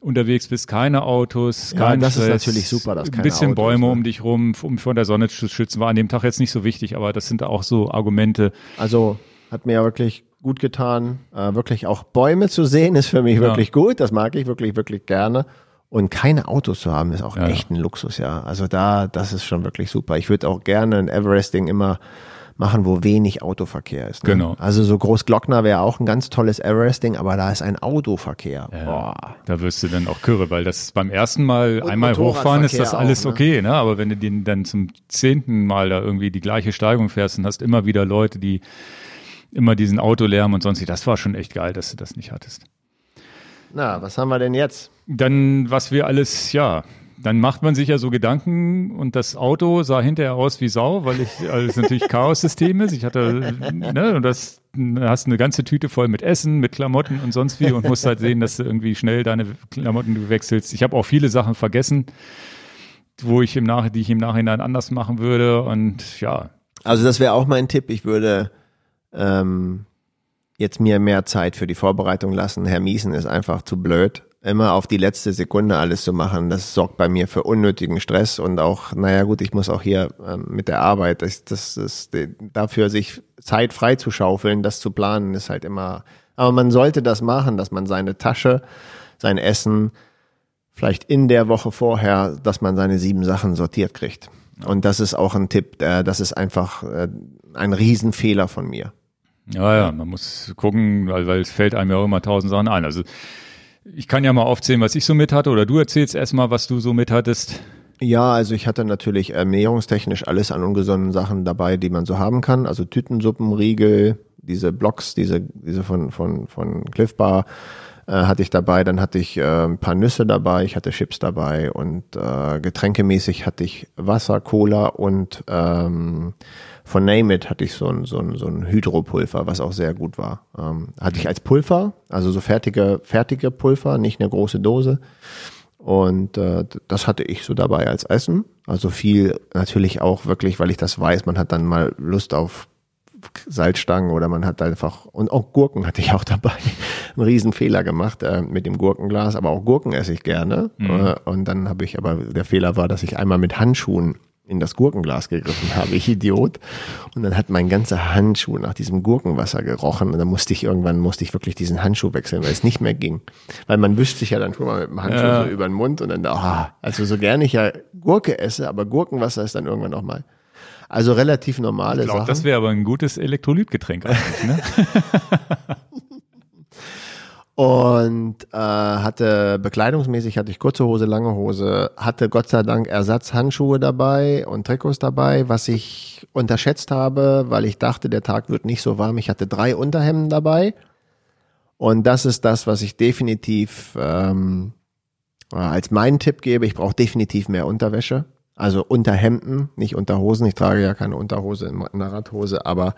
unterwegs bist, keine Autos, Ja, kein das ist Stress, natürlich super, dass ein keine bisschen Autos, Bäume ne? um dich rum, um von der Sonne zu schützen, war an dem Tag jetzt nicht so wichtig, aber das sind auch so Argumente. Also hat mir ja wirklich gut getan. Äh, wirklich auch Bäume zu sehen, ist für mich Ja. wirklich gut. Das mag ich wirklich, wirklich gerne. Und keine Autos zu haben, ist auch Ja. echt ein Luxus, ja. Also da, das ist schon wirklich super. Ich würde auch gerne ein Everesting immer machen, wo wenig Autoverkehr ist. Ne? Genau. Also so Großglockner wäre auch ein ganz tolles Everesting, aber da ist ein Autoverkehr. Boah. Da wirst du dann auch kürre, weil das beim ersten Mal Und einmal hochfahren ist das alles auch, ne? okay, ne? Aber wenn du den dann zum zehnten Mal da irgendwie die gleiche Steigung fährst und hast immer wieder Leute, die immer diesen Autolärm und sonst das war schon echt geil, dass du das nicht hattest. Na, was haben wir denn jetzt? Dann, was wir alles, ja, dann macht man sich ja so Gedanken und das Auto sah hinterher aus wie Sau, weil ich, also es natürlich Chaos-System ist. Ich hatte, ne, und das da hast eine ganze Tüte voll mit Essen, mit Klamotten und sonst wie und musst halt sehen, dass du irgendwie schnell deine Klamotten wechselst. Ich habe auch viele Sachen vergessen, wo ich im Nach die ich im Nachhinein anders machen würde und ja, Also das wäre auch mein Tipp. Ich würde ähm, jetzt mir mehr Zeit für die Vorbereitung lassen. Herr Miesen ist einfach zu blöd, immer auf die letzte Sekunde alles zu machen. Das sorgt bei mir für unnötigen Stress und auch, naja gut, ich muss auch hier ähm, mit der Arbeit, das, das ist dafür sich Zeit frei zu schaufeln, das zu planen, ist halt immer. Aber man sollte das machen, dass man seine Tasche, sein Essen, vielleicht in der Woche vorher, dass man seine sieben Sachen sortiert kriegt. Und das ist auch ein Tipp, äh, das ist einfach äh, ein Riesenfehler von mir. Ja, ja, man muss gucken, weil, weil es fällt einem ja auch immer tausend Sachen ein. Also ich kann ja mal aufzählen, was ich so mit hatte, oder du erzählst erstmal, was du so mit hattest. Ja, also ich hatte natürlich ernährungstechnisch alles an ungesunden Sachen dabei, die man so haben kann. Also Tütensuppen, Riegel, diese Blocks, diese, diese von, von, von Cliff Bar äh, hatte ich dabei. Dann hatte ich äh, ein paar Nüsse dabei, ich hatte Chips dabei und äh, getränkemäßig hatte ich Wasser, Cola und ähm, von Name It hatte ich so ein, so ein, so ein Hydropulver, was auch sehr gut war. Ähm, hatte ich als Pulver, also so fertige, fertige Pulver, nicht eine große Dose. Und äh, das hatte ich so dabei als Essen. Also viel natürlich auch wirklich, weil ich das weiß, man hat dann mal Lust auf Salzstangen oder man hat einfach, und auch Gurken hatte ich auch dabei. Einen riesen Fehler gemacht äh, mit dem Gurkenglas, aber auch Gurken esse ich gerne. Äh, und dann habe ich, aber der Fehler war, dass ich einmal mit Handschuhen in das Gurkenglas gegriffen habe, ich Idiot. Und dann hat mein ganzer Handschuh nach diesem Gurkenwasser gerochen. Und dann musste ich irgendwann, musste ich wirklich diesen Handschuh wechseln, weil es nicht mehr ging. Weil man wischt sich ja dann schon mal mit dem Handschuh Ja. so über den Mund und dann, ah, also so gerne ich ja Gurke esse, aber Gurkenwasser ist dann irgendwann auch mal. Also relativ normale Ich glaube, Sachen. das wäre aber ein gutes Elektrolytgetränk eigentlich, ne? und äh, hatte bekleidungsmäßig hatte ich kurze Hose, lange Hose, hatte Gott sei Dank Ersatzhandschuhe dabei und Trikots dabei, was ich unterschätzt habe, weil ich dachte, der Tag wird nicht so warm. Ich hatte drei Unterhemden dabei und das ist das, was ich definitiv ähm, äh, als meinen Tipp gebe. Ich brauche definitiv mehr Unterwäsche, also Unterhemden, nicht Unterhosen. Ich trage ja keine Unterhose in einer Radhose, aber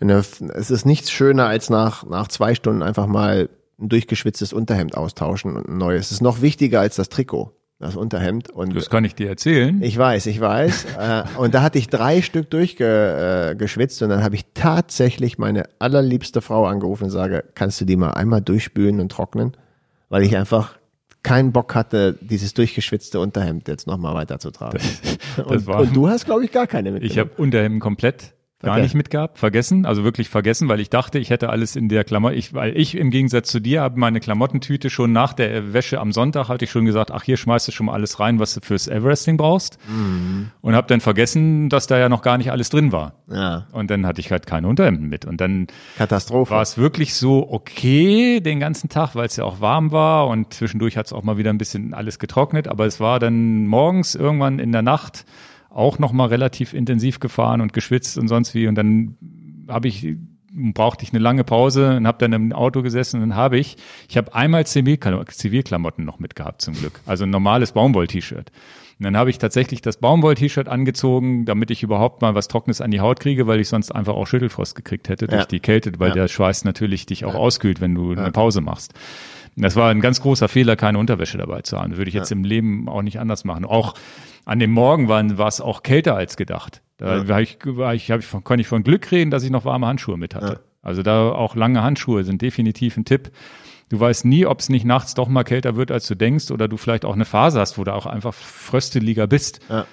eine, es ist nichts schöner als nach, nach zwei Stunden einfach mal ein durchgeschwitztes Unterhemd austauschen und ein neues. Es ist noch wichtiger als das Trikot, das Unterhemd. Und Das kann ich dir erzählen. ich weiß, ich weiß. äh, und da hatte ich drei Stück durchgeschwitzt äh, und dann habe ich tatsächlich meine allerliebste Frau angerufen und sage, kannst du die mal einmal durchspülen und trocknen? Weil ich einfach keinen Bock hatte, dieses durchgeschwitzte Unterhemd jetzt nochmal weiterzutragen. und, war- und du hast, glaube ich, gar keine mitgenommen. Ich habe Unterhemden komplett gar Okay. nicht mitgehabt, vergessen, also wirklich vergessen, weil ich dachte, ich hätte alles in der Klammer, ich, weil ich im Gegensatz zu dir habe meine Klamottentüte schon nach der Wäsche am Sonntag hatte ich schon gesagt, ach hier schmeißt du schon mal alles rein, was du fürs Everesting brauchst und habe dann vergessen, dass da ja noch gar nicht alles drin war. ja, Und dann hatte ich halt keine Unterhemden mit und dann Katastrophe. war es wirklich so okay den ganzen Tag, weil es ja auch warm war und zwischendurch hat es auch mal wieder ein bisschen alles getrocknet, aber es war dann morgens irgendwann in der Nacht auch noch mal relativ intensiv gefahren und geschwitzt und sonst wie und dann habe ich brauchte ich eine lange Pause und habe dann im Auto gesessen und dann habe ich ich habe einmal Zivilklam- Zivilklamotten noch mitgehabt zum Glück, also ein normales Baumwoll-T-Shirt. Und dann habe ich tatsächlich das Baumwoll-T-Shirt angezogen, damit ich überhaupt mal was Trockenes an die Haut kriege, weil ich sonst einfach auch Schüttelfrost gekriegt hätte durch Ja. die Kälte, weil Ja. der Schweiß natürlich dich auch auskühlt, wenn du eine Pause machst. Das war ein ganz großer Fehler, keine Unterwäsche dabei zu haben. Das würde ich jetzt im Leben auch nicht anders machen. Auch an dem Morgen war, es auch kälter als gedacht. Da war ich, war ich, hab ich von, konnte ich von Glück reden, dass ich noch warme Handschuhe mit hatte. Also da auch lange Handschuhe sind definitiv ein Tipp. Du weißt nie, ob es nicht nachts doch mal kälter wird, als du denkst, oder du vielleicht auch eine Phase hast, wo du auch einfach frösteliger bist. Ja.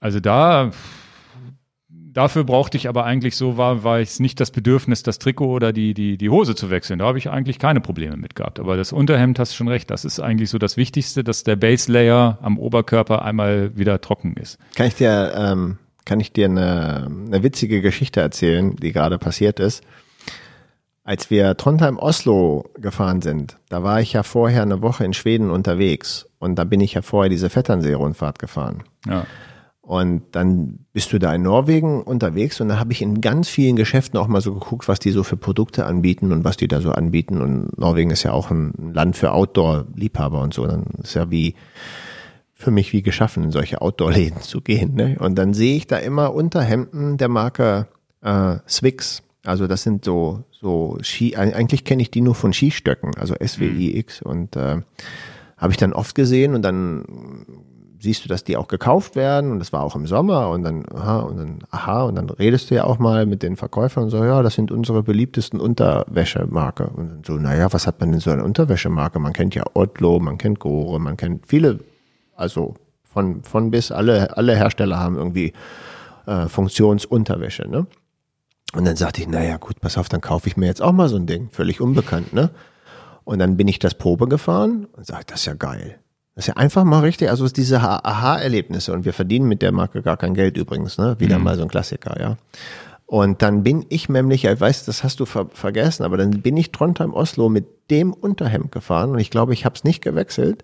Also da, dafür brauchte ich aber eigentlich so, war, war es nicht das Bedürfnis, das Trikot oder die, die, die Hose zu wechseln. Da habe ich eigentlich keine Probleme mit gehabt. Aber das Unterhemd hast du schon recht. Das ist eigentlich so das Wichtigste, dass der Base Layer am Oberkörper einmal wieder trocken ist. Kann ich dir, ähm, kann ich dir eine, eine witzige Geschichte erzählen, die gerade passiert ist? Als wir Trondheim-Oslo gefahren sind, da war ich ja vorher eine Woche in Schweden unterwegs und da bin ich ja vorher diese Vetternsee-Rundfahrt gefahren. Ja. Und dann bist du da in Norwegen unterwegs und da habe ich in ganz vielen Geschäften auch mal so geguckt, was die so für Produkte anbieten und was die da so anbieten. Und Norwegen ist ja auch ein Land für Outdoor-Liebhaber und so. Dann ist ja wie für mich wie geschaffen, in solche Outdoor-Läden zu gehen. Ne? Und dann sehe ich da immer Unterhemden der Marke äh, Swix. Also das sind so so Ski. Eigentlich kenne ich die nur von Skistöcken, also SWIX und äh, habe ich dann oft gesehen und dann siehst du, dass die auch gekauft werden und das war auch im Sommer und dann, aha, und dann, aha, und dann redest du ja auch mal mit den Verkäufern und so, ja, das sind unsere beliebtesten Unterwäschemarke. Und so, naja, was hat man denn so eine Unterwäschemarke? Man kennt ja Otlo, man kennt Gore, man kennt viele, also von, von bis alle, alle Hersteller haben irgendwie äh, Funktionsunterwäsche, ne? Und dann sagte ich, naja, gut, pass auf, dann kaufe ich mir jetzt auch mal so ein Ding, völlig unbekannt, ne? Und dann bin ich das Probe gefahren und sage, das ist ja geil. Das ist ja einfach mal richtig, also diese Aha-Erlebnisse und wir verdienen mit der Marke gar kein Geld übrigens, ne? Wieder mhm. mal so ein Klassiker, ja. Und dann bin ich nämlich, ich weiß, das hast du ver vergessen, aber dann bin ich Trondheim Oslo mit dem Unterhemd gefahren und ich glaube, ich habe es nicht gewechselt,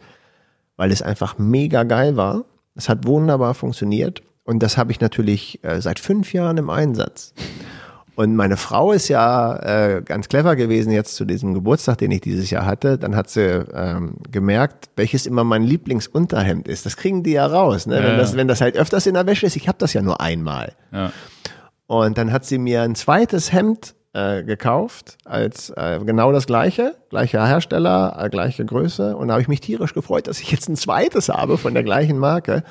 weil es einfach mega geil war. Es hat wunderbar funktioniert und das habe ich natürlich äh, seit fünf Jahren im Einsatz. Und meine Frau ist ja äh, ganz clever gewesen jetzt zu diesem Geburtstag, den ich dieses Jahr hatte. Dann hat sie ähm, gemerkt, welches immer mein Lieblingsunterhemd ist. Das kriegen die ja raus. Ne? Ja, wenn, das, wenn das halt öfters in der Wäsche ist, ich habe das ja nur einmal. Ja. Und dann hat sie mir ein zweites Hemd äh, gekauft, als äh, genau das gleiche, gleicher Hersteller, äh, gleiche Größe. Und da habe ich mich tierisch gefreut, dass ich jetzt ein zweites habe von der gleichen Marke.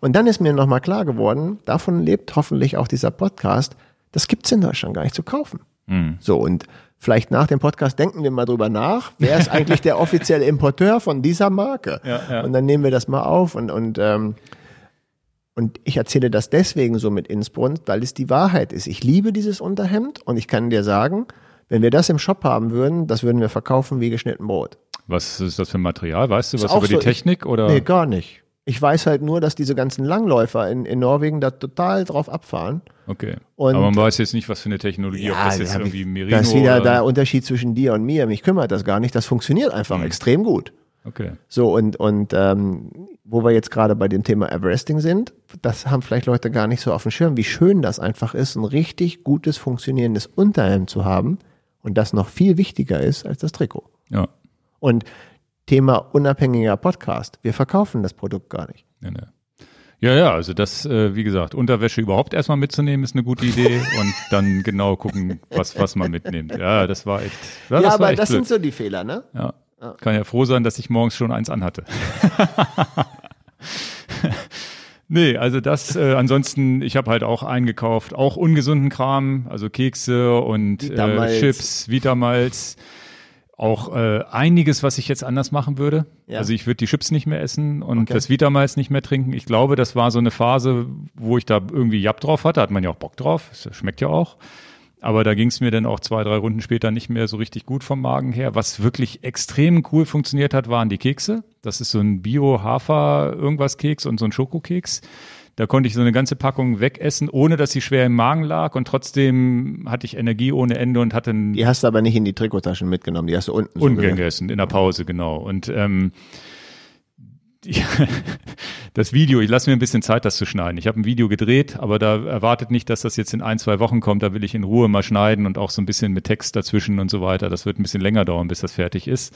Und dann ist mir nochmal klar geworden, davon lebt hoffentlich auch dieser Podcast, das gibt's in Deutschland gar nicht zu kaufen. Mhm. So, und vielleicht nach dem Podcast denken wir mal drüber nach, wer ist eigentlich der offizielle Importeur von dieser Marke? Ja, ja. Und dann nehmen wir das mal auf und, und, ähm, und ich erzähle das deswegen so mit Innsbruck, weil es die Wahrheit ist. Ich liebe dieses Unterhemd und ich kann dir sagen, wenn wir das im Shop haben würden, das würden wir verkaufen wie geschnitten Brot. Was ist das für ein Material? Weißt du was über so, die Technik? Oder? Nee, gar nicht. Ich weiß halt nur, dass diese ganzen Langläufer in, in Norwegen da total drauf abfahren. Okay. Und Aber man weiß jetzt nicht, was für eine Technologie, ja, ob das jetzt irgendwie Merino Das ist wieder der Unterschied zwischen dir und mir. Mich kümmert das gar nicht. Das funktioniert einfach mhm. extrem gut. Okay. So, und, und ähm, wo wir jetzt gerade bei dem Thema Everesting sind, das haben vielleicht Leute gar nicht so auf dem Schirm, wie schön das einfach ist, ein richtig gutes, funktionierendes Unterhemd zu haben und das noch viel wichtiger ist als das Trikot. Ja. Und Thema unabhängiger Podcast. Wir verkaufen das Produkt gar nicht. Ja, ne. ja, ja, also das, äh, wie gesagt, Unterwäsche überhaupt erstmal mitzunehmen, ist eine gute Idee und dann genau gucken, was, was man mitnimmt. Ja, das war echt. Ja, ja aber das blöd. sind so die Fehler, ne? Ja. ja. Kann ja froh sein, dass ich morgens schon eins anhatte. Nee, also das, äh, ansonsten, ich habe halt auch eingekauft, auch ungesunden Kram, also Kekse und äh, Chips, Vitamalz auch äh, einiges, was ich jetzt anders machen würde. Ja. Also ich würde die Chips nicht mehr essen und okay. das Vitamals nicht mehr trinken. Ich glaube, das war so eine Phase, wo ich da irgendwie Jab drauf hatte. Hat man ja auch Bock drauf. Das schmeckt ja auch. Aber da ging es mir dann auch zwei, drei Runden später nicht mehr so richtig gut vom Magen her. Was wirklich extrem cool funktioniert hat, waren die Kekse. Das ist so ein Bio-Hafer-Irgendwas-Keks und so ein Schokokeks. Da konnte ich so eine ganze Packung wegessen, ohne dass sie schwer im Magen lag und trotzdem hatte ich Energie ohne Ende und hatte ein Die hast du aber nicht in die Trikottaschen mitgenommen, die hast du unten. So unten gegessen, in der Pause, genau. Und ähm, die, das Video, ich lasse mir ein bisschen Zeit, das zu schneiden. Ich habe ein Video gedreht, aber da erwartet nicht, dass das jetzt in ein, zwei Wochen kommt. Da will ich in Ruhe mal schneiden und auch so ein bisschen mit Text dazwischen und so weiter. Das wird ein bisschen länger dauern, bis das fertig ist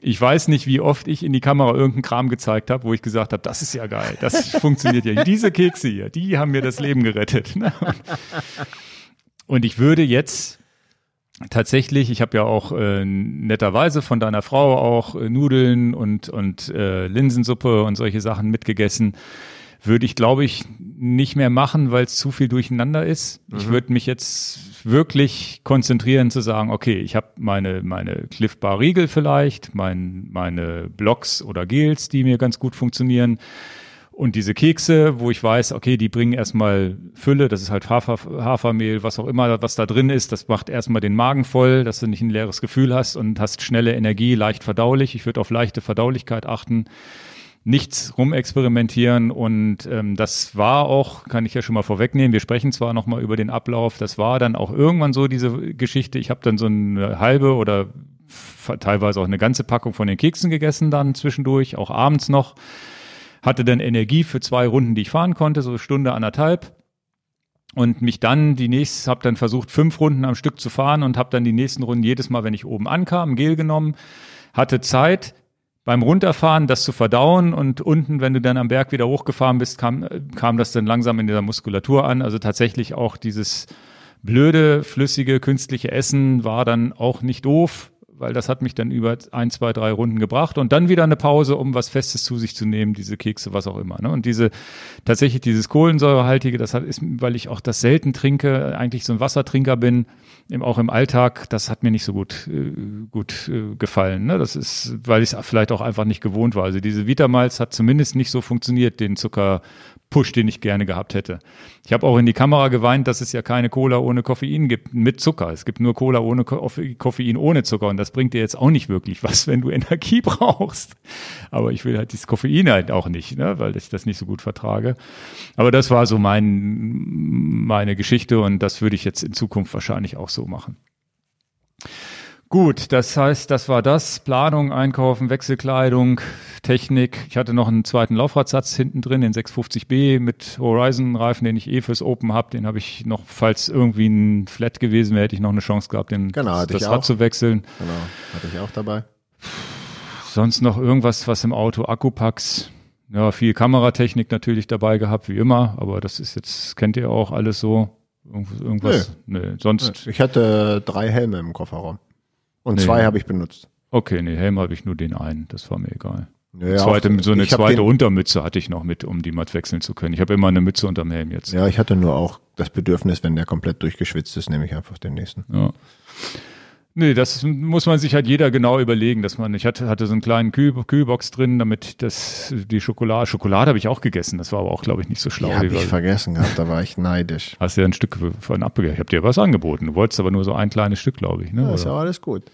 ich weiß nicht, wie oft ich in die Kamera irgendeinen Kram gezeigt habe, wo ich gesagt habe, das ist ja geil, das funktioniert ja. Diese Kekse hier, die haben mir das Leben gerettet. Ne? Und ich würde jetzt tatsächlich, ich habe ja auch äh, netterweise von deiner Frau auch äh, Nudeln und, und äh, Linsensuppe und solche Sachen mitgegessen. Würde ich, glaube ich, nicht mehr machen, weil es zu viel durcheinander ist. Mhm. Ich würde mich jetzt wirklich konzentrieren zu sagen, okay, ich habe meine meine Cliff Bar Riegel vielleicht, mein, meine Blocks oder Gels, die mir ganz gut funktionieren und diese Kekse, wo ich weiß, okay, die bringen erstmal Fülle, das ist halt Hafer, Hafermehl, was auch immer, was da drin ist, das macht erstmal den Magen voll, dass du nicht ein leeres Gefühl hast und hast schnelle Energie, leicht verdaulich. Ich würde auf leichte Verdaulichkeit achten nichts rumexperimentieren und ähm, das war auch, kann ich ja schon mal vorwegnehmen, wir sprechen zwar nochmal über den Ablauf, das war dann auch irgendwann so diese Geschichte, ich habe dann so eine halbe oder teilweise auch eine ganze Packung von den Keksen gegessen dann zwischendurch, auch abends noch, hatte dann Energie für zwei Runden, die ich fahren konnte, so Stunde, anderthalb. Und mich dann die nächste, habe dann versucht, fünf Runden am Stück zu fahren und habe dann die nächsten Runden jedes Mal, wenn ich oben ankam, Gel genommen, hatte Zeit, beim Runterfahren das zu verdauen und unten, wenn du dann am Berg wieder hochgefahren bist, kam, kam das dann langsam in dieser Muskulatur an. Also tatsächlich auch dieses blöde, flüssige, künstliche Essen war dann auch nicht doof, weil das hat mich dann über ein, zwei, drei Runden gebracht und dann wieder eine Pause, um was Festes zu sich zu nehmen, diese Kekse, was auch immer. Ne? Und diese tatsächlich dieses Kohlensäurehaltige, das hat, ist, weil ich auch das selten trinke, eigentlich so ein Wassertrinker bin, im, auch im Alltag, das hat mir nicht so gut äh, gut äh, gefallen. Ne? Das ist, weil ich es vielleicht auch einfach nicht gewohnt war. Also diese Vitamals hat zumindest nicht so funktioniert, den Zucker Push, den ich gerne gehabt hätte. Ich habe auch in die Kamera geweint, dass es ja keine Cola ohne Koffein gibt mit Zucker. Es gibt nur Cola ohne Koffein ohne Zucker und das bringt dir jetzt auch nicht wirklich was, wenn du Energie brauchst. Aber ich will halt dieses Koffein halt auch nicht, ne, weil ich das nicht so gut vertrage. Aber das war so mein meine Geschichte und das würde ich jetzt in Zukunft wahrscheinlich auch so machen. Gut, das heißt, das war das. Planung, Einkaufen, Wechselkleidung, Technik. Ich hatte noch einen zweiten Laufradsatz hinten drin, den 650B mit Horizon-Reifen, den ich eh fürs Open habe. Den habe ich noch, falls irgendwie ein Flat gewesen wäre, hätte ich noch eine Chance gehabt, den, genau, das, Rad zu wechseln. Genau, hatte ich auch dabei. Sonst noch irgendwas, was im Auto, Akkupacks. Ja, viel Kameratechnik natürlich dabei gehabt, wie immer. Aber das ist jetzt, kennt ihr auch alles so. Irgendwas? Nee. nee. Sonst. Ich hatte drei Helme im Kofferraum. Und nee. zwei habe ich benutzt. Okay, nee, Helm habe ich nur den einen, das war mir egal. Ja, zweite, so eine zweite Untermütze hatte ich noch mit, um die mal wechseln zu können. Ich habe immer eine Mütze unterm Helm jetzt. Ja, ich hatte nur auch das Bedürfnis, wenn der komplett durchgeschwitzt ist, nehme ich einfach den nächsten. Ja. Nee, das muss man sich halt jeder genau überlegen, dass man, ich hatte, hatte so einen kleinen Kühl, Kühlbox drin, damit das, die Schokolade, Schokolade habe ich auch gegessen, das war aber auch, glaube ich, nicht so schlau. Ja, habe ich vergessen gehabt, da war ich neidisch. Hast du ja ein Stück von abgegeben. Ich habe dir was angeboten, du wolltest aber nur so ein kleines Stück, glaube ich. Ne? Ja, ist ja alles gut.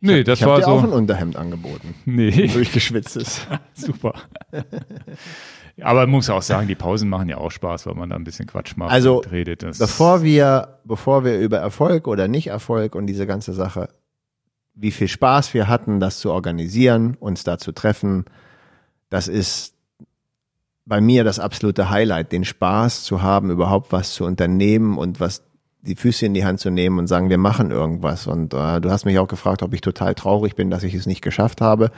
Nee, ich das ich war dir so. auch ein Unterhemd angeboten. Nee. Durchgeschwitzt ist. Super. Aber man muss auch sagen, die Pausen machen ja auch Spaß, weil man da ein bisschen Quatsch macht also, und redet. Das bevor wir, bevor wir über Erfolg oder Nicht-Erfolg und diese ganze Sache, wie viel Spaß wir hatten, das zu organisieren, uns da zu treffen, das ist bei mir das absolute Highlight, den Spaß zu haben, überhaupt was zu unternehmen und was die Füße in die Hand zu nehmen und sagen, wir machen irgendwas. Und äh, du hast mich auch gefragt, ob ich total traurig bin, dass ich es nicht geschafft habe.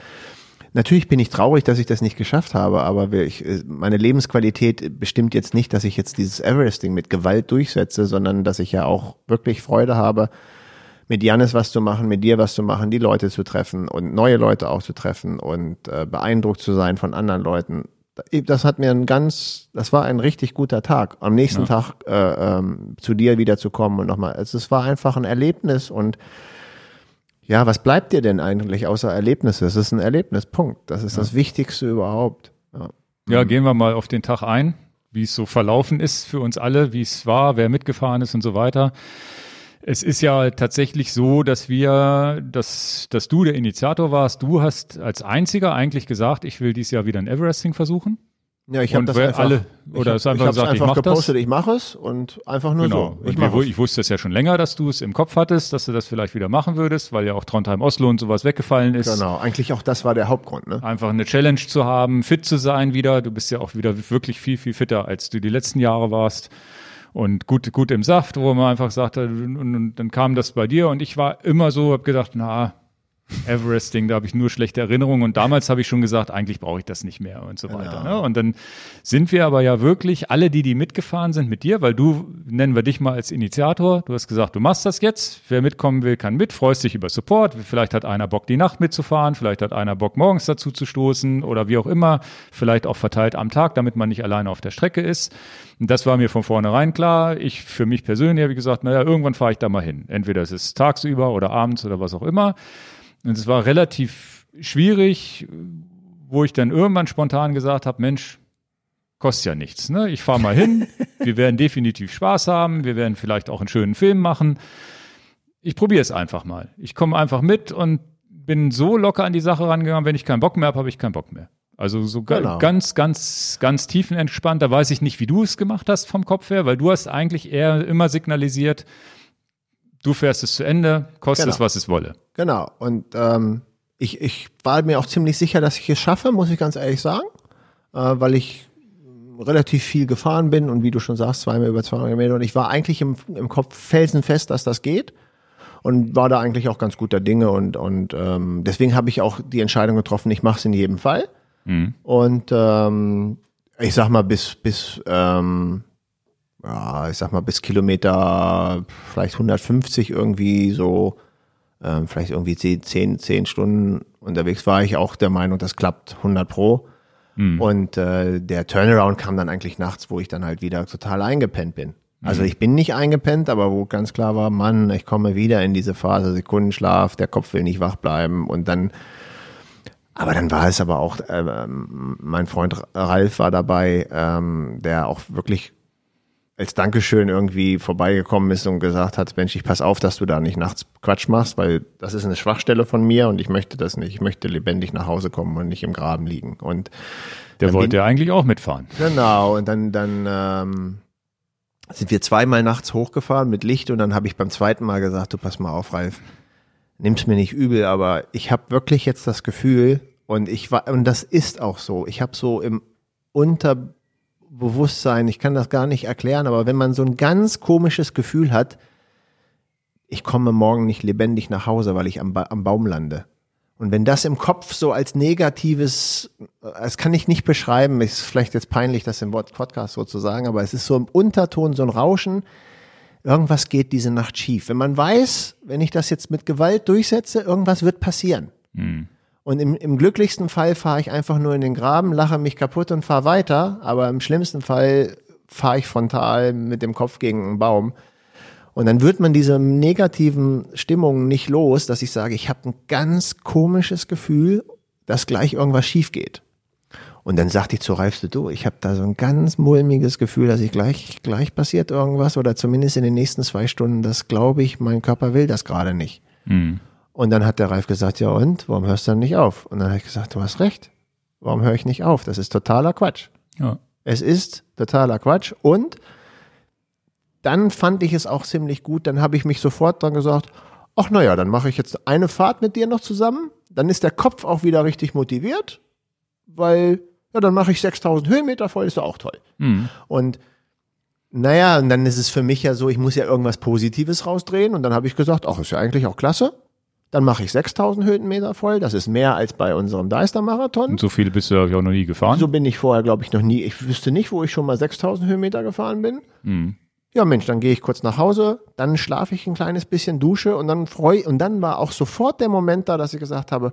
Natürlich bin ich traurig, dass ich das nicht geschafft habe, aber ich, äh, meine Lebensqualität bestimmt jetzt nicht, dass ich jetzt dieses Everesting mit Gewalt durchsetze, sondern dass ich ja auch wirklich Freude habe, mit Janis was zu machen, mit dir was zu machen, die Leute zu treffen und neue Leute auch zu treffen und äh, beeindruckt zu sein von anderen Leuten das hat mir ein ganz, das war ein richtig guter Tag. Am nächsten ja. Tag äh, ähm, zu dir wiederzukommen und nochmal. Also es war einfach ein Erlebnis und ja, was bleibt dir denn eigentlich außer Erlebnisse? Es ist ein Erlebnis, Punkt. Das ist ja. das Wichtigste überhaupt. Ja. ja, gehen wir mal auf den Tag ein, wie es so verlaufen ist für uns alle, wie es war, wer mitgefahren ist und so weiter. Es ist ja tatsächlich so, dass wir, dass, dass du der Initiator warst. Du hast als einziger eigentlich gesagt, ich will dieses Jahr wieder ein Everesting versuchen. Ja, ich habe das einfach, alle oder ich hab, einfach, gesagt, einfach ich gepostet, das. ich mache es und einfach nur genau. so. Ich, wir, ich wusste es ja schon länger, dass du es im Kopf hattest, dass du das vielleicht wieder machen würdest, weil ja auch Trondheim Oslo und sowas weggefallen ist. Genau, eigentlich auch das war der Hauptgrund. Ne? Einfach eine Challenge zu haben, fit zu sein wieder. Du bist ja auch wieder wirklich viel, viel fitter, als du die letzten Jahre warst und gut, gut im Saft, wo man einfach sagte, und, und, dann kam das bei dir und ich war immer so, habe gedacht, na, Everesting, da habe ich nur schlechte Erinnerungen und damals habe ich schon gesagt, eigentlich brauche ich das nicht mehr und so weiter. Genau. Ne? Und dann sind wir aber ja wirklich, alle die, die mitgefahren sind mit dir, weil du, nennen wir dich mal als Initiator, du hast gesagt, du machst das jetzt, wer mitkommen will, kann mit, freust dich über Support, vielleicht hat einer Bock, die Nacht mitzufahren, vielleicht hat einer Bock, morgens dazu zu stoßen oder wie auch immer, vielleicht auch verteilt am Tag, damit man nicht alleine auf der Strecke ist. Und das war mir von vornherein klar. Ich für mich persönlich habe gesagt, naja, irgendwann fahre ich da mal hin. Entweder es ist tagsüber oder abends oder was auch immer. Und es war relativ schwierig, wo ich dann irgendwann spontan gesagt habe, Mensch, kostet ja nichts. Ne? Ich fahre mal hin, wir werden definitiv Spaß haben, wir werden vielleicht auch einen schönen Film machen. Ich probiere es einfach mal. Ich komme einfach mit und bin so locker an die Sache rangegangen, wenn ich keinen Bock mehr habe, habe ich keinen Bock mehr. Also so genau. ganz, ganz, ganz tiefenentspannt. Da weiß ich nicht, wie du es gemacht hast vom Kopf her, weil du hast eigentlich eher immer signalisiert, du fährst es zu Ende, kostet genau. es, was es wolle. Genau. Und ähm, ich, ich war mir auch ziemlich sicher, dass ich es schaffe, muss ich ganz ehrlich sagen, äh, weil ich relativ viel gefahren bin und wie du schon sagst, zweimal über 200 Meter. Und ich war eigentlich im, im Kopf felsenfest, dass das geht und war da eigentlich auch ganz guter Dinge und und ähm, deswegen habe ich auch die Entscheidung getroffen, ich mache es in jedem Fall. Mhm. Und ähm, ich sag mal bis bis ähm, ja, ich sag mal bis Kilometer vielleicht 150 irgendwie so ähm, vielleicht irgendwie 10, 10 Stunden unterwegs war ich auch der Meinung, das klappt 100 pro. Mhm. Und äh, der Turnaround kam dann eigentlich nachts, wo ich dann halt wieder total eingepennt bin. Also mhm. ich bin nicht eingepennt, aber wo ganz klar war, Mann, ich komme wieder in diese Phase Sekundenschlaf, der Kopf will nicht wach bleiben und dann aber dann war es aber auch, äh, mein Freund Ralf war dabei, ähm, der auch wirklich als Dankeschön irgendwie vorbeigekommen ist und gesagt hat, Mensch, ich pass auf, dass du da nicht nachts Quatsch machst, weil das ist eine Schwachstelle von mir und ich möchte das nicht. Ich möchte lebendig nach Hause kommen und nicht im Graben liegen. Und der wollte ja eigentlich auch mitfahren. Genau. Und dann, dann ähm, sind wir zweimal nachts hochgefahren mit Licht und dann habe ich beim zweiten Mal gesagt, du pass mal auf, Ralf, nimm's mir nicht übel, aber ich habe wirklich jetzt das Gefühl und ich war und das ist auch so. Ich habe so im Unter Bewusstsein, ich kann das gar nicht erklären, aber wenn man so ein ganz komisches Gefühl hat, ich komme morgen nicht lebendig nach Hause, weil ich am, ba am Baum lande. Und wenn das im Kopf so als negatives, das kann ich nicht beschreiben, ist vielleicht jetzt peinlich, das im Wort Podcast so zu sagen, aber es ist so im Unterton so ein Rauschen, irgendwas geht diese Nacht schief. Wenn man weiß, wenn ich das jetzt mit Gewalt durchsetze, irgendwas wird passieren. Mhm. Und im, im glücklichsten Fall fahre ich einfach nur in den Graben, lache mich kaputt und fahre weiter. Aber im schlimmsten Fall fahre ich frontal mit dem Kopf gegen einen Baum. Und dann wird man diese negativen Stimmungen nicht los, dass ich sage, ich habe ein ganz komisches Gefühl, dass gleich irgendwas schief geht. Und dann sagte ich zu Ralf, du, ich habe da so ein ganz mulmiges Gefühl, dass ich gleich, gleich passiert irgendwas oder zumindest in den nächsten zwei Stunden, das glaube ich, mein Körper will das gerade nicht. Mhm. Und dann hat der Ralf gesagt, ja und, warum hörst du dann nicht auf? Und dann habe ich gesagt, du hast recht. Warum höre ich nicht auf? Das ist totaler Quatsch. Ja. Es ist totaler Quatsch. Und dann fand ich es auch ziemlich gut. Dann habe ich mich sofort dann gesagt, ach naja, dann mache ich jetzt eine Fahrt mit dir noch zusammen. Dann ist der Kopf auch wieder richtig motiviert, weil, ja, dann mache ich 6000 Höhenmeter voll, ist ja auch toll. Mhm. Und naja, und dann ist es für mich ja so, ich muss ja irgendwas Positives rausdrehen. Und dann habe ich gesagt, ach, ist ja eigentlich auch klasse. Dann mache ich 6000 Höhenmeter voll. Das ist mehr als bei unserem Deister-Marathon. Und so viele bist du ja auch noch nie gefahren? So bin ich vorher, glaube ich, noch nie. Ich wüsste nicht, wo ich schon mal 6000 Höhenmeter gefahren bin. Mhm. Ja, Mensch, dann gehe ich kurz nach Hause, dann schlafe ich ein kleines bisschen, dusche und dann freue und dann war auch sofort der Moment da, dass ich gesagt habe,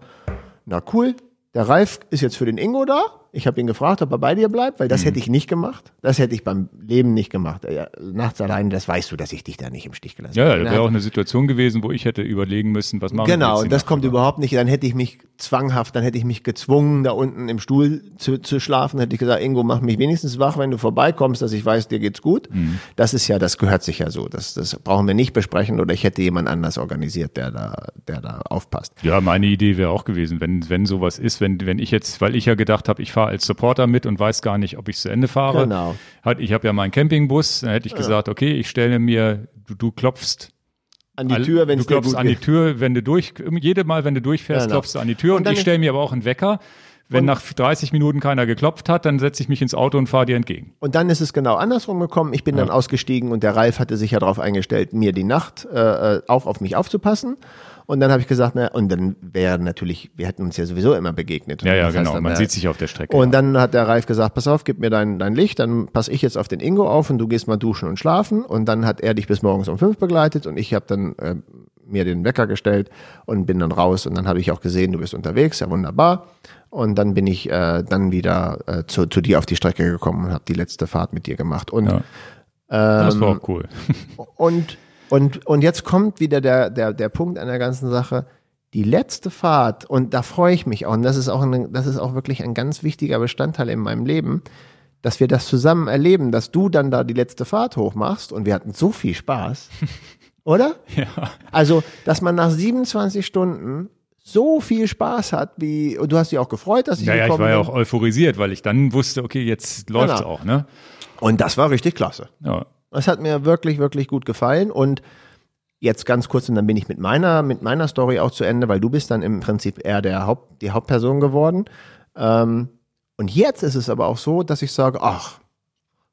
na cool, der Ralf ist jetzt für den Ingo da. Ich habe ihn gefragt, ob er bei dir bleibt, weil das mhm. hätte ich nicht gemacht. Das hätte ich beim Leben nicht gemacht. Ja, nachts alleine, das weißt du, dass ich dich da nicht im Stich gelassen habe. Ja, das wäre auch eine Situation gewesen, wo ich hätte überlegen müssen, was machen wir Genau, und das kommt überhaupt nicht. Dann hätte ich mich zwanghaft, dann hätte ich mich gezwungen, da unten im Stuhl zu, zu schlafen. Hätte ich gesagt, Ingo, mach mich wenigstens wach, wenn du vorbeikommst, dass ich weiß, dir geht's gut. Mhm. Das ist ja, das gehört sich ja so. Das, das brauchen wir nicht besprechen oder ich hätte jemand anders organisiert, der da, der da aufpasst. Ja, meine Idee wäre auch gewesen, wenn, wenn sowas ist, wenn, wenn ich jetzt, weil ich ja gedacht habe, ich fahre als Supporter mit und weiß gar nicht, ob ich zu Ende fahre. Genau. Hat, ich habe ja meinen Campingbus, dann hätte ich ja. gesagt, okay, ich stelle mir, du, du klopfst an die Tür, wenn du klopfst an die Tür, wenn du durch, jede Mal, wenn du durchfährst, genau. klopfst du an die Tür und, und ich stelle mir aber auch einen Wecker. Wenn nach 30 Minuten keiner geklopft hat, dann setze ich mich ins Auto und fahre dir entgegen. Und dann ist es genau andersrum gekommen. Ich bin ja. dann ausgestiegen und der Ralf hatte sich ja darauf eingestellt, mir die Nacht äh, äh auf, auf mich aufzupassen. Und dann habe ich gesagt, na, und dann wäre natürlich, wir hätten uns ja sowieso immer begegnet. Ja, ja, Das genau. dann Man wär- sieht sich auf der Strecke. Und dann hat der Ralf gesagt, pass auf, gib mir dein, dein Licht, dann passe ich jetzt auf den Ingo auf und du gehst mal duschen und schlafen. Und dann hat er dich bis morgens um fünf begleitet und ich habe dann äh, mir den Wecker gestellt und bin dann raus. Und dann habe ich auch gesehen, du bist unterwegs, ja wunderbar. Und dann bin ich äh, dann wieder äh, zu, zu dir auf die Strecke gekommen und habe die letzte Fahrt mit dir gemacht. Und Ja. das war ähm, auch cool. und, und, und jetzt kommt wieder der, der, der Punkt an der ganzen Sache. Die letzte Fahrt, und da freue ich mich auch, und das ist auch, ein, das ist auch wirklich ein ganz wichtiger Bestandteil in meinem Leben, dass wir das zusammen erleben, dass du dann da die letzte Fahrt hochmachst und wir hatten so viel Spaß. Oder? Ja. Also, dass man nach 27 Stunden so viel Spaß hat, wie, und du hast dich auch gefreut, dass ich Ja, ja, ich war ja auch euphorisiert, weil ich dann wusste, okay, jetzt läuft's Genau. auch, ne? Und das war richtig klasse. Ja. Das hat mir wirklich, wirklich gut gefallen. Und jetzt ganz kurz, und dann bin ich mit meiner, mit meiner Story auch zu Ende, weil du bist dann im Prinzip eher der Haupt, die Hauptperson geworden. Ähm, und jetzt ist es aber auch so, dass ich sage, ach,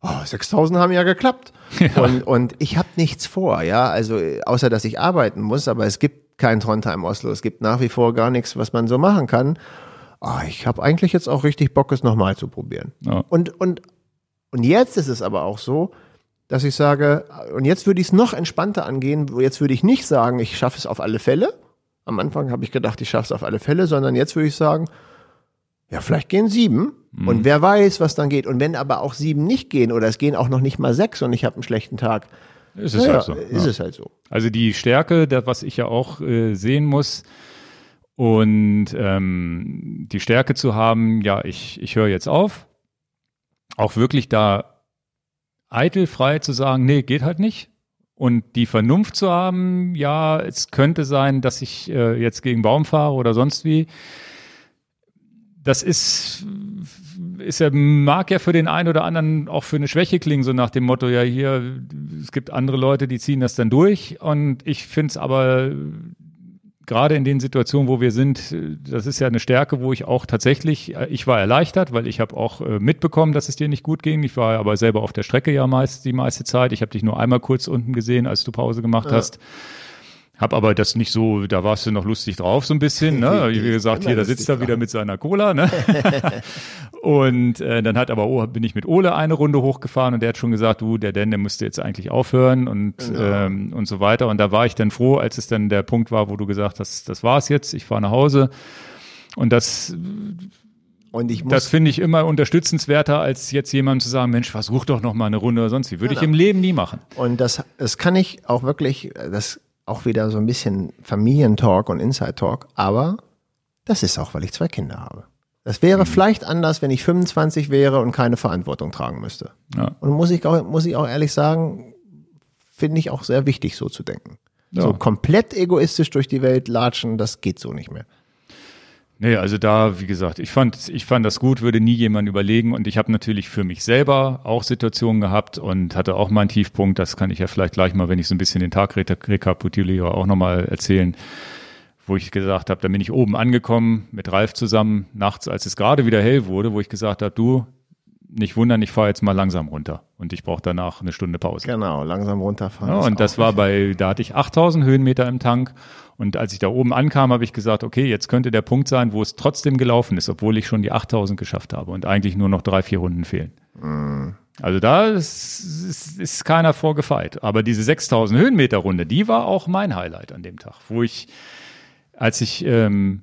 oh, 6000 haben ja geklappt. Und, und ich habe nichts vor, ja, also außer dass ich arbeiten muss, aber es gibt kein Trondheim Oslo, es gibt nach wie vor gar nichts, was man so machen kann. Ah, ich habe eigentlich jetzt auch richtig Bock, es nochmal zu probieren. Ja. Und, und, und jetzt ist es aber auch so, dass ich sage, und jetzt würde ich es noch entspannter angehen, jetzt würde ich nicht sagen, ich schaffe es auf alle Fälle. Am Anfang habe ich gedacht, ich schaffe es auf alle Fälle, sondern jetzt würde ich sagen, ja, vielleicht gehen sieben. Und wer weiß, was dann geht. Und wenn aber auch sieben nicht gehen oder es gehen auch noch nicht mal sechs und ich habe einen schlechten Tag, Ist es naja, halt so. ist ja. es halt so. Also die Stärke, das, was ich ja auch äh, sehen muss, und ähm, die Stärke zu haben, ja, ich, ich höre jetzt auf, auch wirklich da eitelfrei zu sagen, nee, geht halt nicht. Und die Vernunft zu haben, ja, es könnte sein, dass ich äh, jetzt gegen Baum fahre oder sonst wie. Das ist, ist ja, mag ja für den einen oder anderen auch für eine Schwäche klingen, so nach dem Motto, ja, hier, es gibt andere Leute, die ziehen das dann durch. Und ich finde es aber gerade in den Situationen, wo wir sind, äh, das ist ja eine Stärke, wo ich auch tatsächlich, äh, ich war erleichtert, weil ich habe auch äh, mitbekommen, dass es dir nicht gut ging. Ich war aber selber auf der Strecke ja meist die meiste Zeit. Ich habe dich nur einmal kurz unten gesehen, als du Pause gemacht hast. Hab aber das nicht so, da warst du noch lustig drauf so ein bisschen, ne? Wie gesagt, hier, da sitzt er drauf. wieder mit seiner Cola, ne? und äh, dann hat aber oh, bin ich mit Ole eine Runde hochgefahren und der hat schon gesagt, du, der Dan, der müsste jetzt eigentlich aufhören und ähm, und so weiter. Und da war ich dann froh, als es dann der Punkt war, wo du gesagt hast, das war's jetzt, ich fahre nach Hause. Und das, Und ich muss, das finde ich immer unterstützenswerter, als jetzt jemandem zu sagen, Mensch, versuch doch noch mal eine Runde oder sonst wie. Würde ich Genau. im Leben nie machen. und das, das kann ich auch wirklich, das auch wieder so ein bisschen Familientalk und Inside-Talk, aber das ist auch, weil ich zwei Kinder habe. Das wäre vielleicht anders, wenn ich 25 wäre und keine Verantwortung tragen müsste. Ja. Und muss ich auch, muss ich auch ehrlich sagen, finde ich auch sehr wichtig, so zu denken. Ja. So komplett egoistisch durch die Welt latschen, das geht so nicht mehr. Nee, also da, wie gesagt, ich fand, ich fand das gut, würde nie jemand überlegen. Und ich habe natürlich für mich selber auch Situationen gehabt und hatte auch mal einen Tiefpunkt, das kann ich ja vielleicht gleich mal, wenn ich so ein bisschen den Tag reka- rekapituliere, auch nochmal erzählen, wo ich gesagt habe, da bin ich oben angekommen mit Ralf zusammen, nachts, als es gerade wieder hell wurde, wo ich gesagt habe, du, nicht wundern, ich fahre jetzt mal langsam runter und ich brauche danach eine Stunde Pause. Genau, langsam runterfahren. Ja, und das war bei, da hatte ich 8000 Höhenmeter im Tank. Und als ich da oben ankam, habe ich gesagt, okay, jetzt könnte der Punkt sein, wo es trotzdem gelaufen ist, obwohl ich schon die 8000 geschafft habe und eigentlich nur noch drei, vier Runden fehlen. Also da ist, ist, ist keiner vorgefeit. Aber diese 6000 Höhenmeter Runde, die war auch mein Highlight an dem Tag, wo ich, als ich ähm,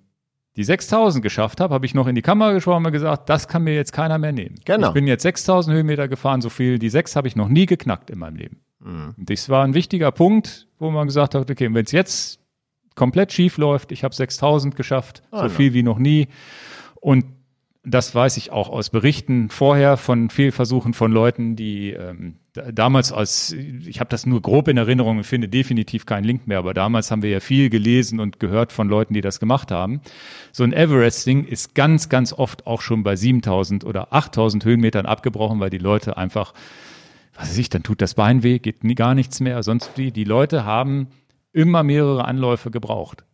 die 6000 geschafft habe, habe ich noch in die Kamera gesprochen und gesagt, das kann mir jetzt keiner mehr nehmen. Genau. Ich bin jetzt 6000 Höhenmeter gefahren, so viel, die 6 habe ich noch nie geknackt in meinem Leben. Und das war ein wichtiger Punkt, wo man gesagt hat, okay, wenn es jetzt komplett schief läuft, ich habe 6000 geschafft, so Ah, viel wie noch nie. Und das weiß ich auch aus Berichten vorher von Fehlversuchen von Leuten, die ähm, damals als, ich habe das nur grob in Erinnerung und finde definitiv keinen Link mehr, aber damals haben wir ja viel gelesen und gehört von Leuten, die das gemacht haben. So ein Everesting ist ganz, ganz oft auch schon bei 7000 oder 8000 Höhenmetern abgebrochen, weil die Leute einfach was weiß ich, dann tut das Bein weh, geht gar nichts mehr. Sonst wie, die Leute haben immer mehrere Anläufe gebraucht.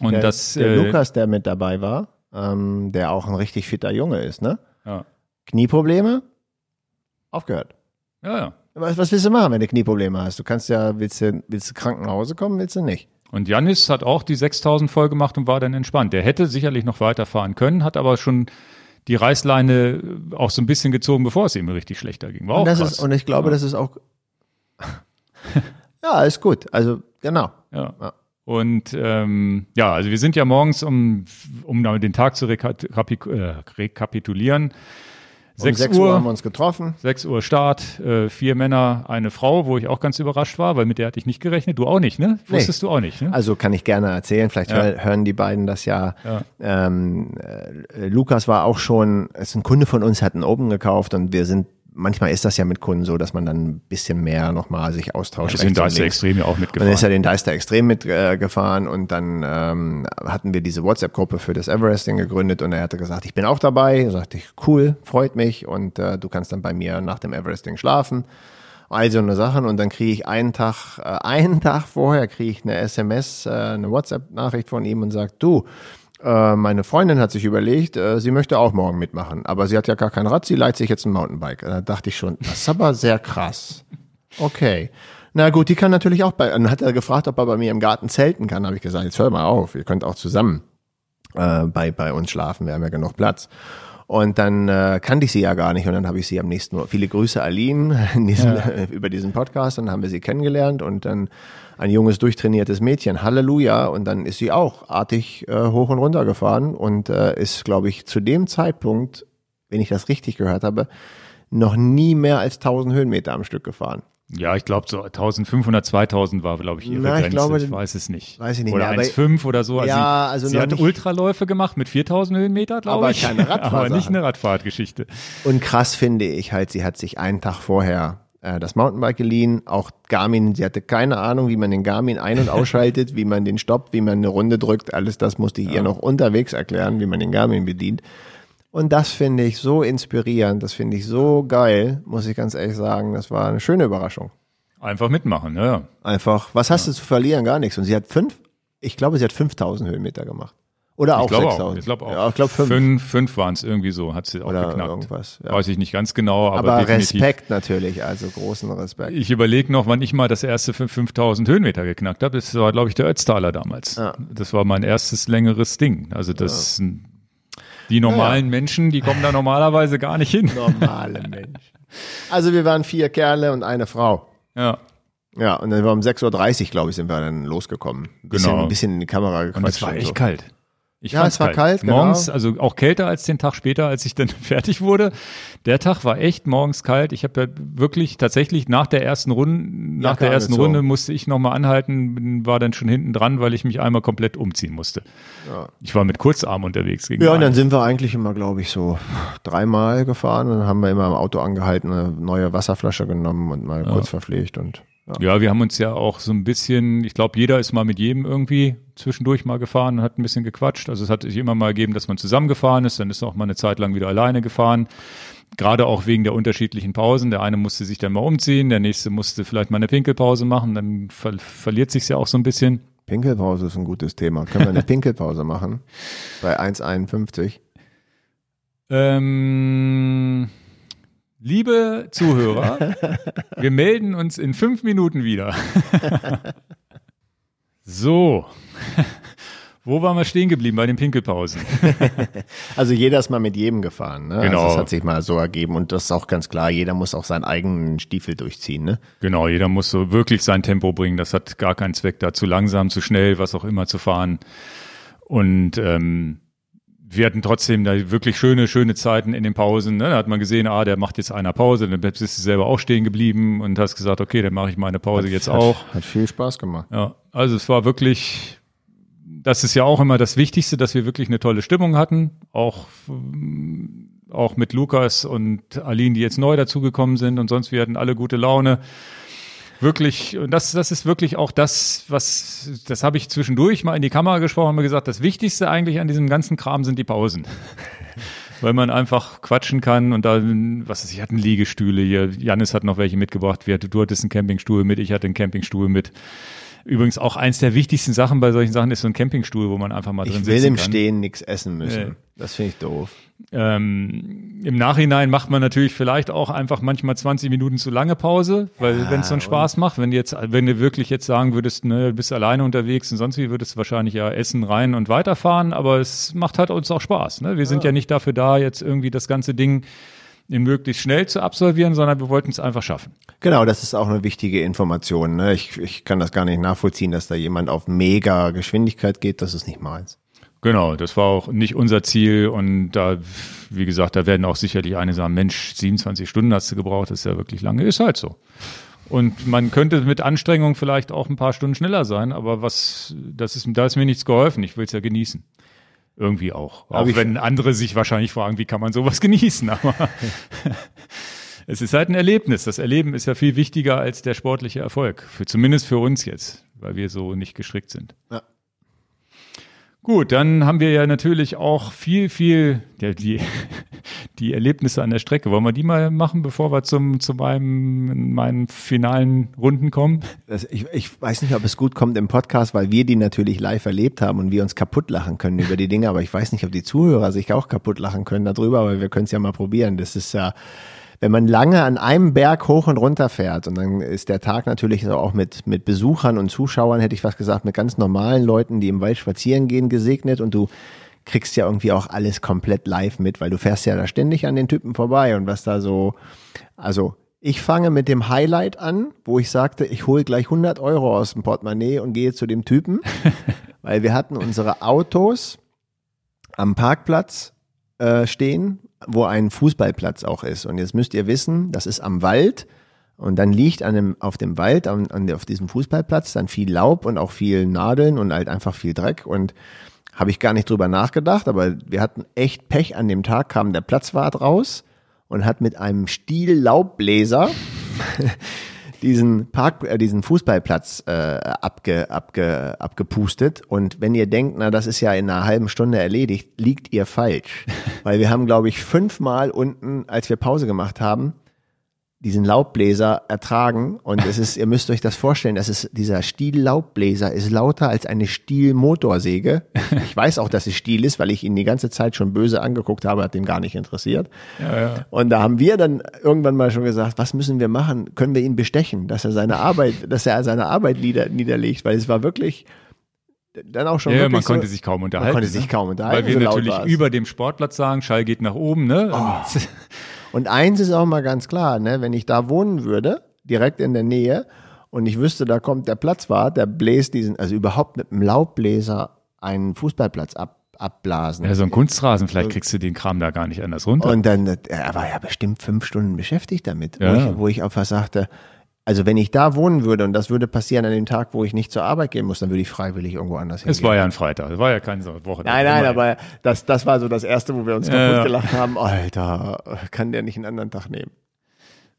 Und der, das, der äh, Lukas, der mit dabei war, ähm, der auch ein richtig fitter Junge ist, ne? ja, Knieprobleme? Aufgehört. Ja, ja. Was, was willst du machen, wenn du Knieprobleme hast? Du kannst ja, willst du, willst du krank nach Hause kommen, willst du nicht. Und Janis hat auch die 6000 voll gemacht und war dann entspannt. Der hätte sicherlich noch weiterfahren können, hat aber schon die Reißleine äh, auch so ein bisschen gezogen, bevor es ihm richtig schlechter ging. War und, auch das krass. Ist, und ich glaube, ja. das ist auch. ja, ist gut. Also, genau. Ja. ja. Und ähm, ja, also wir sind ja morgens, um, um den Tag zu äh, rekapitulieren, 6 um Uhr, Uhr, haben wir uns getroffen. 6 Uhr Start, äh, vier Männer, eine Frau, wo ich auch ganz überrascht war, weil mit der hatte ich nicht gerechnet. Du auch nicht, ne? Nee. Wusstest du auch nicht, ne? Also kann ich gerne erzählen. Vielleicht ja. hör, hören die beiden das ja. ja. Ähm, äh, Lukas war auch schon, ist ein Kunde von uns, hat einen Open gekauft und wir sind manchmal ist das ja mit Kunden so, dass man dann ein bisschen mehr nochmal sich austauscht. Wir sind rechts da und ist der links. Extrem ja auch Und dann mitgefahren. ist er den Deister extrem mitgefahren äh, und dann ähm, hatten wir diese WhatsApp-Gruppe für das Everesting gegründet und er hatte gesagt, ich bin auch dabei. Da sagte ich, cool, freut mich und äh, du kannst dann bei mir nach dem Everesting schlafen. All so eine Sachen und dann kriege ich einen Tag, äh, einen Tag vorher kriege ich eine SMS, äh, eine WhatsApp-Nachricht von ihm und sagt, du, äh, meine Freundin hat sich überlegt, äh, sie möchte auch morgen mitmachen, aber sie hat ja gar kein Rad, sie leiht sich jetzt ein Mountainbike. Da dachte ich schon, das ist aber sehr krass. Okay. Na gut, die kann natürlich auch bei, dann hat er gefragt, ob er bei mir im Garten zelten kann. habe ich gesagt, jetzt hör mal auf, ihr könnt auch zusammen äh, bei, bei uns schlafen, wir haben ja genug Platz. Und dann äh, kannte ich sie ja gar nicht. Und dann habe ich sie am nächsten Mal, viele Grüße Aline in diesem, über diesen Podcast, dann haben wir sie kennengelernt und dann ein junges, durchtrainiertes Mädchen, Halleluja, und dann ist sie auch artig äh, hoch und runter gefahren und äh, ist, glaube ich, zu dem Zeitpunkt, wenn ich das richtig gehört habe, noch nie mehr als 1000 Höhenmeter am Stück gefahren. Ja, ich glaube so 1500, 2000 war, glaube ich, ihre Na, ich Grenze. glaube, ich weiß es nicht. weiß ich nicht Oder mehr, aber- 1,5 oder so. Also Ja, sie, also sie hat nicht- Ultraläufe gemacht mit 4000 Höhenmeter, glaube Aber ich. keine aber Radfahrsachen. nicht eine Radfahrtgeschichte. Und krass finde ich halt, sie hat sich einen Tag vorher äh, das Mountainbike geliehen, auch Garmin, sie hatte keine Ahnung, wie man den Garmin ein- und ausschaltet, wie man den stoppt, wie man eine Runde drückt, alles das musste ich ihr noch unterwegs erklären, wie man den Garmin bedient. Und das finde ich so inspirierend, das finde ich so geil, muss ich ganz ehrlich sagen, das war eine schöne Überraschung. Einfach mitmachen, ja. Einfach, was hast du zu verlieren? Gar nichts. Und sie hat fünf, ich glaube, sie hat 5000 Höhenmeter gemacht. Oder auch Ich glaube auch. 6000. Ich glaube auch. Ja, ich glaube fünf. Fünf, fünf waren es irgendwie so, hat sie auch Oder geknackt. irgendwas, ja. Weiß ich nicht ganz genau, aber, Aber definitiv. Respekt natürlich, also großen Respekt. Ich überlege noch, wann ich mal das erste für 5000 Höhenmeter geknackt habe. Das war, glaube ich, der Ötztaler damals. Ja. Das war mein erstes längeres Ding. Also das die normalen Menschen, die kommen da normalerweise gar nicht hin. Normale Menschen. Also wir waren vier Kerle und eine Frau. Ja. Ja, und dann war um 6.30 Uhr, glaube ich, sind wir dann losgekommen. Bisschen, Genau. Ein bisschen in die Kamera gequatscht. Und es war echt so. kalt. Ich Ja, es war kalt, genau. Morgens, also auch kälter als den Tag später, als ich dann fertig wurde. Der Tag war echt morgens kalt. Ich habe ja wirklich tatsächlich nach der ersten Runde, nach Jacke der ersten angezogen. Runde musste ich nochmal anhalten, war dann schon hinten dran, weil ich mich einmal komplett umziehen musste. Ja. Ich war mit Kurzarm unterwegs. Ja, und dann sind wir eigentlich immer, glaube ich, so dreimal gefahren und dann haben wir immer im Auto angehalten, eine neue Wasserflasche genommen und mal kurz verpflegt und ja. Ja, wir haben uns ja auch so ein bisschen, ich glaube, jeder ist mal mit jedem irgendwie zwischendurch mal gefahren und hat ein bisschen gequatscht. Also es hat sich immer mal gegeben, dass man zusammengefahren ist, dann ist auch mal eine Zeit lang wieder alleine gefahren. Gerade auch wegen der unterschiedlichen Pausen. Der eine musste sich dann mal umziehen, der nächste musste vielleicht mal eine Pinkelpause machen, dann ver verliert sich's ja auch so ein bisschen. Pinkelpause ist ein gutes Thema. Können wir eine Pinkelpause machen? Bei 1,51. Ähm, liebe Zuhörer, wir melden uns in fünf Minuten wieder. so. Wo waren wir stehen geblieben bei den Pinkelpausen? Also jeder ist mal mit jedem gefahren. Ne? Genau. Also das hat sich mal so ergeben und das ist auch ganz klar, jeder muss auch seinen eigenen Stiefel durchziehen. Ne? Genau, jeder muss so wirklich sein Tempo bringen. Das hat gar keinen Zweck, da zu langsam, zu schnell, was auch immer zu fahren. Und ähm, wir hatten trotzdem da wirklich schöne, schöne Zeiten in den Pausen. Ne? Da hat man gesehen, ah, der macht jetzt einer Pause, dann bist du selber auch stehen geblieben und hast gesagt, okay, dann mache ich meine Pause jetzt auch. Hat, hat viel Spaß gemacht. Ja, also es war wirklich, das ist ja auch immer das Wichtigste, dass wir wirklich eine tolle Stimmung hatten. Auch, auch mit Lukas und Aline, die jetzt neu dazugekommen sind und sonst, wir hatten alle gute Laune. Wirklich, und das, das ist wirklich auch das, was, das habe ich zwischendurch mal in die Kamera gesprochen und mir gesagt, das Wichtigste eigentlich an diesem ganzen Kram sind die Pausen. Weil man einfach quatschen kann und dann, was ist, ich hatten Liegestühle hier, Janis hat noch welche mitgebracht, du hattest einen Campingstuhl mit, ich hatte einen Campingstuhl mit. Übrigens auch eins der wichtigsten Sachen bei solchen Sachen ist so ein Campingstuhl, wo man einfach mal drin Ich will sitzen im kann. Stehen nichts essen müssen. Nee. Das finde ich doof. Ähm, Im Nachhinein macht man natürlich vielleicht auch einfach manchmal 20 Minuten zu lange Pause, weil Ja, wenn es so einen Spaß macht, wenn du jetzt, wenn du wirklich jetzt sagen würdest, ne, du bist alleine unterwegs und sonst wie, würdest du wahrscheinlich ja essen, rein und weiterfahren, aber es macht halt uns auch Spaß. Ne? Wir sind ja nicht dafür da, jetzt irgendwie das ganze Ding in möglichst schnell zu absolvieren, sondern wir wollten es einfach schaffen. Genau, das ist auch eine wichtige Information. Ne? Ich, ich kann das gar nicht nachvollziehen, dass da jemand auf mega Geschwindigkeit geht. Das ist nicht meins. Genau, das war auch nicht unser Ziel und da, wie gesagt, da werden auch sicherlich eine sagen, Mensch, 27 Stunden hast du gebraucht, das ist ja wirklich lange, ist halt so. Und man könnte mit Anstrengung vielleicht auch ein paar Stunden schneller sein, aber was, das ist, da ist mir nichts geholfen, ich will es ja genießen. Irgendwie auch. Auch ich- wenn andere sich wahrscheinlich fragen, wie kann man sowas genießen, aber es ist halt ein Erlebnis. Das Erleben ist ja viel wichtiger als der sportliche Erfolg. Für, zumindest für uns jetzt, weil wir so nicht gestrickt sind. Ja. Gut, dann haben wir ja natürlich auch viel, viel, ja, die, die Erlebnisse an der Strecke. Wollen wir die mal machen, bevor wir zum, zu meinem, meinen finalen Runden kommen? Das, ich, ich weiß nicht, ob es gut kommt im Podcast, weil wir die natürlich live erlebt haben und wir uns kaputt lachen können über die Dinge, aber ich weiß nicht, ob die Zuhörer sich auch kaputt lachen können darüber, aber wir können es ja mal probieren. Das ist ja, wenn man lange an einem Berg hoch und runter fährt und dann ist der Tag natürlich so auch mit, mit Besuchern und Zuschauern, hätte ich was gesagt, mit ganz normalen Leuten, die im Wald spazieren gehen, gesegnet. Und du kriegst ja irgendwie auch alles komplett live mit, weil du fährst ja da ständig an den Typen vorbei. Und was da so, also ich fange mit dem Highlight an, wo ich sagte, ich hole gleich 100 Euro aus dem Portemonnaie und gehe zu dem Typen, weil wir hatten unsere Autos am Parkplatz äh, stehen, wo ein Fußballplatz auch ist. Und jetzt müsst ihr wissen, das ist am Wald. Und dann liegt an dem, auf dem Wald, an, an, auf diesem Fußballplatz dann viel Laub und auch viel Nadeln und halt einfach viel Dreck. Und habe ich gar nicht drüber nachgedacht, aber wir hatten echt Pech. An dem Tag, kam der Platzwart raus und hat mit einem Stiel Laubbläser diesen Park, äh, diesen Fußballplatz äh, abge, abge, abgepustet. Und wenn ihr denkt, na, das ist ja in einer halben Stunde erledigt, liegt ihr falsch. Weil wir haben, glaube ich, fünfmal unten, als wir Pause gemacht haben, diesen Laubbläser ertragen. Und es ist, ihr müsst euch das vorstellen, das ist, dieser Stiel-Laubbläser ist lauter als eine Stiel-Motorsäge. Ich weiß auch, dass es Stiel ist, weil ich ihn die ganze Zeit schon böse angeguckt habe, hat ihn gar nicht interessiert. Ja, ja. Und da haben wir dann irgendwann mal schon gesagt, was müssen wir machen? Können wir ihn bestechen, dass er seine Arbeit, dass er seine Arbeit nieder, niederlegt? Weil es war wirklich dann auch schon Ja, man so, konnte sich kaum unterhalten. konnte sich kaum unterhalten, Weil wir so natürlich es. über dem Sportplatz sagen, Schall geht nach oben, ne? Und- Und eins ist auch mal ganz klar, ne, wenn ich da wohnen würde, direkt in der Nähe, und ich wüsste, da kommt der Platzwart, der bläst diesen, also überhaupt mit einem Laubbläser einen Fußballplatz ab, abblasen. Ja, so ein Kunstrasen, vielleicht kriegst du den Kram da gar nicht anders runter. Und dann, äh, er war ja bestimmt fünf Stunden beschäftigt damit, Ja. wo, ich, wo ich einfach sagte, also wenn ich da wohnen würde und das würde passieren an dem Tag, wo ich nicht zur Arbeit gehen muss, dann würde ich freiwillig irgendwo anders hingehen. es war ja ein Freitag, es war ja keine Woche. Nein, nein, Immer- aber das, das war so das erste, wo wir uns Ja, kaputt ja. gelacht haben. Alter, kann der nicht einen anderen Tag nehmen?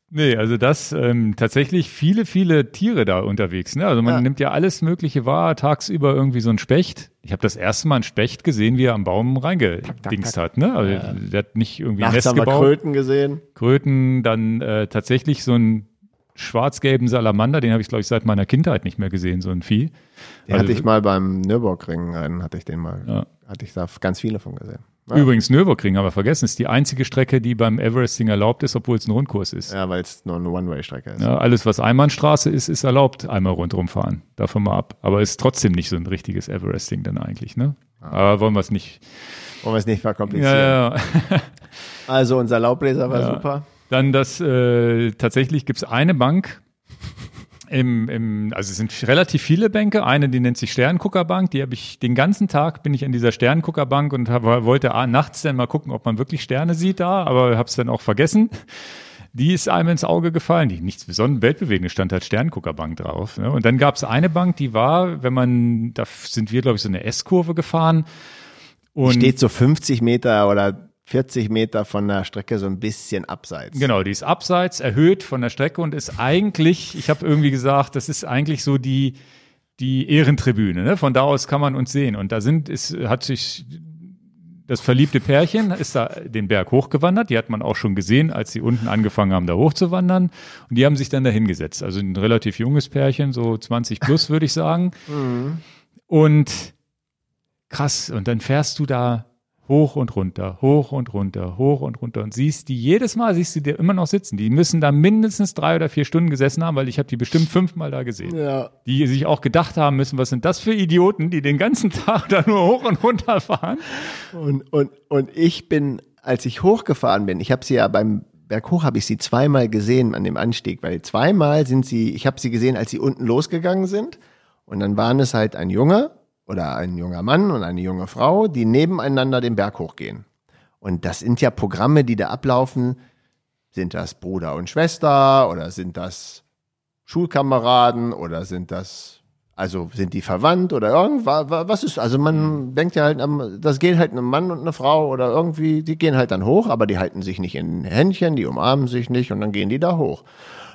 Nee, also das ähm, tatsächlich viele, viele Tiere da unterwegs. Ne? Also man Ja. nimmt ja alles Mögliche wahr, tagsüber irgendwie so ein Specht. Ich habe das erste Mal einen Specht gesehen, wie er am Baum reingedingst hat. Ne? Also der hat nicht irgendwie ein Nachts Nest haben wir gebaut. Kröten gesehen. Kröten, dann äh, tatsächlich so einen schwarz-gelben Salamander, den habe ich, glaube ich, seit meiner Kindheit nicht mehr gesehen, so ein Vieh. Den Also- hatte ich mal beim Nürburgring, einen hatte ich den mal, Ja. hatte ich da ganz viele von gesehen. Ja, Übrigens, Nürburgring haben wir vergessen, ist die einzige Strecke, die beim Everesting erlaubt ist, obwohl es ein Rundkurs ist. ja weil es nur eine One-Way-Strecke ist. Ja, alles, was Einbahnstraße ist, ist erlaubt, einmal rundherum fahren. Davon mal ab. Aber ist trotzdem nicht so ein richtiges Everesting dann eigentlich, ne? Aber wollen wir es nicht. Wollen wir es nicht verkomplizieren. Ja. Also unser Laubbläser war super. Dann das, äh, tatsächlich gibt's eine Bank im, im, also es sind relativ viele Bänke. Eine, die nennt sich Sternguckerbank. Die habe ich den ganzen Tag bin ich an dieser Sternguckerbank und hab, wollte nachts dann mal gucken, ob man wirklich Sterne sieht da, aber habe es dann auch vergessen. Die ist einem ins Auge gefallen. Die nichts besonders weltbewegendes stand halt Sternguckerbank drauf. Ne? Und dann gab's eine Bank, die war, wenn man, da sind wir glaube ich so eine S-Kurve gefahren. Und Steht so 50 Meter oder 40 Meter von der Strecke so ein bisschen abseits. Genau, die ist abseits, erhöht von der Strecke und ist eigentlich, ich habe irgendwie gesagt, das ist eigentlich so die, die Ehrentribüne. Ne? Von da aus kann man uns sehen. Und da sind, ist, hat sich das verliebte Pärchen ist da den Berg hochgewandert. Die hat man auch schon gesehen, als sie unten angefangen haben, da hochzuwandern. Und die haben sich dann da hingesetzt. Also ein relativ junges Pärchen, so 20 plus, würde ich sagen. Mhm. Und krass. Und dann fährst du da hoch und runter, hoch und runter, hoch und runter und siehst die jedes Mal, siehst du dir immer noch sitzen. Die müssen da mindestens drei oder vier Stunden gesessen haben, weil ich habe die bestimmt fünfmal da gesehen. Ja. Die sich auch gedacht haben müssen, was sind das für Idioten, die den ganzen Tag da nur hoch und runter fahren. Und, und, und ich bin, als ich hochgefahren bin, ich habe sie ja beim Berghoch habe ich sie zweimal gesehen an dem Anstieg, weil zweimal sind sie, ich habe sie gesehen, als sie unten losgegangen sind. Und dann waren es halt ein Junge oder ein junger Mann und eine junge Frau, die nebeneinander den Berg hochgehen. Und das sind ja Programme, die da ablaufen. Sind das Bruder und Schwester oder sind das Schulkameraden oder sind das, also sind die verwandt oder irgendwas, was ist, also man denkt ja halt, das geht halt ein Mann und eine Frau oder irgendwie, die gehen halt dann hoch, aber die halten sich nicht in Händchen, die umarmen sich nicht und dann gehen die da hoch.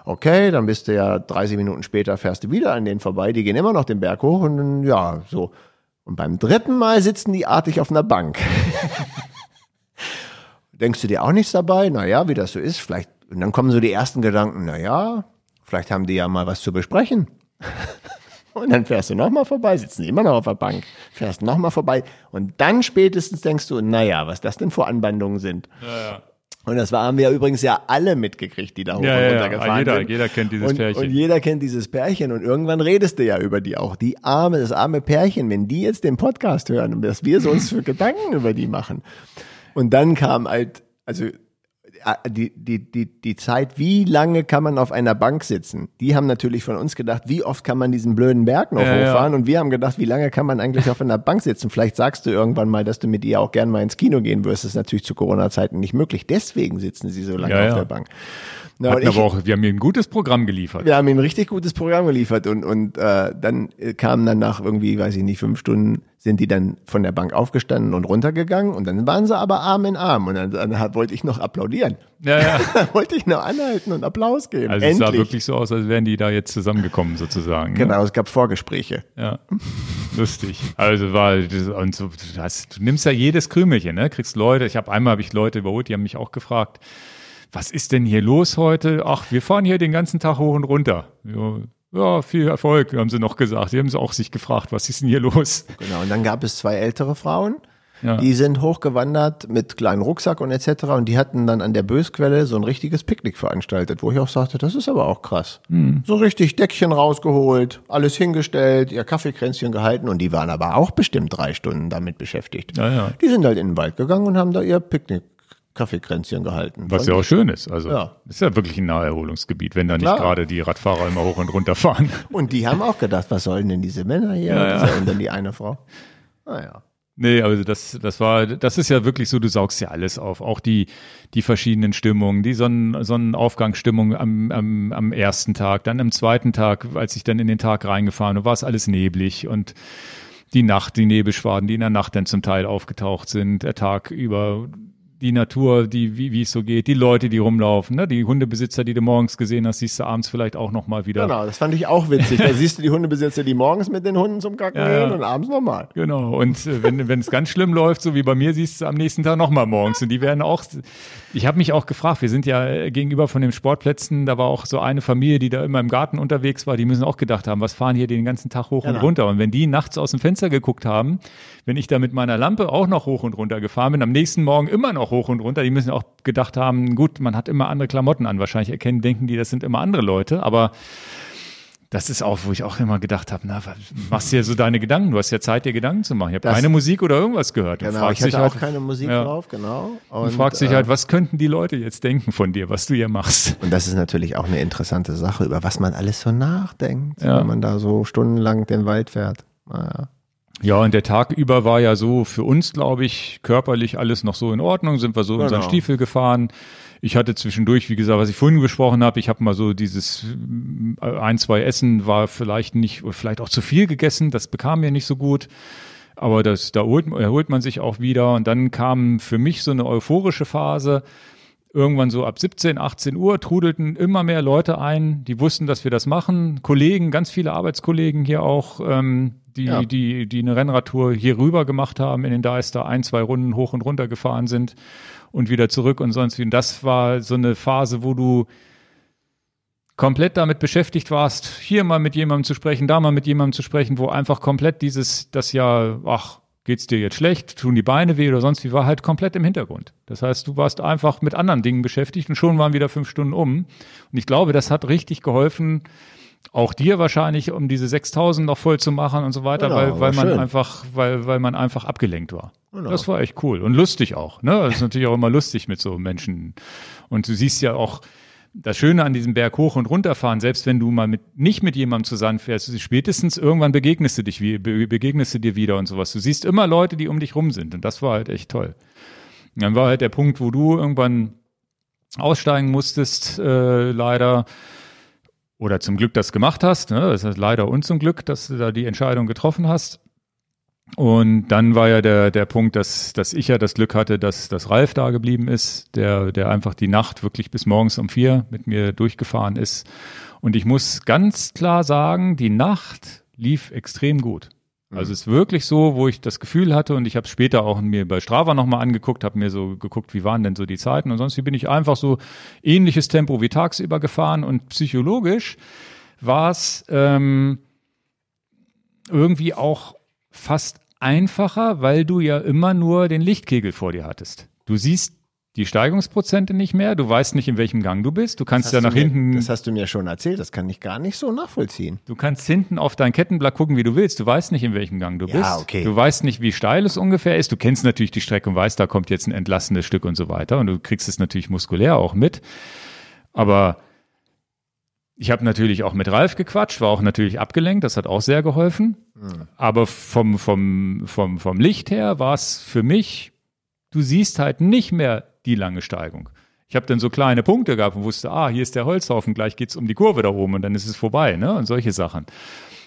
Okay, dann bist du ja 30 Minuten später fährst du wieder an denen vorbei, die gehen immer noch den Berg hoch und dann, ja, so. Und beim dritten Mal sitzen die artig auf einer Bank. Denkst du dir auch nichts dabei? Naja, wie das so ist, vielleicht, und dann kommen so die ersten Gedanken, naja, vielleicht haben die ja mal was zu besprechen. Und dann fährst du nochmal vorbei, sitzen immer noch auf der Bank, fährst nochmal vorbei und dann spätestens denkst du, naja, was das denn für Anbandungen sind. Ja, ja. Und das haben wir übrigens ja alle mitgekriegt, die da hoch ja, und runter gefahren jeder, sind. Jeder kennt dieses und, Pärchen. Und jeder kennt dieses Pärchen. Und irgendwann redest du ja über die auch. Die arme, das arme Pärchen, wenn die jetzt den Podcast hören und dass wir so uns für Gedanken über die machen. Und dann kam halt, also die, die, die, die Zeit, wie lange kann man auf einer Bank sitzen? Die haben natürlich von uns gedacht, wie oft kann man diesen blöden Berg noch ja, hochfahren? Ja. Und wir haben gedacht, wie lange kann man eigentlich auf einer Bank sitzen? Vielleicht sagst du irgendwann mal, dass du mit ihr auch gern mal ins Kino gehen wirst. Das ist natürlich zu Corona-Zeiten nicht möglich. Deswegen sitzen sie so lange ja, auf der Bank. Na, ich, aber auch, wir haben ihnen ein gutes Programm geliefert. Wir haben ihnen ein richtig gutes Programm geliefert und, und äh, dann kamen dann nach irgendwie, weiß ich nicht, fünf Stunden sind die dann von der Bank aufgestanden und runtergegangen und dann waren sie aber Arm in Arm und dann, dann wollte ich noch applaudieren. Ja, ja. wollte ich noch anhalten und Applaus geben. Also Endlich. es sah wirklich so aus, als wären die da jetzt zusammengekommen sozusagen. Ne? Genau, ne? es gab Vorgespräche. Ja, lustig. Also war und so, du, hast, du nimmst ja jedes Krümelchen, ne? Kriegst Leute. Ich habe einmal habe ich Leute überholt, die haben mich auch gefragt was ist denn hier los heute? Ach, wir fahren hier den ganzen Tag hoch und runter. Ja, ja, viel Erfolg, haben sie noch gesagt. Die haben sie auch sich gefragt, was ist denn hier los? Genau, und dann gab es zwei ältere Frauen, ja. die sind hochgewandert mit kleinen Rucksack und etc. Und die hatten dann an der Bösquelle so ein richtiges Picknick veranstaltet, wo ich auch sagte, das ist aber auch krass. Hm. So richtig Deckchen rausgeholt, alles hingestellt, ihr Kaffeekränzchen gehalten und die waren aber auch bestimmt drei Stunden damit beschäftigt. Ja, ja. Die sind halt in den Wald gegangen und haben da ihr Picknick Kaffeekränzchen gehalten. Was ja auch schön ist. Also ja. ist ja wirklich ein Naherholungsgebiet, wenn da nicht gerade die Radfahrer immer hoch und runter fahren. Und die haben auch gedacht, was sollen denn diese Männer hier? Ja, ja. Und dann die eine Frau. Naja. Nee, also das, das war, das ist ja wirklich so, du saugst ja alles auf. Auch die, die verschiedenen Stimmungen, die Sonnen, Sonnenaufgangsstimmung am, am, am ersten Tag, dann am zweiten Tag, als ich dann in den Tag reingefahren bin, war es alles neblig und die Nacht, die Nebelschwaden, die in der Nacht dann zum Teil aufgetaucht sind, der Tag über die Natur, die, wie, wie es so geht, die Leute, die rumlaufen, ne? die Hundebesitzer, die du morgens gesehen hast, siehst du abends vielleicht auch nochmal wieder. Genau, das fand ich auch witzig. Da siehst du die Hundebesitzer, die morgens mit den Hunden zum Kacken ja, gehen und abends nochmal. Genau, und äh, wenn wenn es ganz schlimm läuft, so wie bei mir, siehst du am nächsten Tag nochmal morgens. Und die werden auch, ich habe mich auch gefragt, wir sind ja äh, gegenüber von den Sportplätzen, da war auch so eine Familie, die da immer im Garten unterwegs war, die müssen auch gedacht haben, was fahren hier den ganzen Tag hoch genau. und runter. Und wenn die nachts aus dem Fenster geguckt haben, wenn ich da mit meiner Lampe auch noch hoch und runter gefahren bin, am nächsten Morgen immer noch hoch und runter, die müssen auch gedacht haben, gut, man hat immer andere Klamotten an. Wahrscheinlich erkennen, denken die, das sind immer andere Leute, aber das ist auch, wo ich auch immer gedacht habe, na, machst du dir so deine Gedanken? Du hast ja Zeit, dir Gedanken zu machen. Ich habe keine Musik oder irgendwas gehört. Du genau, ich hatte halt, auch keine Musik ja, drauf, genau. Und, du fragst dich halt, äh, was könnten die Leute jetzt denken von dir, was du hier machst? Und das ist natürlich auch eine interessante Sache, über was man alles so nachdenkt, ja. wenn man da so stundenlang den Wald fährt. Naja. Ja, und der Tag über war ja so für uns, glaube ich, körperlich alles noch so in Ordnung. Sind wir so genau. unseren Stiefel gefahren. Ich hatte zwischendurch, wie gesagt, was ich vorhin besprochen habe, ich habe mal so dieses äh, ein, zwei Essen war vielleicht nicht, oder vielleicht auch zu viel gegessen. Das bekam mir nicht so gut. Aber das, da erholt, erholt man sich auch wieder. Und dann kam für mich so eine euphorische Phase irgendwann so ab 17, 18 Uhr trudelten immer mehr Leute ein, die wussten, dass wir das machen. Kollegen, ganz viele Arbeitskollegen hier auch, ähm, die, ja. die, die eine Rennradtour hier rüber gemacht haben in den Deister, ein, zwei Runden hoch und runter gefahren sind und wieder zurück und sonst wie. Und das war so eine Phase, wo du komplett damit beschäftigt warst, hier mal mit jemandem zu sprechen, da mal mit jemandem zu sprechen, wo einfach komplett dieses, das ja, ach, geht's dir jetzt schlecht, tun die Beine weh oder sonst wie, war halt komplett im Hintergrund. Das heißt, du warst einfach mit anderen Dingen beschäftigt und schon waren wieder fünf Stunden um. Und ich glaube, das hat richtig geholfen, auch dir wahrscheinlich, um diese 6000 noch voll zu machen und so weiter, genau, weil, weil man schön. einfach, weil, weil man einfach abgelenkt war. Genau. Das war echt cool und lustig auch. Ne? Das ist natürlich auch immer lustig mit so Menschen. Und du siehst ja auch, das Schöne an diesem Berg hoch und runterfahren, selbst wenn du mal mit, nicht mit jemandem zusammenfährst, spätestens irgendwann begegnest du dich, begegnest du dir wieder und sowas. Du siehst immer Leute, die um dich rum sind und das war halt echt toll. Und dann war halt der Punkt, wo du irgendwann aussteigen musstest, äh, leider, oder zum Glück das gemacht hast, ne? das ist leider und zum Glück, dass du da die Entscheidung getroffen hast. Und dann war ja der, der Punkt, dass, dass ich ja das Glück hatte, dass, dass Ralf da geblieben ist, der, der einfach die Nacht wirklich bis morgens um vier mit mir durchgefahren ist. Und ich muss ganz klar sagen, die Nacht lief extrem gut. Also mhm. es ist wirklich so, wo ich das Gefühl hatte und ich habe später auch mir bei Strava nochmal angeguckt, habe mir so geguckt, wie waren denn so die Zeiten und sonst wie bin ich einfach so ähnliches Tempo wie tagsüber gefahren und psychologisch war es ähm, irgendwie auch fast einfacher, weil du ja immer nur den Lichtkegel vor dir hattest. Du siehst die Steigungsprozente nicht mehr, du weißt nicht, in welchem Gang du bist. Du kannst ja nach mir, hinten. Das hast du mir schon erzählt, das kann ich gar nicht so nachvollziehen. Du kannst hinten auf dein Kettenblatt gucken, wie du willst. Du weißt nicht, in welchem Gang du ja, bist. Okay. Du weißt nicht, wie steil es ungefähr ist. Du kennst natürlich die Strecke und weißt, da kommt jetzt ein entlassenes Stück und so weiter. Und du kriegst es natürlich muskulär auch mit. Aber ich habe natürlich auch mit Ralf gequatscht, war auch natürlich abgelenkt, das hat auch sehr geholfen. Mhm. Aber vom, vom, vom, vom Licht her war es für mich, du siehst halt nicht mehr die lange Steigung. Ich habe dann so kleine Punkte gehabt und wusste, ah, hier ist der Holzhaufen, gleich geht's um die Kurve da oben und dann ist es vorbei, ne? Und solche Sachen.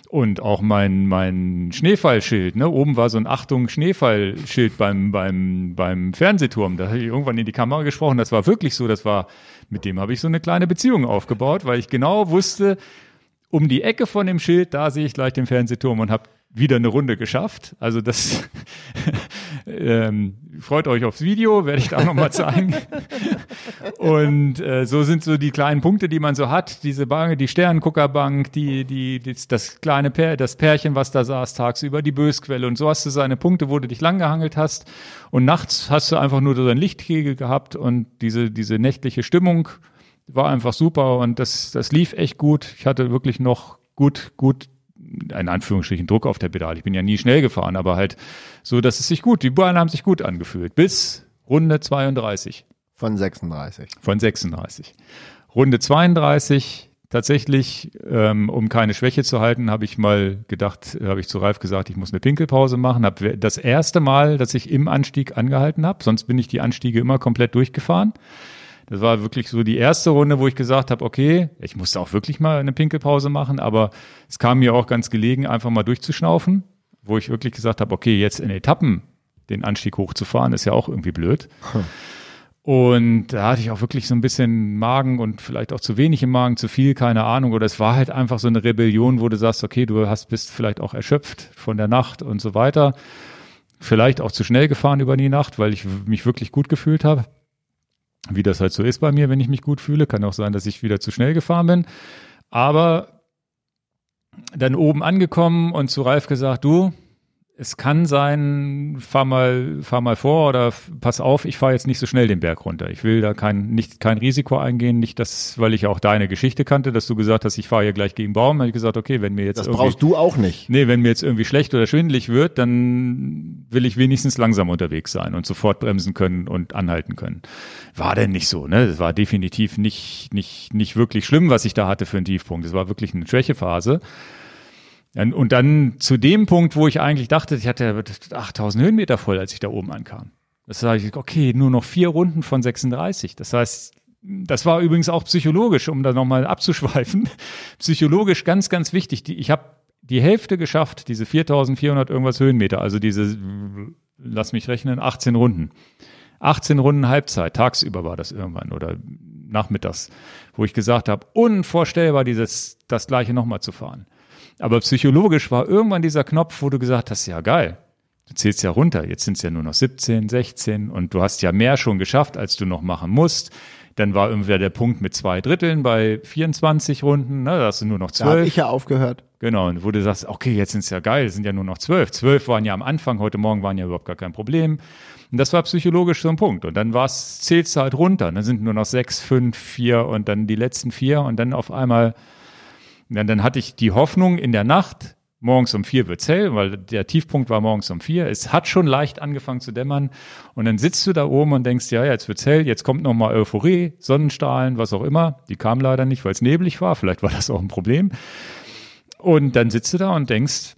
Und auch mein, mein Schneefallschild, ne? Oben war so ein Achtung Schneefallschild beim, beim, beim Fernsehturm. Da habe ich irgendwann in die Kamera gesprochen. Das war wirklich so, das war, mit dem habe ich so eine kleine Beziehung aufgebaut, weil ich genau wusste, um die Ecke von dem Schild, da sehe ich gleich den Fernsehturm und habe wieder eine Runde geschafft. Also das ähm, freut euch aufs Video, werde ich da nochmal zeigen. Und äh, so sind so die kleinen Punkte, die man so hat. Diese Bank, die Sternenguckerbank, die, die, die, das kleine Pär, das Pärchen, was da saß tagsüber, die Bösquelle. Und so hast du seine Punkte, wo du dich langgehangelt hast. Und nachts hast du einfach nur so einen Lichtkegel gehabt und diese, diese nächtliche Stimmung war einfach super und das, das lief echt gut. Ich hatte wirklich noch gut, gut in Anführungsstrichen Druck auf der Pedal. Ich bin ja nie schnell gefahren, aber halt so, dass es sich gut, die Bahnen haben sich gut angefühlt. Bis Runde 32. Von 36. Von 36. Runde 32, tatsächlich, ähm, um keine Schwäche zu halten, habe ich mal gedacht, habe ich zu Ralf gesagt, ich muss eine Pinkelpause machen. Hab das erste Mal, dass ich im Anstieg angehalten habe, sonst bin ich die Anstiege immer komplett durchgefahren. Das war wirklich so die erste Runde, wo ich gesagt habe, okay, ich musste auch wirklich mal eine Pinkelpause machen, aber es kam mir auch ganz gelegen, einfach mal durchzuschnaufen, wo ich wirklich gesagt habe, okay, jetzt in Etappen den Anstieg hochzufahren, ist ja auch irgendwie blöd. Und da hatte ich auch wirklich so ein bisschen Magen und vielleicht auch zu wenig im Magen, zu viel, keine Ahnung. Oder es war halt einfach so eine Rebellion, wo du sagst, okay, du hast, bist vielleicht auch erschöpft von der Nacht und so weiter. Vielleicht auch zu schnell gefahren über die Nacht, weil ich mich wirklich gut gefühlt habe wie das halt so ist bei mir, wenn ich mich gut fühle. Kann auch sein, dass ich wieder zu schnell gefahren bin. Aber dann oben angekommen und zu Ralf gesagt, du, es kann sein, fahr mal, fahr mal vor oder pass auf, ich fahre jetzt nicht so schnell den Berg runter. Ich will da kein, nicht, kein Risiko eingehen, nicht das, weil ich auch deine Geschichte kannte, dass du gesagt hast, ich fahre hier gleich gegen Baum. habe ich gesagt, okay, wenn mir jetzt Das brauchst du auch nicht. Nee, wenn mir jetzt irgendwie schlecht oder schwindelig wird, dann will ich wenigstens langsam unterwegs sein und sofort bremsen können und anhalten können. War denn nicht so, ne? Es war definitiv nicht, nicht, nicht wirklich schlimm, was ich da hatte für einen Tiefpunkt. Es war wirklich eine Schwächephase. Und dann zu dem Punkt, wo ich eigentlich dachte, ich hatte 8000 Höhenmeter voll, als ich da oben ankam. Das sage ich, okay, nur noch vier Runden von 36. Das heißt, das war übrigens auch psychologisch, um da nochmal abzuschweifen, psychologisch ganz, ganz wichtig. Ich habe die Hälfte geschafft, diese 4400 irgendwas Höhenmeter, also diese, lass mich rechnen, 18 Runden. 18 Runden Halbzeit, tagsüber war das irgendwann oder nachmittags, wo ich gesagt habe, unvorstellbar, dieses, das gleiche nochmal zu fahren. Aber psychologisch war irgendwann dieser Knopf, wo du gesagt hast, ja geil, du zählst ja runter, jetzt sind es ja nur noch 17, 16 und du hast ja mehr schon geschafft, als du noch machen musst. Dann war irgendwer der Punkt mit zwei Dritteln bei 24 Runden, ne, da hast du nur noch zwölf. Da habe ich ja aufgehört. Genau, und wo du sagst, okay, jetzt sind es ja geil, sind ja nur noch zwölf. Zwölf waren ja am Anfang, heute Morgen waren ja überhaupt gar kein Problem. Und das war psychologisch so ein Punkt. Und dann war's, zählst du halt runter. Dann sind nur noch sechs, fünf, vier und dann die letzten vier und dann auf einmal, dann, dann hatte ich die Hoffnung in der Nacht, morgens um vier wird's hell, weil der Tiefpunkt war morgens um vier. Es hat schon leicht angefangen zu dämmern. Und dann sitzt du da oben und denkst, ja, jetzt wird's hell, jetzt kommt nochmal Euphorie, Sonnenstrahlen, was auch immer. Die kam leider nicht, weil es neblig war. Vielleicht war das auch ein Problem. Und dann sitzt du da und denkst,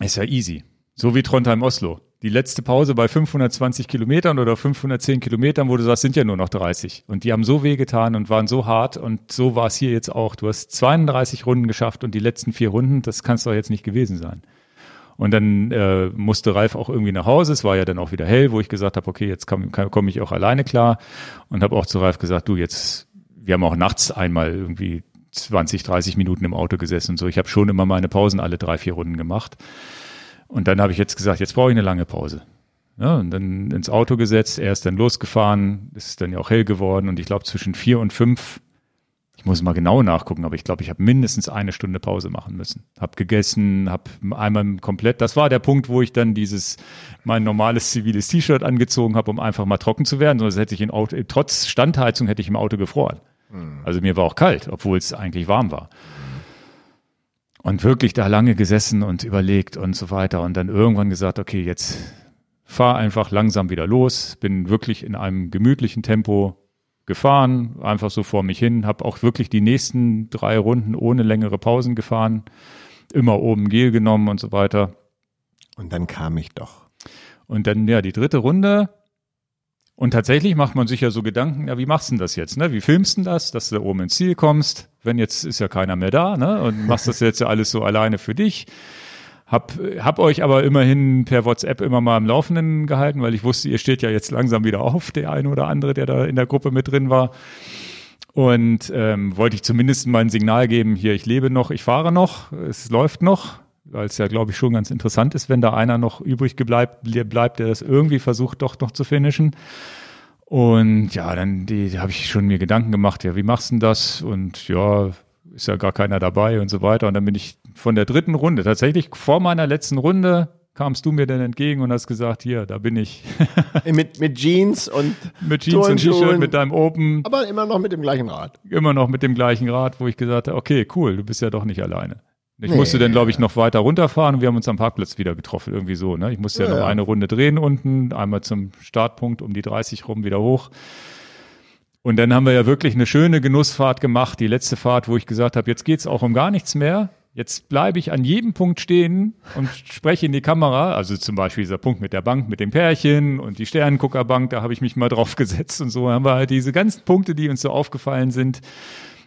ist ja easy. So wie Trondheim-Oslo. Die letzte Pause bei 520 Kilometern oder 510 Kilometern, wo du sagst, sind ja nur noch 30. Und die haben so wehgetan und waren so hart. Und so war es hier jetzt auch. Du hast 32 Runden geschafft und die letzten vier Runden, das kann es doch jetzt nicht gewesen sein. Und dann äh, musste Ralf auch irgendwie nach Hause. Es war ja dann auch wieder hell, wo ich gesagt habe, okay, jetzt komme komm ich auch alleine klar. Und habe auch zu Ralf gesagt, du, jetzt, wir haben auch nachts einmal irgendwie 20, 30 Minuten im Auto gesessen und so. Ich habe schon immer meine Pausen alle drei, vier Runden gemacht. Und dann habe ich jetzt gesagt, jetzt brauche ich eine lange Pause. Ja, und dann ins Auto gesetzt, er ist dann losgefahren, ist dann ja auch hell geworden und ich glaube zwischen vier und fünf, ich muss mal genau nachgucken, aber ich glaube, ich habe mindestens eine Stunde Pause machen müssen. Hab gegessen, hab einmal komplett, das war der Punkt, wo ich dann dieses, mein normales ziviles T-Shirt angezogen habe, um einfach mal trocken zu werden, sonst hätte ich in Auto, trotz Standheizung hätte ich im Auto gefroren. Mhm. Also mir war auch kalt, obwohl es eigentlich warm war. Und wirklich da lange gesessen und überlegt und so weiter und dann irgendwann gesagt, okay, jetzt fahr einfach langsam wieder los, bin wirklich in einem gemütlichen Tempo gefahren, einfach so vor mich hin, habe auch wirklich die nächsten drei Runden ohne längere Pausen gefahren, immer oben Gel genommen und so weiter. Und dann kam ich doch. Und dann, ja, die dritte Runde, und tatsächlich macht man sich ja so Gedanken, ja, wie machst du denn das jetzt? Ne? Wie filmst du das, dass du da oben ins Ziel kommst? Wenn jetzt ist ja keiner mehr da, ne? Und machst das jetzt ja alles so alleine für dich. Hab, hab euch aber immerhin per WhatsApp immer mal am Laufenden gehalten, weil ich wusste, ihr steht ja jetzt langsam wieder auf, der eine oder andere, der da in der Gruppe mit drin war. Und ähm, wollte ich zumindest mal ein Signal geben, hier, ich lebe noch, ich fahre noch, es läuft noch weil es ja, glaube ich, schon ganz interessant ist, wenn da einer noch übrig bleibt, bleibt, der das irgendwie versucht, doch noch zu finishen. Und ja, dann die, die habe ich schon mir Gedanken gemacht, ja, wie machst du denn das? Und ja, ist ja gar keiner dabei und so weiter. Und dann bin ich von der dritten Runde, tatsächlich vor meiner letzten Runde, kamst du mir dann entgegen und hast gesagt, hier, da bin ich. mit, mit Jeans und mit Jeans und T-Shirt, mit deinem Open. Aber immer noch mit dem gleichen Rad. Immer noch mit dem gleichen Rad, wo ich gesagt habe, okay, cool, du bist ja doch nicht alleine. Ich nee. musste dann, glaube ich, noch weiter runterfahren und wir haben uns am Parkplatz wieder getroffen, irgendwie so. Ne? Ich musste ja, ja noch eine Runde drehen unten, einmal zum Startpunkt um die 30 rum wieder hoch. Und dann haben wir ja wirklich eine schöne Genussfahrt gemacht, die letzte Fahrt, wo ich gesagt habe, jetzt geht's auch um gar nichts mehr. Jetzt bleibe ich an jedem Punkt stehen und spreche in die Kamera. Also zum Beispiel dieser Punkt mit der Bank, mit dem Pärchen und die Sternenguckerbank, da habe ich mich mal drauf gesetzt und so. Dann haben wir halt diese ganzen Punkte, die uns so aufgefallen sind,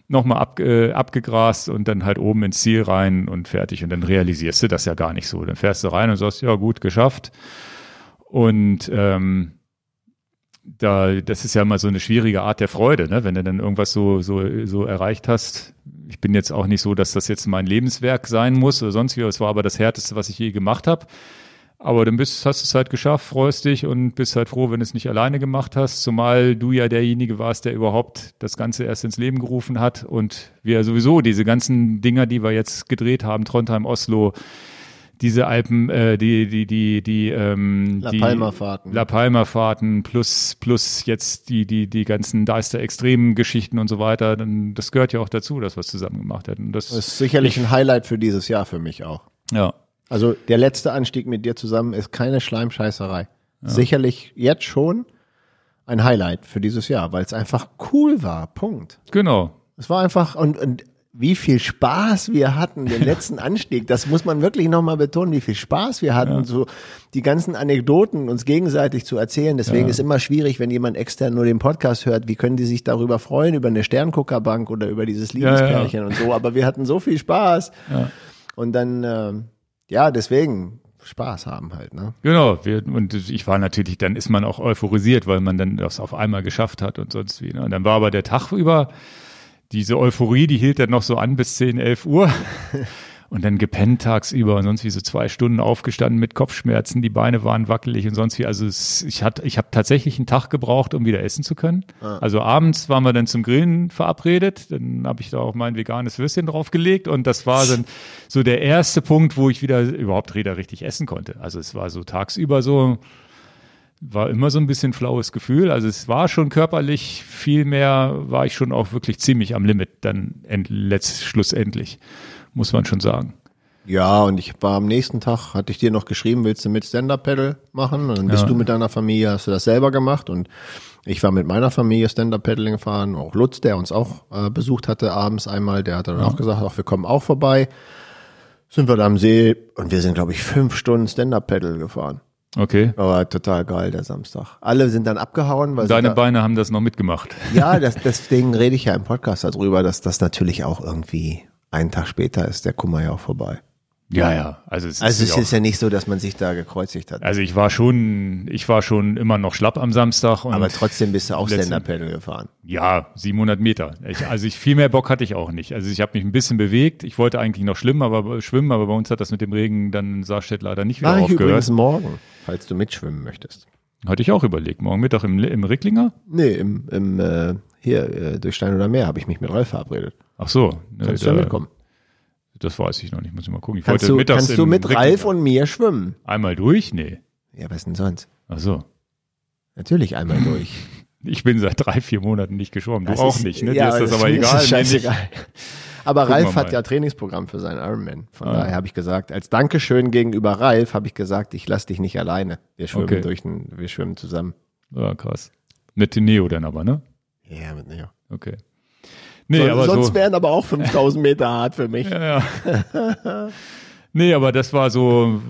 nochmal ab, äh, abgegrast und dann halt oben ins Ziel rein und fertig. Und dann realisierst du das ja gar nicht so. Dann fährst du rein und sagst, ja gut, geschafft. Und ähm, da, das ist ja immer so eine schwierige Art der Freude, ne? wenn du dann irgendwas so, so, so erreicht hast. Ich bin jetzt auch nicht so, dass das jetzt mein Lebenswerk sein muss oder sonst wie. Es war aber das Härteste, was ich je gemacht habe. Aber dann bist, hast du es halt geschafft, freust dich und bist halt froh, wenn du es nicht alleine gemacht hast, zumal du ja derjenige warst, der überhaupt das Ganze erst ins Leben gerufen hat und wir sowieso diese ganzen Dinger, die wir jetzt gedreht haben, Trondheim, Oslo, diese Alpen, äh, die, die, die, die, ähm, La Palma-Fahrten. La Palma-Fahrten plus, plus jetzt die, die, die ganzen Deister-Extremen-Geschichten und so weiter, dann, das gehört ja auch dazu, dass wir es zusammen gemacht hätten. Das, das ist sicherlich ein Highlight für dieses Jahr für mich auch. Ja. Also der letzte Anstieg mit dir zusammen ist keine Schleimscheißerei. Ja. Sicherlich jetzt schon ein Highlight für dieses Jahr, weil es einfach cool war. Punkt. Genau. Es war einfach und, und wie viel Spaß wir hatten, den letzten Anstieg. Das muss man wirklich nochmal betonen, wie viel Spaß wir hatten, ja. so die ganzen Anekdoten uns gegenseitig zu erzählen. Deswegen ja. ist immer schwierig, wenn jemand extern nur den Podcast hört, wie können die sich darüber freuen, über eine Sternguckerbank oder über dieses Liebespärchen ja, und so. Aber wir hatten so viel Spaß. Und dann, äh, ja, deswegen Spaß haben halt, ne? Genau, wir, und ich war natürlich, dann ist man auch euphorisiert, weil man dann das auf einmal geschafft hat und sonst wie. Ne? Und dann war aber der Tag über, diese Euphorie, die hielt dann noch so an bis 10, 11 Uhr. und dann gepennt tagsüber und sonst wie so zwei Stunden aufgestanden mit Kopfschmerzen, die Beine waren wackelig und sonst wie. Also es, ich hatte, ich habe tatsächlich einen Tag gebraucht, um wieder essen zu können. Ah. Also abends waren wir dann zum Grillen verabredet, dann habe ich da auch mein veganes Würstchen draufgelegt und das war dann so der erste Punkt, wo ich wieder überhaupt Räder richtig essen konnte. Also es war so tagsüber so, war immer so ein bisschen flaues Gefühl. Also es war schon körperlich viel mehr, war ich schon auch wirklich ziemlich am Limit dann letzt, schlussendlich muss man schon sagen. Ja, und ich war am nächsten Tag, hatte ich dir noch geschrieben, willst du mit Stand-Up-Pedal machen? Und dann bist ja. du mit deiner Familie, hast du das selber gemacht und ich war mit meiner Familie Stand-Up-Paddling gefahren, auch Lutz, der uns auch äh, besucht hatte abends einmal, der hatte dann ja. auch gesagt, auch wir kommen auch vorbei. Sind wir da am See und wir sind, glaube ich, fünf Stunden Stand-Up-Pedal gefahren. Okay. Aber total geil, der Samstag. Alle sind dann abgehauen. Weil Deine da, Beine haben das noch mitgemacht. Ja, das, deswegen rede ich ja im Podcast darüber, dass das natürlich auch irgendwie einen Tag später ist der Kummer ja auch vorbei. Ja, ja. Also es, also ist, es ist ja nicht so, dass man sich da gekreuzigt hat. Also ich war schon, ich war schon immer noch schlapp am Samstag. Und Aber trotzdem bist du auch Stand-Up-Pedal gefahren. Ja, 700 Meter. Ich, also ich, viel mehr Bock hatte ich auch nicht. Also ich habe mich ein bisschen bewegt. Ich wollte eigentlich noch schwimmen, aber schwimmen, aber bei uns hat das mit dem Regen dann Saarstedt leider nicht wieder War aufgehört. Ich übrigens morgen, falls du mitschwimmen möchtest. Hatte ich auch überlegt. Morgen Mittag im, im Ricklinger? Nee, im, im äh, hier äh, durch Stein oder Meer habe ich mich mit Ralf verabredet. Ach so. Kannst du ja mitkommen? Das weiß ich noch nicht, muss ich mal gucken. Ich kannst wollte du, kannst du mit Ralf und mir schwimmen? Einmal durch? Nee. Ja, was denn sonst? Ach so. Natürlich einmal durch. Ich bin seit drei, vier Monaten nicht geschwommen. Du das auch ist, nicht, ne? Ja, Dir ist das, aber egal. Ist scheißegal. Aber Gucken Ralf hat ja Trainingsprogramm für seinen Ironman. Von ah. daher habe ich gesagt, als Dankeschön gegenüber Ralf habe ich gesagt, ich lasse dich nicht alleine. Wir schwimmen okay. durch den, wir schwimmen zusammen. Ja, krass. Mit Neo dann aber, ne? Ja, mit Neo. Okay. Nee, so, aber sonst so, wären aber auch 5000 Meter hart für mich. Ja, ja. nee, aber das war so,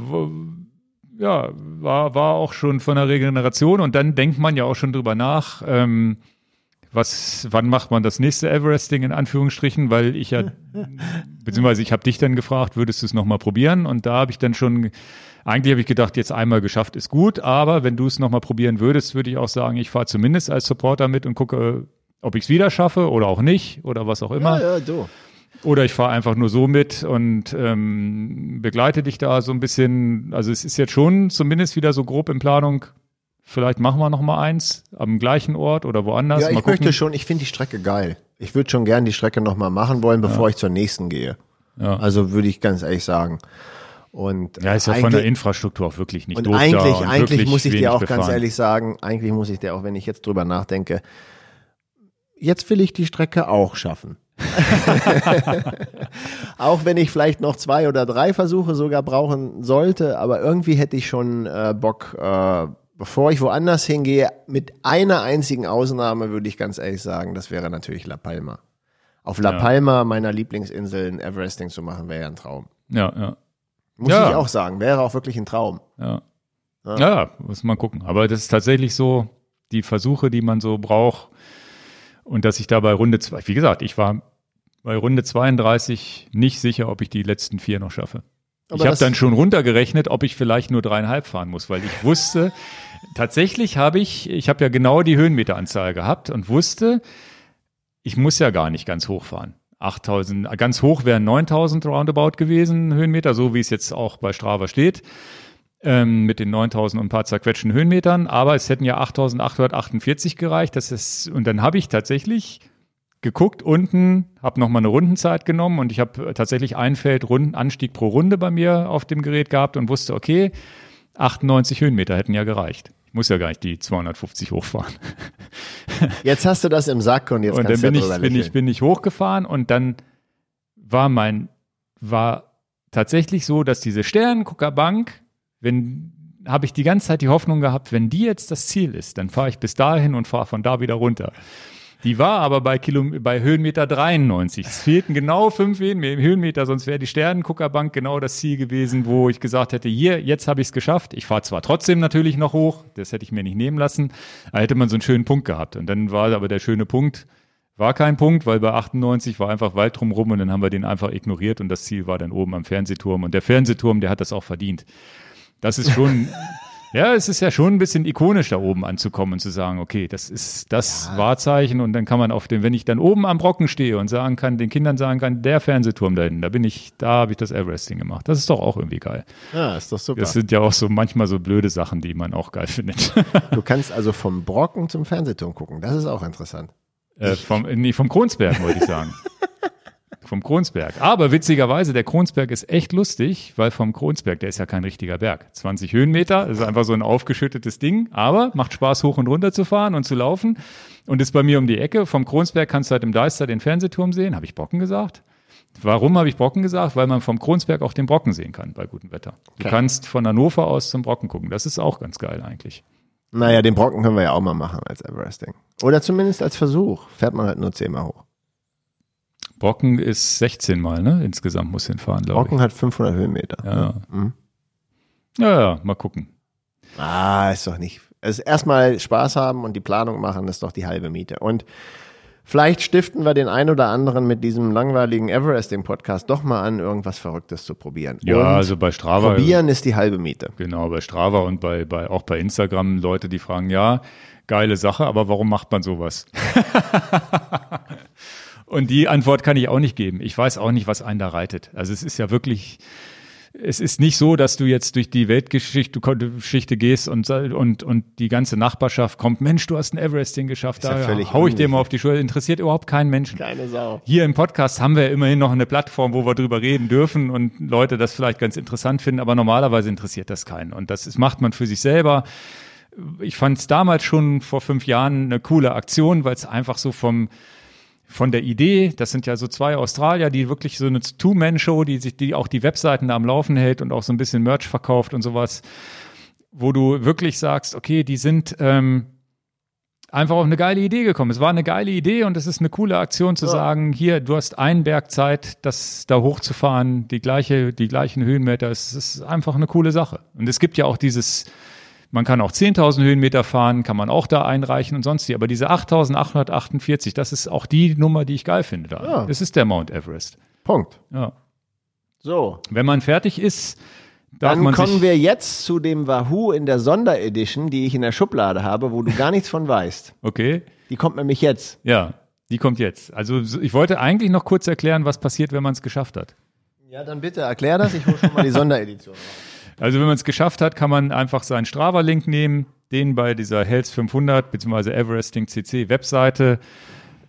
ja, war, war auch schon von der Regeneration und dann denkt man ja auch schon drüber nach, ähm, was, wann macht man das nächste Everesting in Anführungsstrichen, weil ich ja, beziehungsweise ich habe dich dann gefragt, würdest du es nochmal probieren? Und da habe ich dann schon, eigentlich habe ich gedacht, jetzt einmal geschafft ist gut, aber wenn du es nochmal probieren würdest, würde ich auch sagen, ich fahre zumindest als Supporter mit und gucke, ob ich es wieder schaffe oder auch nicht oder was auch immer. Ja, ja, du. Oder ich fahre einfach nur so mit und ähm, begleite dich da so ein bisschen. Also es ist jetzt schon zumindest wieder so grob in Planung. Vielleicht machen wir noch mal eins am gleichen Ort oder woanders. Ja, ich möchte schon. Ich finde die Strecke geil. Ich würde schon gern die Strecke noch mal machen wollen, bevor ja. ich zur nächsten gehe. Ja. Also würde ich ganz ehrlich sagen. Und ja, ist ja von der Infrastruktur auch wirklich nicht und doof eigentlich, da und eigentlich muss ich dir auch befahren. ganz ehrlich sagen, eigentlich muss ich dir auch, wenn ich jetzt drüber nachdenke, jetzt will ich die Strecke auch schaffen. auch wenn ich vielleicht noch zwei oder drei Versuche sogar brauchen sollte, aber irgendwie hätte ich schon äh, Bock, äh, bevor ich woanders hingehe, mit einer einzigen Ausnahme würde ich ganz ehrlich sagen, das wäre natürlich La Palma. Auf La ja. Palma, meiner Lieblingsinsel, ein Everesting zu machen, wäre ja ein Traum. Ja, ja. Muss ja. ich auch sagen, wäre auch wirklich ein Traum. Ja. ja. Ja, muss man gucken. Aber das ist tatsächlich so, die Versuche, die man so braucht, und dass ich da bei Runde zwei, wie gesagt, ich war bei Runde 32 nicht sicher, ob ich die letzten vier noch schaffe. Aber ich habe dann schon runtergerechnet, ob ich vielleicht nur dreieinhalb fahren muss, weil ich wusste, tatsächlich habe ich, ich habe ja genau die Höhenmeteranzahl gehabt und wusste, ich muss ja gar nicht ganz hoch fahren. 8000, ganz hoch wären 9000 roundabout gewesen, Höhenmeter, so wie es jetzt auch bei Strava steht ähm, mit den 9000 und ein paar zerquetschten Höhenmetern, aber es hätten ja 8848 gereicht. Das ist, und dann habe ich tatsächlich geguckt unten, habe nochmal eine Rundenzeit genommen und ich habe tatsächlich ein Feld Runden, Anstieg pro Runde bei mir auf dem Gerät gehabt und wusste, okay, 98 Höhenmeter hätten ja gereicht. Ich muss ja gar nicht die 250 hochfahren. Jetzt hast du das im Sack und jetzt und kannst dann bin ich, bin ich bin ich hochgefahren und dann war mein war tatsächlich so, dass diese Sternenguckerbank wenn habe ich die ganze Zeit die Hoffnung gehabt, wenn die jetzt das Ziel ist, dann fahre ich bis dahin und fahre von da wieder runter. Die war aber bei, Kilom bei Höhenmeter 93. Es fehlten genau fünf Höhenmeter, sonst wäre die Sternenguckerbank genau das Ziel gewesen, wo ich gesagt hätte, hier, jetzt habe ich es geschafft. Ich fahre zwar trotzdem natürlich noch hoch, das hätte ich mir nicht nehmen lassen, da hätte man so einen schönen Punkt gehabt. Und dann war aber der schöne Punkt, war kein Punkt, weil bei 98 war einfach Wald drumrum und dann haben wir den einfach ignoriert und das Ziel war dann oben am Fernsehturm. Und der Fernsehturm, der hat das auch verdient. Das ist schon, Ja, es ist ja schon ein bisschen ikonisch, da oben anzukommen und zu sagen, okay, das ist das ja. Wahrzeichen und dann kann man auf dem, wenn ich dann oben am Brocken stehe und sagen kann, den Kindern sagen kann, der Fernsehturm da hinten, da bin ich, da habe ich das Everesting gemacht. Das ist doch auch irgendwie geil. Ja, ist doch super. Das sind ja auch so manchmal so blöde Sachen, die man auch geil findet. Du kannst also vom Brocken zum Fernsehturm gucken. Das ist auch interessant. Äh, vom, nee, vom Kronsberg, wollte ich sagen. vom Kronsberg. Aber witzigerweise, der Kronsberg ist echt lustig, weil vom Kronsberg, der ist ja kein richtiger Berg. 20 Höhenmeter, ist einfach so ein aufgeschüttetes Ding, aber macht Spaß, hoch und runter zu fahren und zu laufen. Und ist bei mir um die Ecke. Vom Kronsberg kannst du halt im Deister den Fernsehturm sehen. Habe ich Brocken gesagt? Warum habe ich Brocken gesagt? Weil man vom Kronsberg auch den Brocken sehen kann bei gutem Wetter. Du okay. kannst von Hannover aus zum Brocken gucken. Das ist auch ganz geil eigentlich. Naja, den Brocken können wir ja auch mal machen als Everesting. Oder zumindest als Versuch. Fährt man halt nur zehnmal hoch. Brocken ist 16 Mal, ne? Insgesamt muss hinfahren, glaube ich. Brocken hat 500 Höhenmeter. Ja. Mhm. ja, ja, mal gucken. Ah, ist doch nicht. Also erstmal Spaß haben und die Planung machen, ist doch die halbe Miete. Und vielleicht stiften wir den ein oder anderen mit diesem langweiligen Everesting-Podcast doch mal an, irgendwas Verrücktes zu probieren. Ja, und also bei Strava. Probieren ist die halbe Miete. Genau, bei Strava und bei, bei, auch bei Instagram Leute, die fragen, ja, geile Sache, aber warum macht man sowas? Und die Antwort kann ich auch nicht geben. Ich weiß auch nicht, was einen da reitet. Also es ist ja wirklich, es ist nicht so, dass du jetzt durch die Weltgeschichte Geschichte gehst und, und, und die ganze Nachbarschaft kommt, Mensch, du hast ein Everesting geschafft, da ja hau ich dir mal auf die Schulter. Interessiert überhaupt keinen Menschen. Keine Sau. Hier im Podcast haben wir immerhin noch eine Plattform, wo wir drüber reden dürfen und Leute das vielleicht ganz interessant finden, aber normalerweise interessiert das keinen. Und das ist, macht man für sich selber. Ich fand es damals schon vor fünf Jahren eine coole Aktion, weil es einfach so vom, von der Idee, das sind ja so zwei Australier, die wirklich so eine Two-Man-Show, die sich, die auch die Webseiten da am Laufen hält und auch so ein bisschen Merch verkauft und sowas, wo du wirklich sagst, okay, die sind ähm, einfach auf eine geile Idee gekommen. Es war eine geile Idee und es ist eine coole Aktion zu ja. sagen, hier, du hast einen Berg Zeit, das da hochzufahren, die gleiche, die gleichen Höhenmeter. Es ist einfach eine coole Sache. Und es gibt ja auch dieses man kann auch 10.000 Höhenmeter fahren, kann man auch da einreichen und sonst die. Aber diese 8.848, das ist auch die Nummer, die ich geil finde da. Ja. Das ist der Mount Everest. Punkt. Ja. So. Wenn man fertig ist, Dann kommen wir jetzt zu dem Wahoo in der Sonderedition, die ich in der Schublade habe, wo du gar nichts von weißt. Okay. Die kommt nämlich jetzt. Ja, die kommt jetzt. Also ich wollte eigentlich noch kurz erklären, was passiert, wenn man es geschafft hat. Ja, dann bitte erklär das. Ich hole schon mal die Sonderedition. Also wenn man es geschafft hat, kann man einfach seinen Strava-Link nehmen, den bei dieser Health 500 bzw. Everesting CC Webseite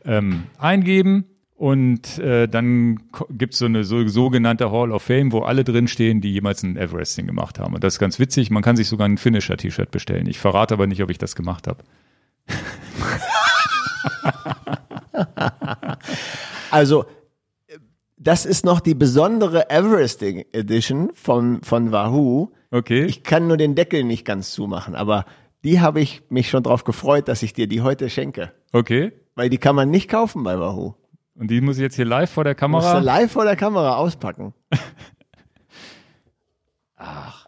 ähm, eingeben und äh, dann gibt es so eine so, sogenannte Hall of Fame, wo alle drinstehen, die jemals ein Everesting gemacht haben. Und das ist ganz witzig. Man kann sich sogar ein Finisher-T-Shirt bestellen. Ich verrate aber nicht, ob ich das gemacht habe. also das ist noch die besondere Everesting Edition von, von Wahoo. Okay. Ich kann nur den Deckel nicht ganz zumachen, aber die habe ich mich schon drauf gefreut, dass ich dir die heute schenke. Okay. Weil die kann man nicht kaufen bei Wahoo. Und die muss ich jetzt hier live vor der Kamera? Musst du live vor der Kamera auspacken. Ach.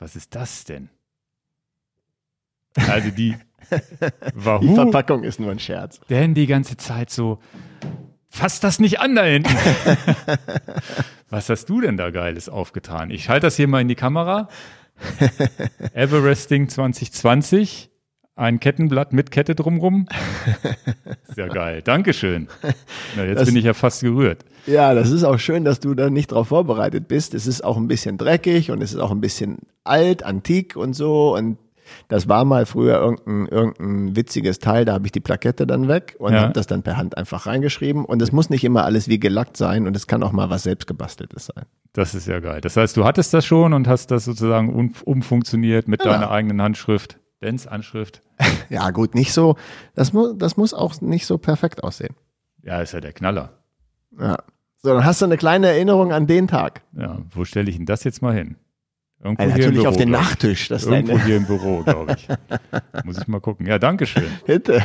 Was ist das denn? Also die, Wahoo, die Verpackung ist nur ein Scherz. Denn die ganze Zeit so, fass das nicht an da hinten. Was hast du denn da Geiles aufgetan? Ich halte das hier mal in die Kamera. Everesting 2020. Ein Kettenblatt mit Kette drumrum. Sehr geil. Dankeschön. Na, jetzt das, bin ich ja fast gerührt. Ja, das ist auch schön, dass du da nicht drauf vorbereitet bist. Es ist auch ein bisschen dreckig und es ist auch ein bisschen alt, antik und so. Und das war mal früher irgendein, irgendein witziges Teil, da habe ich die Plakette dann weg und ja. habe das dann per Hand einfach reingeschrieben. Und es muss nicht immer alles wie gelackt sein und es kann auch mal was selbstgebasteltes sein. Das ist ja geil. Das heißt, du hattest das schon und hast das sozusagen um, umfunktioniert mit ja. deiner eigenen Handschrift, Dens Anschrift. ja, gut, nicht so. Das muss, das muss auch nicht so perfekt aussehen. Ja, ist ja der Knaller. Ja. So, dann hast du eine kleine Erinnerung an den Tag. Ja, wo stelle ich denn das jetzt mal hin? Irgendwo also natürlich Büro, auf den Nachttisch. Das Irgendwo deine... hier im Büro, glaube ich. Muss ich mal gucken. Ja, danke schön. Bitte.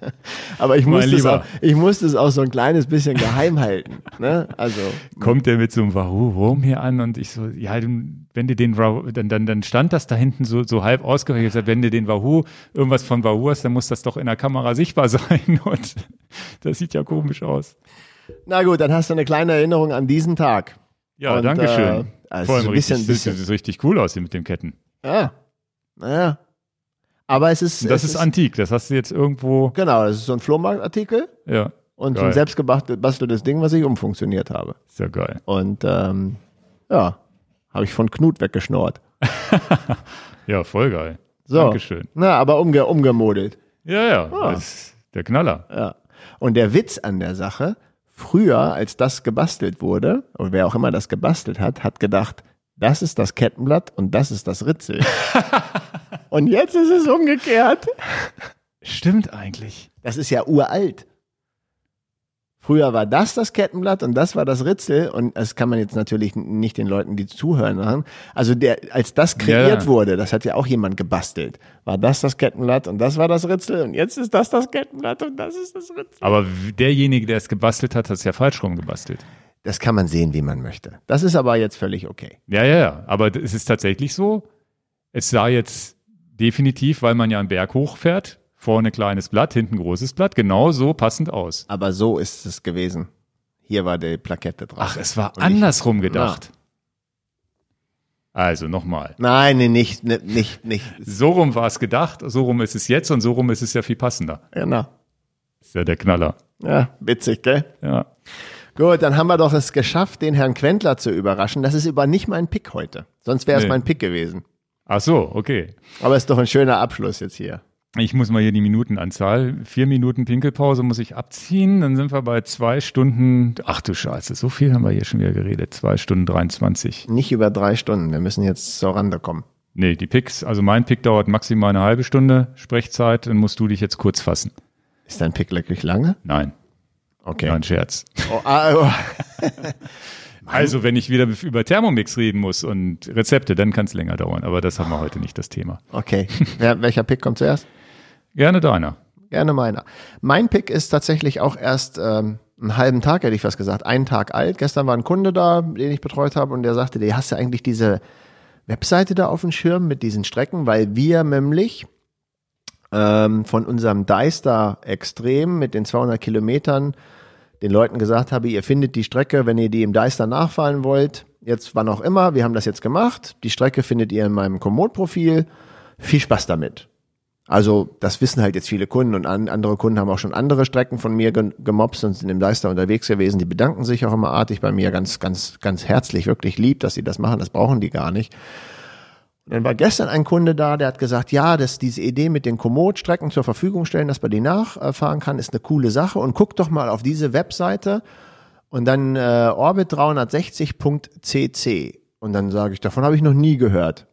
Aber ich musste, es auch, ich musste es auch so ein kleines bisschen geheim halten. Ne? Also Kommt der mit so einem Warum hier an und ich so, ja, wenn du den dann, dann, dann stand das da hinten so, so halb ausgerechnet, wenn du den Wahoo, irgendwas von Wahoo hast, dann muss das doch in der Kamera sichtbar sein. Und das sieht ja komisch aus. Na gut, dann hast du eine kleine Erinnerung an diesen Tag. Ja, Und, danke schön. äh, also Vor allem so ein bisschen- richtig, bisschen- sieht richtig cool aus hier mit den Ketten. Ja. Naja. Aber es ist. Das es ist antik, das hast du jetzt irgendwo, Genau, das ist so ein Flohmarktartikel ja, und so Geil. ein selbstgebasteltes Ding, was ich umfunktioniert habe. ist ja geil. Und ähm, ja, habe ich von Knut weggeschnort. Ja, voll geil. So. Dankeschön. Na, aber umge umgemodelt. Ja, ja, Ah. das ist der Knaller. Ja. Und der Witz an der Sache, früher, als das gebastelt wurde, und wer auch immer das gebastelt hat, hat gedacht, das ist das Kettenblatt und das ist das Ritzel. und jetzt ist es umgekehrt. Stimmt eigentlich. Das ist ja uralt. Früher war das das Kettenblatt und das war das Ritzel und das kann man jetzt natürlich nicht den Leuten, die zuhören, machen. Also der, als das kreiert Ja. wurde, das hat ja auch jemand gebastelt, war das das Kettenblatt und das war das Ritzel und jetzt ist das das Kettenblatt und das ist das Ritzel. Aber derjenige, der es gebastelt hat, hat es ja falsch rum gebastelt. Das kann man sehen, wie man möchte. Das ist aber jetzt völlig okay. Ja, ja, ja. Aber es ist tatsächlich so. Es sah jetzt definitiv, weil man ja einen Berg hochfährt, vorne kleines Blatt, hinten großes Blatt, genau so passend aus. Aber so ist es gewesen. Hier war die Plakette drauf. Ach, es war Und ich- andersrum gedacht. Also nochmal. Nein, nee, nicht, nicht, nicht, nicht. So rum war es gedacht, so rum ist es jetzt und so rum ist es ja viel passender. Genau. Ist ja der Knaller. Ja, witzig, gell? Ja. Gut, dann haben wir doch es geschafft, den Herrn Quentler zu überraschen. Das ist aber nicht mein Pick heute. Sonst wäre es Nee. mein Pick gewesen. Ach so, okay. Aber ist doch ein schöner Abschluss jetzt hier. Ich muss mal hier die Minutenanzahl. Vier Minuten Pinkelpause muss ich abziehen. Dann sind wir bei zwei Stunden. Ach du Scheiße, so viel haben wir hier schon wieder geredet. Zwei Stunden 23. Nicht über drei Stunden. Wir müssen jetzt zur Rande kommen. Nee, die Picks, also mein Pick dauert maximal eine halbe Stunde Sprechzeit. Dann musst du dich jetzt kurz fassen. Ist dein Pick wirklich lange? Nein, Okay. kein Scherz. Oh, ah, oh. Also, wenn ich wieder über Thermomix reden muss und Rezepte, dann kann es länger dauern. Aber das haben wir heute nicht das Thema. Okay. Wer, welcher Pick kommt zuerst? Gerne deiner. Gerne meiner. Mein Pick ist tatsächlich auch erst ähm, einen halben Tag, hätte ich fast gesagt, einen Tag alt. Gestern war ein Kunde da, den ich betreut habe, und der sagte, der hast du eigentlich diese Webseite da auf dem Schirm mit diesen Strecken, weil wir nämlich ähm, von unserem Deister Extrem mit den 200 Kilometern den Leuten gesagt habe, ihr findet die Strecke, wenn ihr die im Deister nachfahren wollt, jetzt wann auch immer, wir haben das jetzt gemacht, die Strecke findet ihr in meinem Komoot-Profil, viel Spaß damit. Also das wissen halt jetzt viele Kunden und an, andere Kunden haben auch schon andere Strecken von mir ge gemobst und sind im Deister unterwegs gewesen. Die bedanken sich auch immer artig bei mir, ganz, ganz, ganz herzlich, wirklich lieb, dass sie das machen. Das brauchen die gar nicht. Und dann war gestern ein Kunde da, der hat gesagt, ja, dass diese Idee mit den Komoot-Strecken zur Verfügung stellen, dass man die nachfahren kann, ist eine coole Sache. Und guck doch mal auf diese Webseite und dann äh, orbit360.cc. Und dann sage ich, davon habe ich noch nie gehört.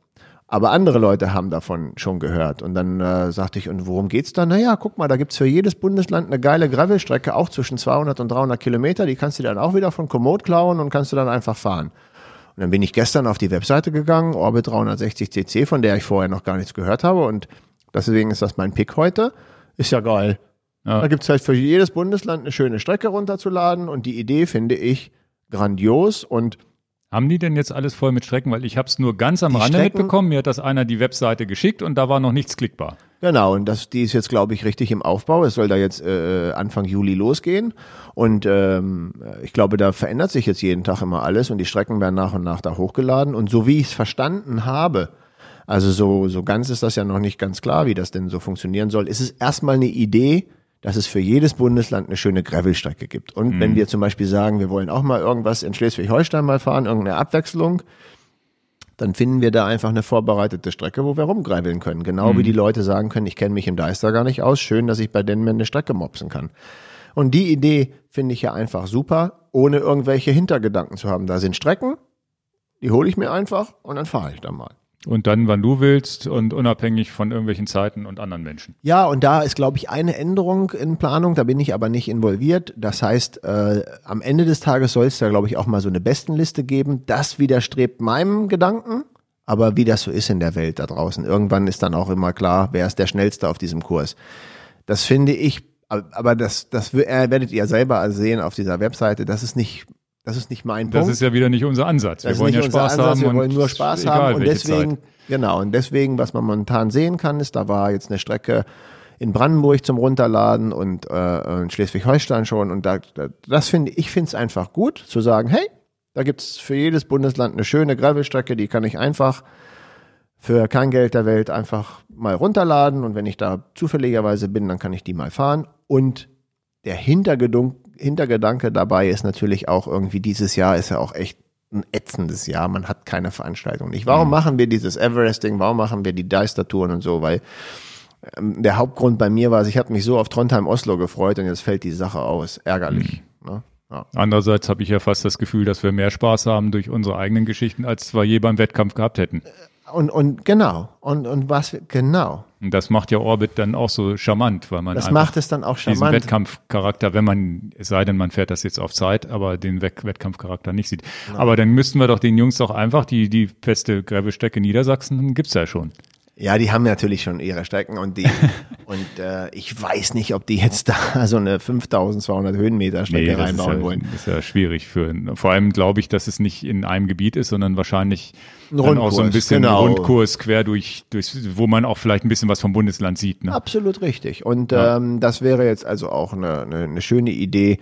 Aber andere Leute haben davon schon gehört. Und dann äh, sagte ich, und worum geht's da? Naja, guck mal, da gibt's für jedes Bundesland eine geile Gravelstrecke, auch zwischen 200 und 300 Kilometer. Die kannst du dann auch wieder von Komoot klauen und kannst du dann einfach fahren. Und dann bin ich gestern auf die Webseite gegangen, Orbit 360cc, von der ich vorher noch gar nichts gehört habe. Und deswegen ist das mein Pick heute. Ist ja geil. Ja. Da gibt's halt für jedes Bundesland eine schöne Strecke runterzuladen. Und die Idee finde ich grandios und Haben die denn jetzt alles voll mit Strecken? Weil ich habe es nur ganz am Die Rande Strecken- mitbekommen. Mir hat das einer die Webseite geschickt und da war noch nichts klickbar. Genau, und das, die ist jetzt, glaube ich, richtig im Aufbau. Es soll da jetzt äh, Anfang Juli losgehen. Und ähm, ich glaube, da verändert sich jetzt jeden Tag immer alles und die Strecken werden nach und nach da hochgeladen. Und so wie ich es verstanden habe, also so, so ganz ist das ja noch nicht ganz klar, wie das denn so funktionieren soll, ist es erstmal eine Idee, dass es für jedes Bundesland eine schöne Gravelstrecke gibt. Und wenn wir zum Beispiel sagen, wir wollen auch mal irgendwas in Schleswig-Holstein mal fahren, irgendeine Abwechslung, dann finden wir da einfach eine vorbereitete Strecke, wo wir rumgraveln können. Genau wie die Leute sagen können, ich kenne mich im Deister gar nicht aus, schön, dass ich bei denen eine Strecke mopsen kann. Und die Idee finde ich ja einfach super, ohne irgendwelche Hintergedanken zu haben. Da sind Strecken, die hole ich mir einfach und dann fahre ich da mal. Und dann, wann du willst und unabhängig von irgendwelchen Zeiten und anderen Menschen. Ja, und da ist, glaube ich, eine Änderung in Planung, da bin ich aber nicht involviert. Das heißt, äh, am Ende des Tages soll es da, glaube ich, auch mal so eine Bestenliste geben. Das widerstrebt meinem Gedanken, aber wie das so ist in der Welt da draußen. Irgendwann ist dann auch immer klar, wer ist der Schnellste auf diesem Kurs. Das finde ich, aber das, das äh, werdet ihr selber sehen auf dieser Webseite, das ist nicht, das ist nicht mein Das Punkt. ist ja wieder nicht unser Ansatz. Das wir wollen ja Spaß Ansatz, haben. wir wollen nur Spaß egal, haben und deswegen, Zeit. genau, und deswegen, was man momentan sehen kann, ist, da war jetzt eine Strecke in Brandenburg zum Runterladen und äh, in Schleswig-Holstein schon und da, da das finde ich finde es einfach gut zu sagen, hey, Da gibt's für jedes Bundesland eine schöne Gravelstrecke, die kann ich einfach für kein Geld der Welt einfach mal runterladen und wenn ich da zufälligerweise bin, dann kann ich die mal fahren. Und der Hintergedanke dabei ist natürlich auch irgendwie, dieses Jahr ist ja auch echt ein ätzendes Jahr. Man hat keine Veranstaltung nicht. Warum mhm. machen wir dieses Everesting? Warum machen wir die Deister-Touren und so? Weil ähm, der Hauptgrund bei mir war, ich habe mich so auf Trondheim-Oslo gefreut und jetzt fällt die Sache aus. Ärgerlich. Mhm. Ne? Ja. Andererseits habe ich ja fast das Gefühl, dass wir mehr Spaß haben durch unsere eigenen Geschichten, als wir je beim Wettkampf gehabt hätten. Und, und genau. Und, und was, genau. Und das macht ja Orbit dann auch so charmant, weil man das macht es dann auch charmant. diesen Wettkampfcharakter, wenn man, es sei denn, man fährt das jetzt auf Zeit, aber den Wettkampfcharakter nicht sieht. Genau. Aber dann müssten wir doch den Jungs doch einfach die, die feste Gravelstrecke Niedersachsen gibt's ja schon. Ja, die haben natürlich schon ihre Strecken und die und äh, ich weiß nicht, ob die jetzt da so eine 5200 Höhenmeter Strecke nee, reinbauen ja, wollen. Das ist ja schwierig für vor allem glaube ich, dass es nicht in einem Gebiet ist, sondern wahrscheinlich ein dann auch so ein bisschen genau. Rundkurs quer durch, durch, wo man auch vielleicht ein bisschen was vom Bundesland sieht. Ne? Absolut richtig. Und ja. ähm, das wäre jetzt also auch eine, eine, eine schöne Idee,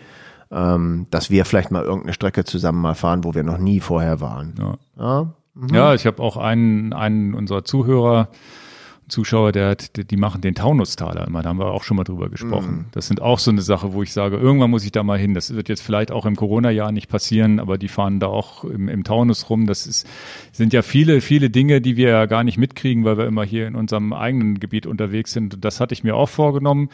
ähm, dass wir vielleicht mal irgendeine Strecke zusammen mal fahren, wo wir noch nie vorher waren. Ja. ja? Mhm. Ja, ich habe auch einen, einen unserer Zuhörer, Zuschauer, der hat, die machen den Taunustaler immer, da haben wir auch schon mal drüber gesprochen. Mhm. Das sind auch so eine Sache, wo ich sage, irgendwann muss ich da mal hin. Das wird jetzt vielleicht auch im Corona-Jahr nicht passieren, aber die fahren da auch im, im Taunus rum. Das ist, sind ja viele, viele Dinge, die wir ja gar nicht mitkriegen, weil wir immer hier in unserem eigenen Gebiet unterwegs sind. Und das hatte ich mir auch vorgenommen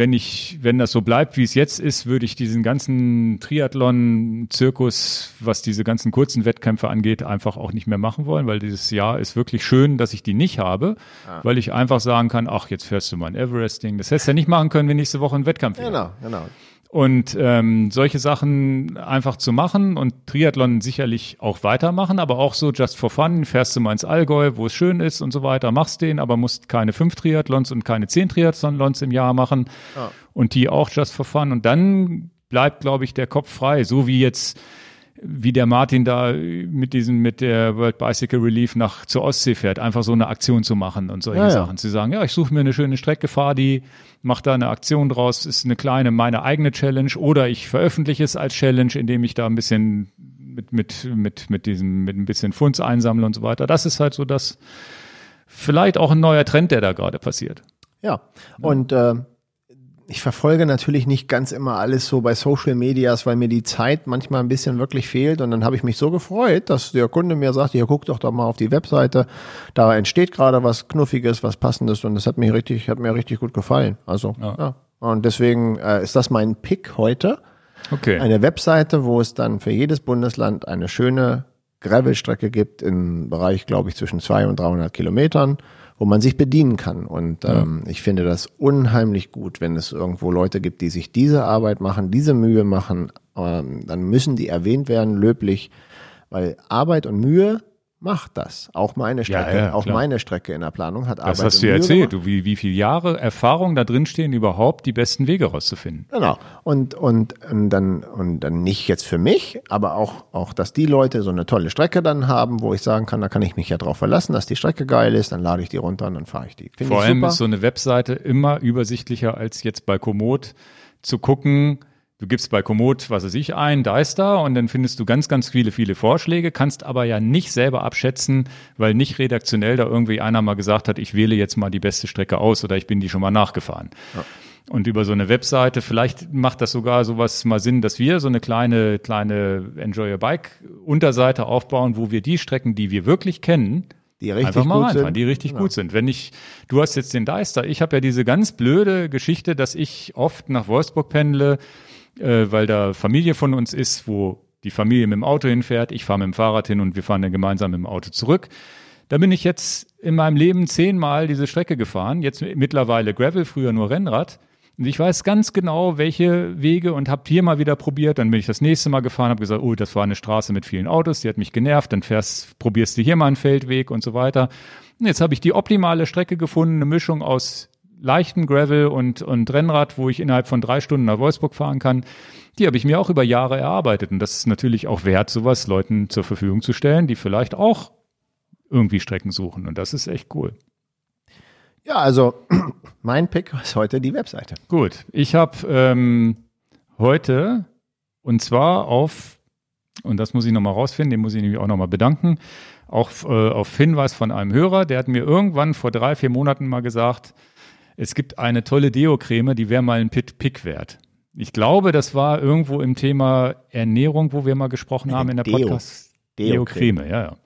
wenn ich, wenn das so bleibt, wie es jetzt ist, würde ich diesen ganzen Triathlon-Zirkus, was diese ganzen kurzen Wettkämpfe angeht, einfach auch nicht mehr machen wollen, weil dieses Jahr ist wirklich schön, dass ich die nicht habe, ah. weil ich einfach sagen kann, ach, jetzt fährst du mal ein Everesting. Das hättest du ja nicht machen können, wenn nächste Woche ein Wettkampf wäre. Genau, genau. Und ähm, solche Sachen einfach zu machen und Triathlon sicherlich auch weitermachen, aber auch so just for fun, fährst du mal ins Allgäu, wo es schön ist und so weiter, machst den, aber musst keine fünf Triathlons und keine zehn Triathlons im Jahr machen ja. und die auch just for fun. Und dann bleibt, glaube ich, der Kopf frei, so wie jetzt wie der Martin da mit diesem, mit der World Bicycle Relief nach zur Ostsee fährt, einfach so eine Aktion zu machen und solche ja, Sachen. Ja. Zu sagen, ja, ich suche mir eine schöne Strecke, fahre die, mache da eine Aktion draus, ist eine kleine, meine eigene Challenge oder ich veröffentliche es als Challenge, indem ich da ein bisschen mit, mit, mit, mit diesem, mit ein bisschen Funds einsammle und so weiter. Das ist halt so das, vielleicht auch ein neuer Trend, der da gerade passiert. Ja, und äh, ich verfolge natürlich nicht ganz immer alles so bei Social Medias, weil mir die Zeit manchmal ein bisschen wirklich fehlt. Und dann habe ich mich so gefreut, dass der Kunde mir sagt, ja, guck doch da mal auf die Webseite. Da entsteht gerade was Knuffiges, was Passendes. Und das hat mir richtig, hat mir richtig gut gefallen. Also, ja. ja. Und deswegen äh, ist das mein Pick heute. Okay. Eine Webseite, wo es dann für jedes Bundesland eine schöne Gravelstrecke gibt im Bereich, glaube ich, zwischen zwei und 300 Kilometern wo man sich bedienen kann. Und ähm, ja. ich finde das unheimlich gut, wenn es irgendwo Leute gibt, die sich diese Arbeit machen, diese Mühe machen, ähm, dann müssen die erwähnt werden, löblich, weil Arbeit und Mühe macht das. Auch meine Strecke, ja, ja, auch meine Strecke in der Planung hat Arbeit. Das hast du ja erzählt, du, wie, wie viele Jahre Erfahrung da drin stehen, überhaupt die besten Wege rauszufinden. Genau. Und, und, und dann, und dann nicht jetzt für mich, aber auch, auch, dass die Leute so eine tolle Strecke dann haben, wo ich sagen kann, da kann ich mich ja drauf verlassen, dass die Strecke geil ist, dann lade ich die runter und dann fahre ich die. Find Vor allem super. ist so eine Webseite immer übersichtlicher als jetzt bei Komoot zu gucken, Du gibst bei Komoot, was weiß ich, ein, da ist da und dann findest du ganz, ganz viele, viele Vorschläge, kannst aber ja nicht selber abschätzen, weil nicht redaktionell da irgendwie einer mal gesagt hat, ich wähle jetzt mal die beste Strecke aus oder ich bin die schon mal nachgefahren. Ja. Und über so eine Webseite, vielleicht macht das sogar sowas mal Sinn, dass wir so eine kleine, kleine Enjoy Your Bike Unterseite aufbauen, wo wir die Strecken, die wir wirklich kennen, die richtig Einfach mal gut sind. die richtig genau. gut sind. Wenn ich, du hast jetzt den Deister, ich habe ja diese ganz blöde Geschichte, dass ich oft nach Wolfsburg pendle, äh, weil da Familie von uns ist, wo die Familie mit dem Auto hinfährt, ich fahre mit dem Fahrrad hin und wir fahren dann gemeinsam mit dem Auto zurück. Da bin ich jetzt in meinem Leben zehnmal diese Strecke gefahren, jetzt mittlerweile Gravel, früher nur Rennrad. Und ich weiß ganz genau, welche Wege und habe hier mal wieder probiert. Dann bin ich das nächste Mal gefahren, habe gesagt, oh, das war eine Straße mit vielen Autos, die hat mich genervt. Dann fährst, probierst du hier mal einen Feldweg und so weiter. Und jetzt habe ich die optimale Strecke gefunden, eine Mischung aus leichten Gravel und, und Rennrad, wo ich innerhalb von drei Stunden nach Wolfsburg fahren kann. Die habe ich mir auch über Jahre erarbeitet. Und das ist natürlich auch wert, sowas Leuten zur Verfügung zu stellen, die vielleicht auch irgendwie Strecken suchen. Und das ist echt cool. Ja, also mein Pick ist heute die Webseite. Gut, ich habe ähm, heute und zwar auf Und das muss ich nochmal rausfinden, den muss ich nämlich auch nochmal bedanken. Auch äh, auf Hinweis von einem Hörer, der hat mir irgendwann vor drei, vier Monaten mal gesagt, es gibt eine tolle Deo-Creme, die wäre mal ein Pick wert. Ich glaube, das war irgendwo im Thema Ernährung, wo wir mal gesprochen haben in der Podcast. Deo-Creme, ja, ja.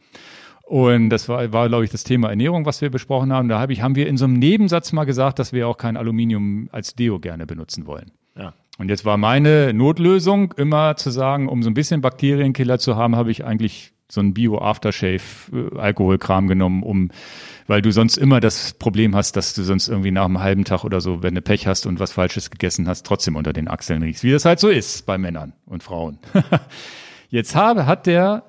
Und das war, war, glaube ich, das Thema Ernährung, was wir besprochen haben. Da hab ich, haben wir in so einem Nebensatz mal gesagt, dass wir auch kein Aluminium als Deo gerne benutzen wollen. Ja. Und jetzt war meine Notlösung immer zu sagen, um so ein bisschen Bakterienkiller zu haben, habe ich eigentlich so ein Bio-Aftershave-Alkoholkram äh, genommen, um, weil du sonst immer das Problem hast, dass du sonst irgendwie nach einem halben Tag oder so, wenn du Pech hast und was Falsches gegessen hast, trotzdem unter den Achseln riechst. Wie das halt so ist bei Männern und Frauen. Jetzt habe, hat der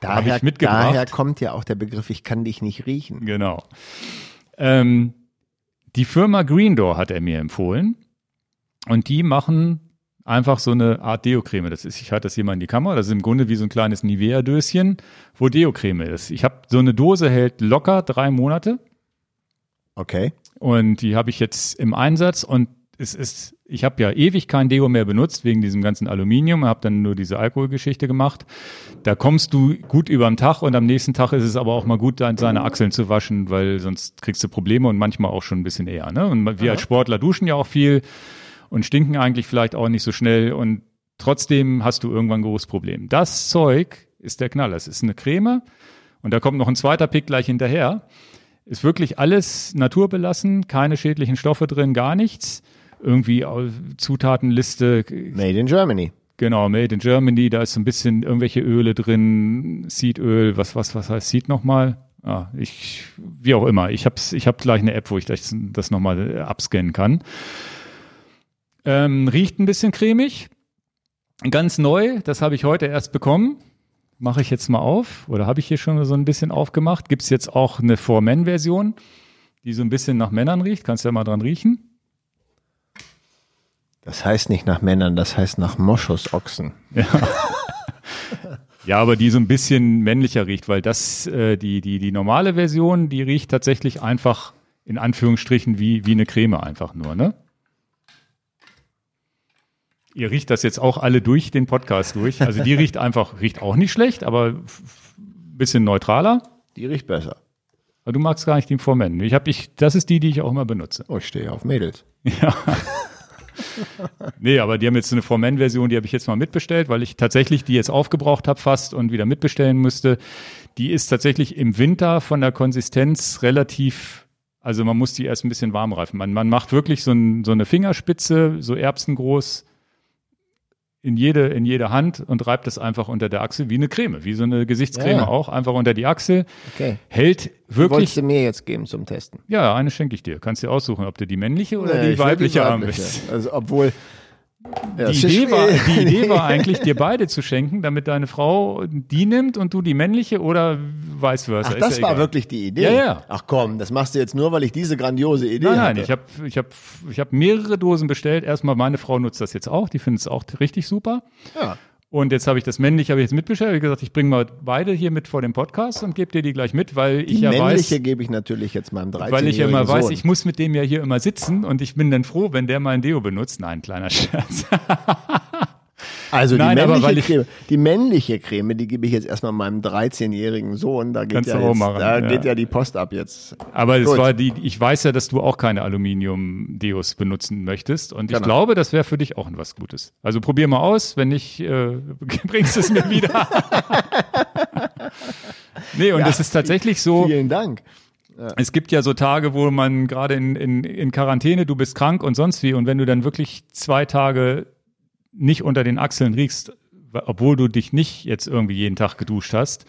daher, daher kommt ja auch der Begriff, ich kann dich nicht riechen. Genau. Ähm, die Firma Green Door hat er mir empfohlen. Und die machen einfach so eine Art Deo-Creme. Das ist, ich halte das hier mal in die Kamera. Das ist im Grunde wie so ein kleines Nivea-Döschen, wo Deo-Creme ist. Ich habe so eine Dose hält locker drei Monate. Okay. Und die habe ich jetzt im Einsatz und es ist, ich habe ja ewig kein Deo mehr benutzt wegen diesem ganzen Aluminium, habe dann nur diese Alkoholgeschichte gemacht. Da kommst du gut über den Tag und am nächsten Tag ist es aber auch mal gut, seine Achseln zu waschen, weil sonst kriegst du Probleme und manchmal auch schon ein bisschen eher. Ne? Und wir Aha. als Sportler duschen ja auch viel und stinken eigentlich vielleicht auch nicht so schnell und trotzdem hast du irgendwann ein großes Problem. Das Zeug ist der Knaller. Es ist eine Creme und da kommt noch ein zweiter Pick gleich hinterher. Ist wirklich alles naturbelassen, keine schädlichen Stoffe drin, gar nichts irgendwie Zutatenliste. Made in Germany. Genau, Made in Germany, da ist so ein bisschen irgendwelche Öle drin, Seedöl, was, was, was heißt Seed nochmal? Ah, ich, wie auch immer. Ich hab's, ich hab gleich eine App, wo ich das, das nochmal abscannen kann. Ähm, riecht ein bisschen cremig. Ganz neu, das habe ich heute erst bekommen. Mache ich jetzt mal auf. Oder habe ich hier schon so ein bisschen aufgemacht. Gibt es jetzt auch eine For Men-Version, die so ein bisschen nach Männern riecht. Kannst du ja mal dran riechen. Das heißt nicht nach Männern, das heißt nach Moschusochsen. Ja. ja, aber die so ein bisschen männlicher riecht, weil das, äh, die, die, die normale Version, die riecht tatsächlich einfach in Anführungsstrichen wie, wie eine Creme einfach nur, ne? Ihr riecht das jetzt auch alle durch den Podcast durch. Also die riecht einfach, riecht auch nicht schlecht, aber ein bisschen neutraler. Die riecht besser. Aber du magst gar nicht die Formen. Ich habe ich, das ist die, die ich auch immer benutze. Oh, ich stehe auf Mädels. Ja. nee, aber die haben jetzt eine For Men-Version, die habe ich jetzt mal mitbestellt, weil ich tatsächlich die jetzt aufgebraucht habe fast und wieder mitbestellen musste. Die ist tatsächlich im Winter von der Konsistenz relativ, also man muss die erst ein bisschen warm reifen. Man, man macht wirklich so, ein, so eine Fingerspitze, so erbsengroß, in jede, in jede Hand und reibt es einfach unter der Achsel wie eine Creme, wie so eine Gesichtscreme ja. auch, einfach unter die Achsel. Okay. Hält wirklich. Wolltest du mir jetzt geben zum Testen? Ja, eine schenke ich dir. Kannst dir aussuchen, ob du die männliche oder nee, die weibliche haben willst. Also, obwohl, ja, die, Idee war, die Idee war eigentlich, dir beide zu schenken, damit deine Frau die nimmt und du die männliche oder vice versa. Ach, das ja war egal. wirklich die Idee? Ja, ja. Ach komm, das machst du jetzt nur, weil ich diese grandiose Idee habe. Nein, hatte. nein, ich habe ich hab, ich hab mehrere Dosen bestellt. Erstmal, meine Frau nutzt das jetzt auch, die findet es auch richtig super. Ja. Und jetzt habe ich das männliche habe ich jetzt mitbestellt. Ich gesagt, ich bringe mal beide hier mit vor dem Podcast und gebe dir die gleich mit, weil die ich ja weiß. Die männliche gebe ich natürlich jetzt meinem 13 Weil ich ja immer weiß, ich muss mit dem ja hier immer sitzen und ich bin dann froh, wenn der mal ein Deo benutzt. Nein, kleiner Scherz. Also Nein, die, männliche Creme, die männliche Creme, die gebe ich jetzt erstmal meinem 13-jährigen Sohn. Da geht, ja, jetzt, da ja. geht ja die Post ab jetzt. Aber es war die, ich weiß ja, dass du auch keine Aluminium-Deos benutzen möchtest. Und genau. ich glaube, das wäre für dich auch was Gutes. Also probier mal aus, wenn nicht, äh, bringst es mir wieder. nee, und es ja, ist tatsächlich so. Vielen Dank. Ja. Es gibt ja so Tage, wo man gerade in, in, in Quarantäne, du bist krank und sonst wie. Und wenn du dann wirklich zwei Tage nicht unter den Achseln riechst, obwohl du dich nicht jetzt irgendwie jeden Tag geduscht hast,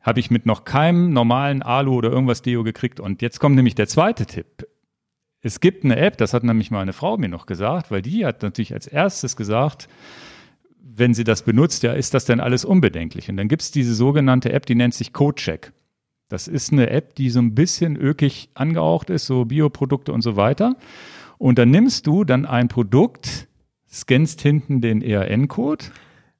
habe ich mit noch keinem normalen Alu oder irgendwas Deo gekriegt. Und jetzt kommt nämlich der zweite Tipp. Es gibt eine App, das hat nämlich meine Frau mir noch gesagt, weil die hat natürlich als erstes gesagt, wenn sie das benutzt, ja, ist das denn alles unbedenklich? Und dann gibt es diese sogenannte App, die nennt sich CodeCheck. Das ist eine App, die so ein bisschen ökig angehaucht ist, so Bioprodukte und so weiter. Und dann nimmst du dann ein Produkt, scannst hinten den ERN-Code.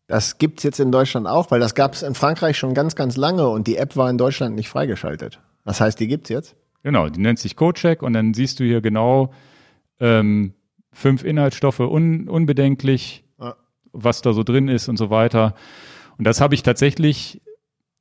Das gibt es jetzt in Deutschland auch, weil das gab es in Frankreich schon ganz, ganz lange und die App war in Deutschland nicht freigeschaltet. Das heißt, die gibt es jetzt? Genau, die nennt sich CodeCheck und dann siehst du hier genau ähm, fünf Inhaltsstoffe un unbedenklich, ja. was da so drin ist und so weiter. Und das habe ich tatsächlich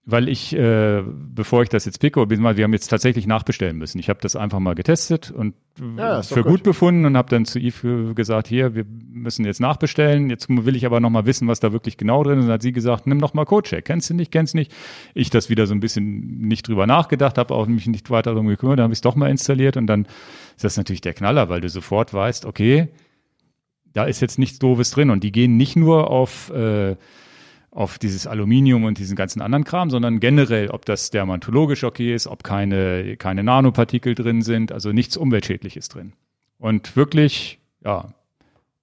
weil ich, äh, bevor ich das jetzt picke, wir haben jetzt tatsächlich nachbestellen müssen. Ich habe das einfach mal getestet und ja, für gut. gut. befunden und habe dann zu Yves gesagt, hier, wir müssen jetzt nachbestellen. Jetzt will ich aber noch mal wissen, was da wirklich genau drin ist. Und dann hat sie gesagt, nimm doch mal Codecheck. Kennst du nicht, kennst du nicht? Ich das wieder so ein bisschen nicht drüber nachgedacht, habe auch mich nicht weiter darum gekümmert, dann habe ich es doch mal installiert und dann ist das natürlich der Knaller, weil du sofort weißt, okay, da ist jetzt nichts Doofes drin und die gehen nicht nur auf äh, auf dieses Aluminium und diesen ganzen anderen Kram, sondern generell, ob das dermatologisch okay ist, ob keine, keine Nanopartikel drin sind, also nichts Umweltschädliches drin. Und wirklich, ja,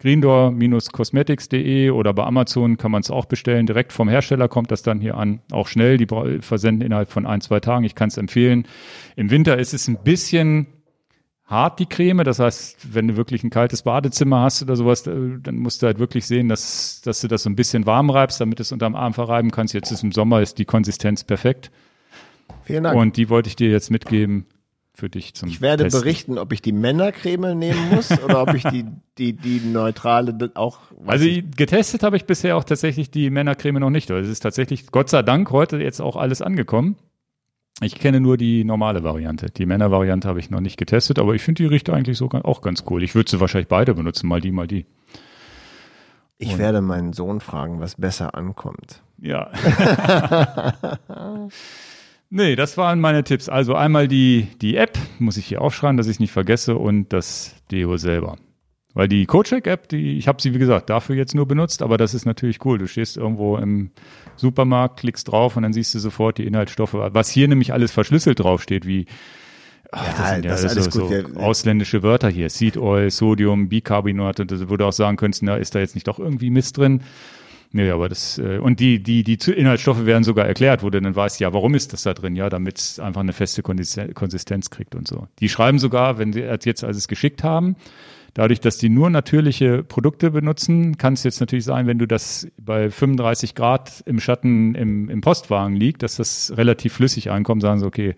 greendoor-cosmetics.de oder bei Amazon kann man es auch bestellen. Direkt vom Hersteller kommt das dann hier an. Auch schnell, die versenden innerhalb von ein, zwei Tagen. Ich kann es empfehlen. Im Winter ist es ein bisschen hart, die Creme. Das heißt, wenn du wirklich ein kaltes Badezimmer hast oder sowas, äh, dann musst du halt wirklich sehen, dass, dass du das so ein bisschen warm reibst, damit du es unterm Arm verreiben kannst. Jetzt ist im Sommer, ist die Konsistenz perfekt. Vielen Dank. Und die wollte ich dir jetzt mitgeben für dich zum Ich werde Testen. berichten, ob ich die Männercreme nehmen muss oder ob ich die, die, die neutrale auch. Also getestet habe ich bisher auch tatsächlich die Männercreme noch nicht. Also es ist tatsächlich, Gott sei Dank, heute jetzt auch alles angekommen. Ich kenne nur die normale Variante. Die Männervariante habe ich noch nicht getestet, aber ich finde die riecht eigentlich so auch ganz cool. Ich würde sie wahrscheinlich beide benutzen, mal die, mal die. Ich Und werde meinen Sohn fragen, was besser ankommt. Ja. nee, das waren meine Tipps. Also einmal die, die App, muss ich hier aufschreiben, dass ich es nicht vergesse, und das Deo selber. Weil die CodeCheck-App, die, ich habe sie, wie gesagt, dafür jetzt nur benutzt, aber das ist natürlich cool. Du stehst irgendwo im Supermarkt, klickst drauf und dann siehst du sofort die Inhaltsstoffe. Was hier nämlich alles verschlüsselt draufsteht, wie Ach, ja, das sind ja das alles so, so ausländische Wörter hier. Seed Oil, Sodium, Bicarbonat, wo du auch sagen könntest, na, ist da jetzt nicht doch irgendwie Mist drin? Nee, aber das, äh, und die, die, die Inhaltsstoffe werden sogar erklärt, wo du dann weißt, ja, warum ist das da drin? Ja, damit es einfach eine feste Konsistenz kriegt und so. Die schreiben sogar, wenn sie jetzt, als es geschickt haben, Dadurch, dass die nur natürliche Produkte benutzen, kann es jetzt natürlich sein, wenn du das bei 35 Grad im Schatten im, im Postwagen liegt, dass das relativ flüssig ankommt, sagen sie, okay,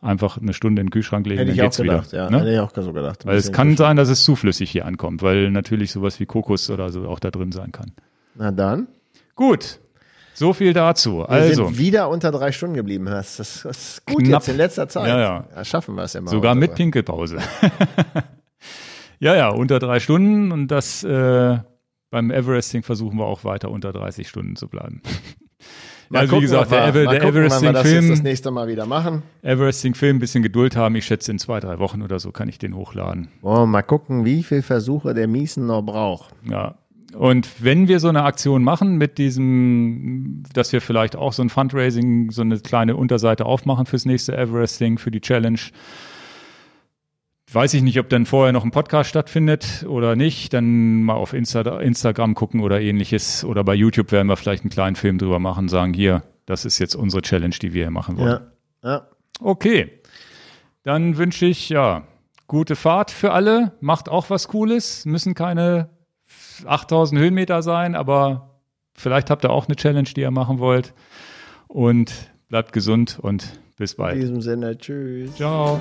einfach eine Stunde in den Kühlschrank legen, Hätte dann ich geht's auch gedacht, wieder. Ja, ne? Hätte ich auch so gedacht. Weil es kann sein, dass es zu flüssig hier ankommt, weil natürlich sowas wie Kokos oder so auch da drin sein kann. Na dann. Gut. So viel dazu. Wir also sind wieder unter drei Stunden geblieben. Das, das, das ist gut knapp. jetzt in letzter Zeit. Ja, ja. Da schaffen wir es immer. Sogar mit Pinkelpause. Ja, ja, unter drei Stunden und das äh, beim Everesting versuchen wir auch weiter unter 30 Stunden zu bleiben. Mal also gucken, wie gesagt, der, Ever, der Everesting-Film. Das, das nächste Mal wieder machen. Everesting-Film, bisschen Geduld haben. Ich schätze, in zwei, drei Wochen oder so kann ich den hochladen. Oh, mal gucken, wie viele Versuche der Miesen noch braucht. Ja. Und wenn wir so eine Aktion machen mit diesem, dass wir vielleicht auch so ein Fundraising, so eine kleine Unterseite aufmachen fürs nächste Everesting, für die Challenge, Weiß ich nicht, ob dann vorher noch ein Podcast stattfindet oder nicht. Dann mal auf Insta Instagram gucken oder ähnliches. Oder bei YouTube werden wir vielleicht einen kleinen Film drüber machen, sagen, hier, das ist jetzt unsere Challenge, die wir hier machen wollen. Ja. ja. Okay. Dann wünsche ich, ja, gute Fahrt für alle. Macht auch was Cooles. Müssen keine 8000 Höhenmeter sein, aber vielleicht habt ihr auch eine Challenge, die ihr machen wollt. Und bleibt gesund und bis bald. In diesem Sinne, tschüss. Ciao.